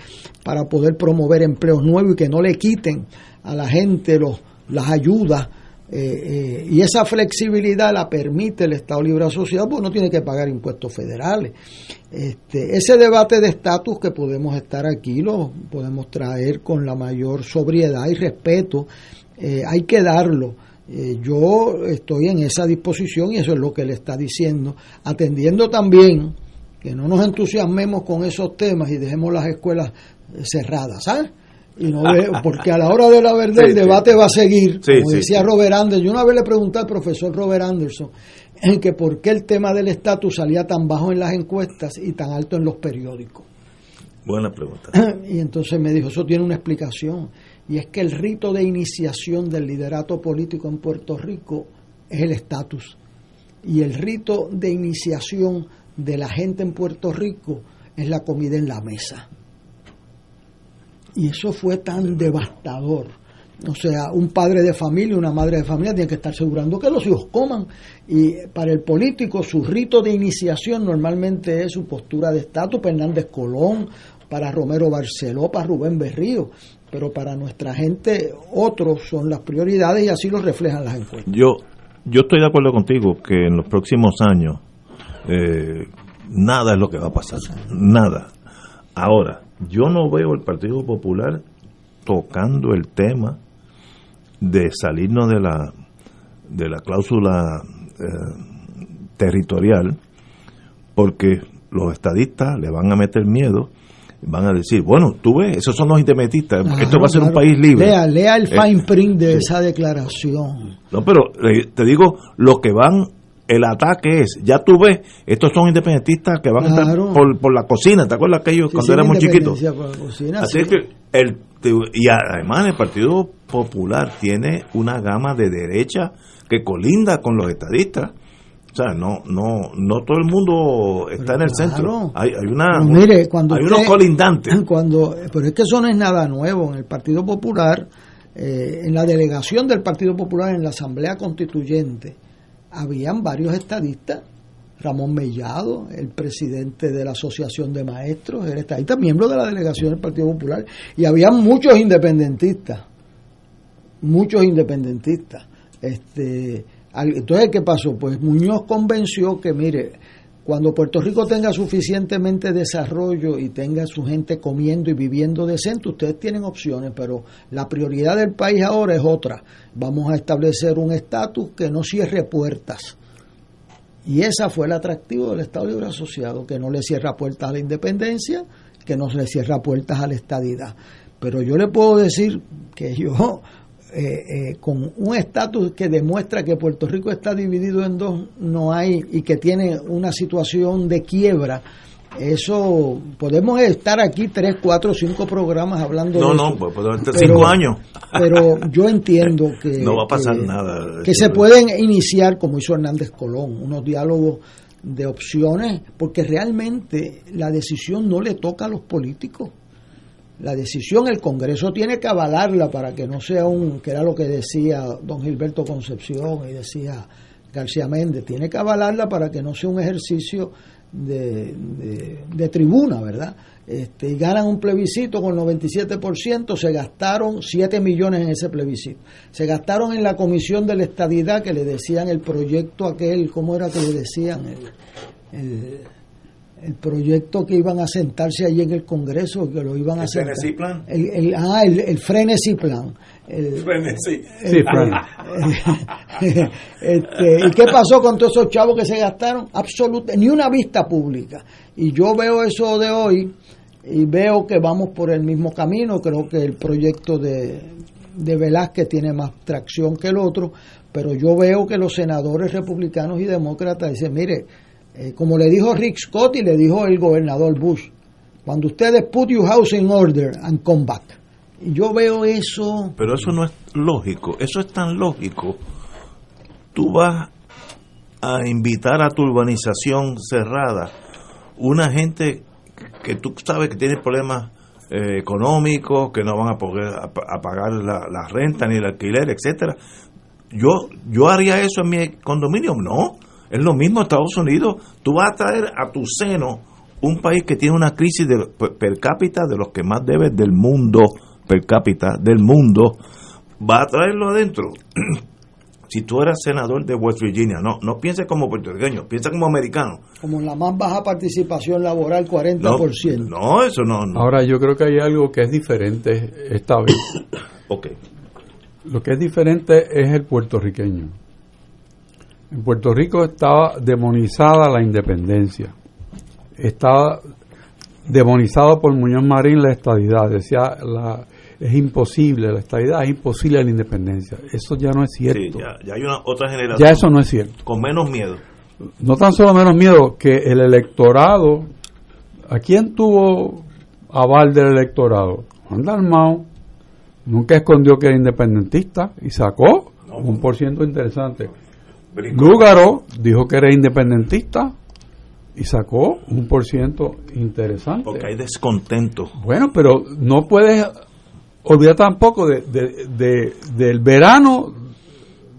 Speaker 3: para poder promover empleos nuevos y que no le quiten a la gente los, las ayudas eh, eh, y esa flexibilidad la permite el Estado Libre Asociado, porque no tiene que pagar impuestos federales. Este, ese debate de estatus que podemos estar aquí, lo podemos traer con la mayor sobriedad y respeto, eh, hay que darlo. yo estoy en esa disposición y eso es lo que le está diciendo, atendiendo también que no nos entusiasmemos con esos temas y dejemos las escuelas cerradas, ¿sabes? Y no porque a la hora de la verdad el debate va a seguir, como decía Robert Anderson. Yo una vez le pregunté al profesor Robert Anderson en que por qué el tema del estatus salía tan bajo en las encuestas y tan alto en los periódicos.
Speaker 1: Buena pregunta. [clears throat]
Speaker 3: Y entonces me dijo, eso tiene una explicación, y es que el rito de iniciación del liderato político en Puerto Rico es el estatus, y el rito de iniciación de la gente en Puerto Rico es la comida en la mesa. Y eso fue tan devastador. O sea, un padre de familia, una madre de familia tiene que estar asegurando que los hijos coman. Y para el político, su rito de iniciación normalmente es su postura de estatus, para Hernández Colón, para Romero Barceló, para Rubén Berrío. Pero para nuestra gente, otros son las prioridades y así lo reflejan las encuestas.
Speaker 1: Yo, yo estoy de acuerdo contigo que en los próximos años eh, nada es lo que va a pasar. Nada. Ahora, yo no veo el Partido Popular tocando el tema de salirnos de la de la cláusula eh, territorial porque los estadistas le van a meter miedo van a decir, bueno, tú ves, esos son los independentistas, esto va a ser un país libre.
Speaker 3: Lea, lea el eh, fine print de esa declaración.
Speaker 1: No, pero eh, te digo, los que van el ataque es, ya tú ves, estos son independentistas que van a estar por, la cocina, ¿te acuerdas aquellos cuando éramos chiquitos? Así que el, y además el Partido Popular tiene una gama de derecha que colinda con los estadistas. O sea, no, no, no todo el mundo está en el centro. Hay, hay una,
Speaker 3: cuando
Speaker 1: hay unos colindantes.
Speaker 3: Cuando, pero es que eso no es nada nuevo. En el Partido Popular, eh, en la delegación del Partido Popular en la Asamblea Constituyente, habían varios estadistas. Ramón Mellado, el presidente de la Asociación de Maestros, era estadista, miembro de la delegación del Partido Popular, y había muchos independentistas, muchos independentistas. Este, entonces, ¿qué pasó? Pues Muñoz convenció que, mire, cuando Puerto Rico tenga suficientemente desarrollo y tenga su gente comiendo y viviendo decente, ustedes tienen opciones, pero la prioridad del país ahora es otra. Vamos a establecer un estatus que no cierre puertas. Y esa fue el atractivo del Estado Libre Asociado, que no le cierra puertas a la independencia, que no le cierra puertas a la estadidad. Pero yo le puedo decir que yo eh, eh, con un estatus que demuestra que Puerto Rico está dividido en dos, no hay, y que tiene una situación de quiebra, eso podemos estar aquí tres, cuatro, cinco programas hablando
Speaker 1: no,
Speaker 3: de
Speaker 1: no, pues podemos estar cinco años.
Speaker 3: Pero yo entiendo [laughs] que
Speaker 1: no va a pasar nada.
Speaker 3: Que se pueden iniciar, como hizo Hernández Colón, unos diálogos de opciones, porque realmente la decisión no le toca a los políticos la decisión el Congreso tiene que avalarla para que no sea un, que era lo que decía don Gilberto Concepción y decía García Méndez, tiene que avalarla para que no sea un ejercicio de, de, tribuna, ¿verdad? Este, y ganan un plebiscito con 97%, se gastaron 7 millones en ese plebiscito. Se gastaron en la comisión de la estadidad que le decían el proyecto aquel, ¿cómo era que le decían? el el proyecto que iban a sentarse allí en el Congreso, que lo iban a
Speaker 1: ¿El
Speaker 3: sentar.
Speaker 1: Frenesí Plan?
Speaker 3: El, el- ah, el, el Frenesí Plan. El-
Speaker 1: Frenesí.
Speaker 3: el- [laughs] este, ¿Y qué pasó con todos esos chavos que se gastaron? Absolutamente, ni una vista pública. Y yo veo eso de hoy y veo que vamos por el mismo camino. Creo que el proyecto de, de Velázquez tiene más tracción que el otro, pero yo veo que los senadores republicanos y demócratas dicen, mire, eh, como le dijo Rick Scott y le dijo el gobernador Bush, cuando ustedes put your house in order and come back. Yo veo eso
Speaker 1: Pero eso no es lógico, eso es tan lógico. Tú vas a invitar a tu urbanización cerrada una gente que tú sabes que tiene problemas eh, económicos, que no van a poder pagar la, la renta ni el alquiler, etcétera. Yo yo haría eso en mi condominio, no. Es lo mismo Estados Unidos. Tú vas a traer a tu seno un país que tiene una crisis de, per, cápita de los que más debe del mundo, per cápita del mundo, va a traerlo adentro. [clears throat] si tú eras senador de West Virginia, no no pienses como puertorriqueño, piensa como americano.
Speaker 3: como la más baja participación laboral, 40%.
Speaker 1: No, eso no. no.
Speaker 2: Ahora yo creo que hay algo que es diferente esta vez.
Speaker 1: ok.
Speaker 2: Lo que es diferente es el puertorriqueño. En Puerto Rico estaba demonizada la independencia. Estaba demonizado por Muñoz Marín la estadidad. Decía, la, es imposible, la estadidad es imposible la independencia. Eso ya no es cierto.
Speaker 1: Sí, ya, ya hay una otra generación.
Speaker 2: Ya eso no es cierto.
Speaker 1: Con menos miedo.
Speaker 2: No tan solo menos miedo que el electorado. ¿A quién tuvo aval del electorado? Juan Dalmau nunca escondió que era independentista y sacó un por ciento interesante. Lúgaro dijo que era independentista y sacó un por ciento interesante.
Speaker 1: Porque hay descontento.
Speaker 2: Bueno, pero no puedes olvidar tampoco de, de- de- del verano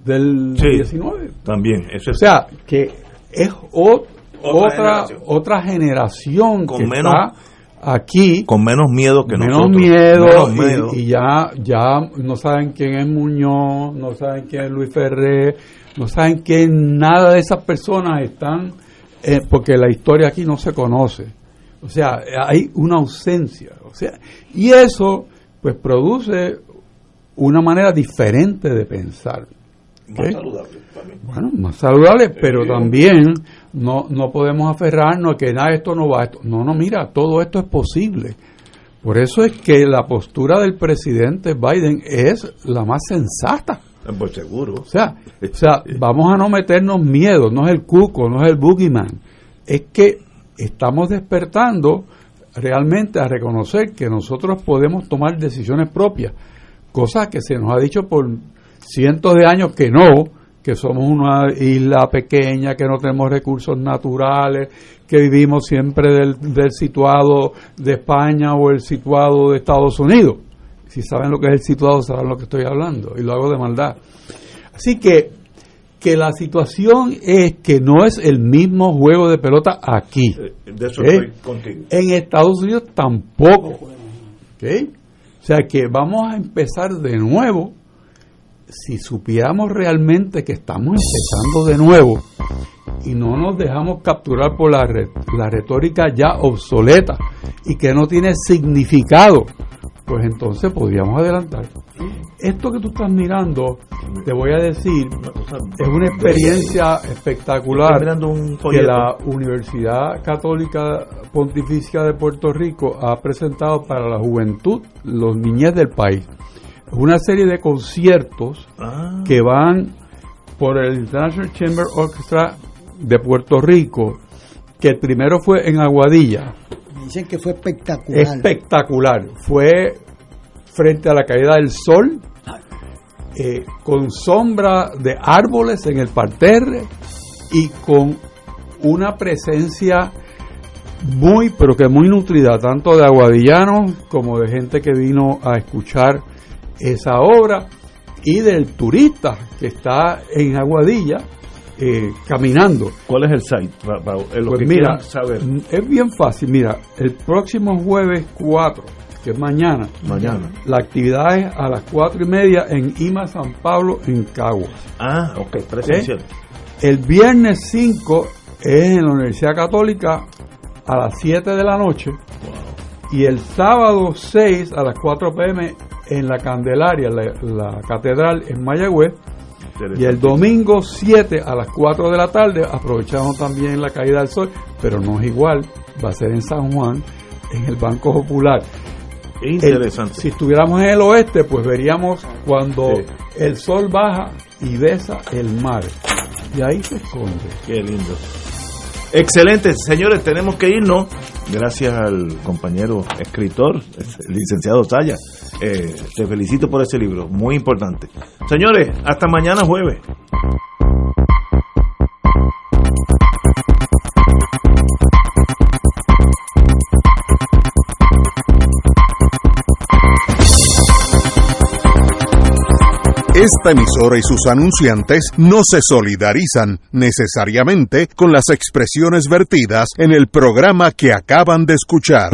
Speaker 2: del
Speaker 1: Sí,
Speaker 2: 19.
Speaker 1: También, eso
Speaker 2: O
Speaker 1: es.
Speaker 2: sea, que es o-
Speaker 1: Otra
Speaker 2: otra
Speaker 1: generación.
Speaker 2: otra generación
Speaker 1: Con
Speaker 2: que
Speaker 1: menos-
Speaker 2: está aquí
Speaker 1: con menos miedo que
Speaker 2: menos
Speaker 1: nosotros.
Speaker 2: miedo,
Speaker 1: Menos
Speaker 2: y-
Speaker 1: miedo.
Speaker 2: Y, ya ya no saben quién es Muñoz, no saben quién es Luis Ferré, no saben que nada de esas personas están eh, porque la historia aquí no se conoce. O sea, hay una ausencia, o sea, y eso pues produce una manera diferente de pensar.
Speaker 1: Más también.
Speaker 2: Bueno, más saludable, pero también no, no podemos aferrarnos a que nada, esto no va. Esto. No, no, mira, todo esto es posible. Por eso es que la postura del presidente Biden es la más sensata.
Speaker 1: Pues seguro.
Speaker 2: O sea, o sea, [laughs] vamos a no meternos miedo, no es el cuco, no es el boogeyman. Es que estamos despertando realmente a reconocer que nosotros podemos tomar decisiones propias, cosa que se nos ha dicho por cientos de años que no, que somos una isla pequeña, que no tenemos recursos naturales, que vivimos siempre del, del situado de España o el situado de Estados Unidos. Si saben lo que es el situado, saben lo que estoy hablando, y lo hago de maldad. Así que, que la situación es que no es el mismo juego de pelota aquí.
Speaker 1: De eso
Speaker 2: ¿ok?
Speaker 1: estoy contigo.
Speaker 2: En Estados Unidos tampoco. ¿ok? O sea que vamos a empezar de nuevo. Si supiéramos realmente que estamos empezando de nuevo y no nos dejamos capturar por la, la retórica ya obsoleta y que no tiene significado, pues entonces podríamos adelantar. Esto que tú estás mirando, te voy a decir, es una experiencia espectacular que la Universidad Católica Pontificia de Puerto Rico ha presentado para la juventud, los niñez del país. Una serie de conciertos
Speaker 1: Ah.
Speaker 2: que van por el International Chamber Orchestra de Puerto Rico, que el primero fue en Aguadilla,
Speaker 3: Me dicen que fue espectacular.
Speaker 2: espectacular. Fue frente a la caída del sol, eh, con sombra de árboles en el parterre y con una presencia muy, pero que muy nutrida, tanto de aguadillanos como de gente que vino a escuchar esa obra y del turista que está en Aguadilla eh, caminando.
Speaker 1: ¿Cuál es el site? Pa- pa- eh, lo
Speaker 2: Pues
Speaker 1: que
Speaker 2: mira,
Speaker 1: saber.
Speaker 2: mm, es bien fácil. Mira, el próximo jueves 4, que es mañana,
Speaker 1: Mañana.
Speaker 2: la actividad es a las 4 y media en IMA San Pablo, en Caguas.
Speaker 1: Ah, ok, presencial.
Speaker 2: El viernes 5 es en la Universidad Católica a las 7 de la noche y el sábado 6 a las 4 pm en la Candelaria, la, la catedral en Mayagüez. Y el domingo 7 a las 4 de la tarde aprovechamos también la caída del sol, pero no es igual, va a ser en San Juan, en el Banco Popular.
Speaker 1: Interesante.
Speaker 2: El- si estuviéramos en el oeste, pues veríamos cuando el sol baja y besa el mar. Y ahí se esconde.
Speaker 1: Qué lindo. Excelente, señores, tenemos que irnos. Gracias al compañero escritor, el licenciado Saya. Eh, te felicito por ese libro, muy importante. Señores, hasta mañana jueves.
Speaker 4: Esta emisora y sus anunciantes no se solidarizan necesariamente con las expresiones vertidas en el programa que acaban de escuchar.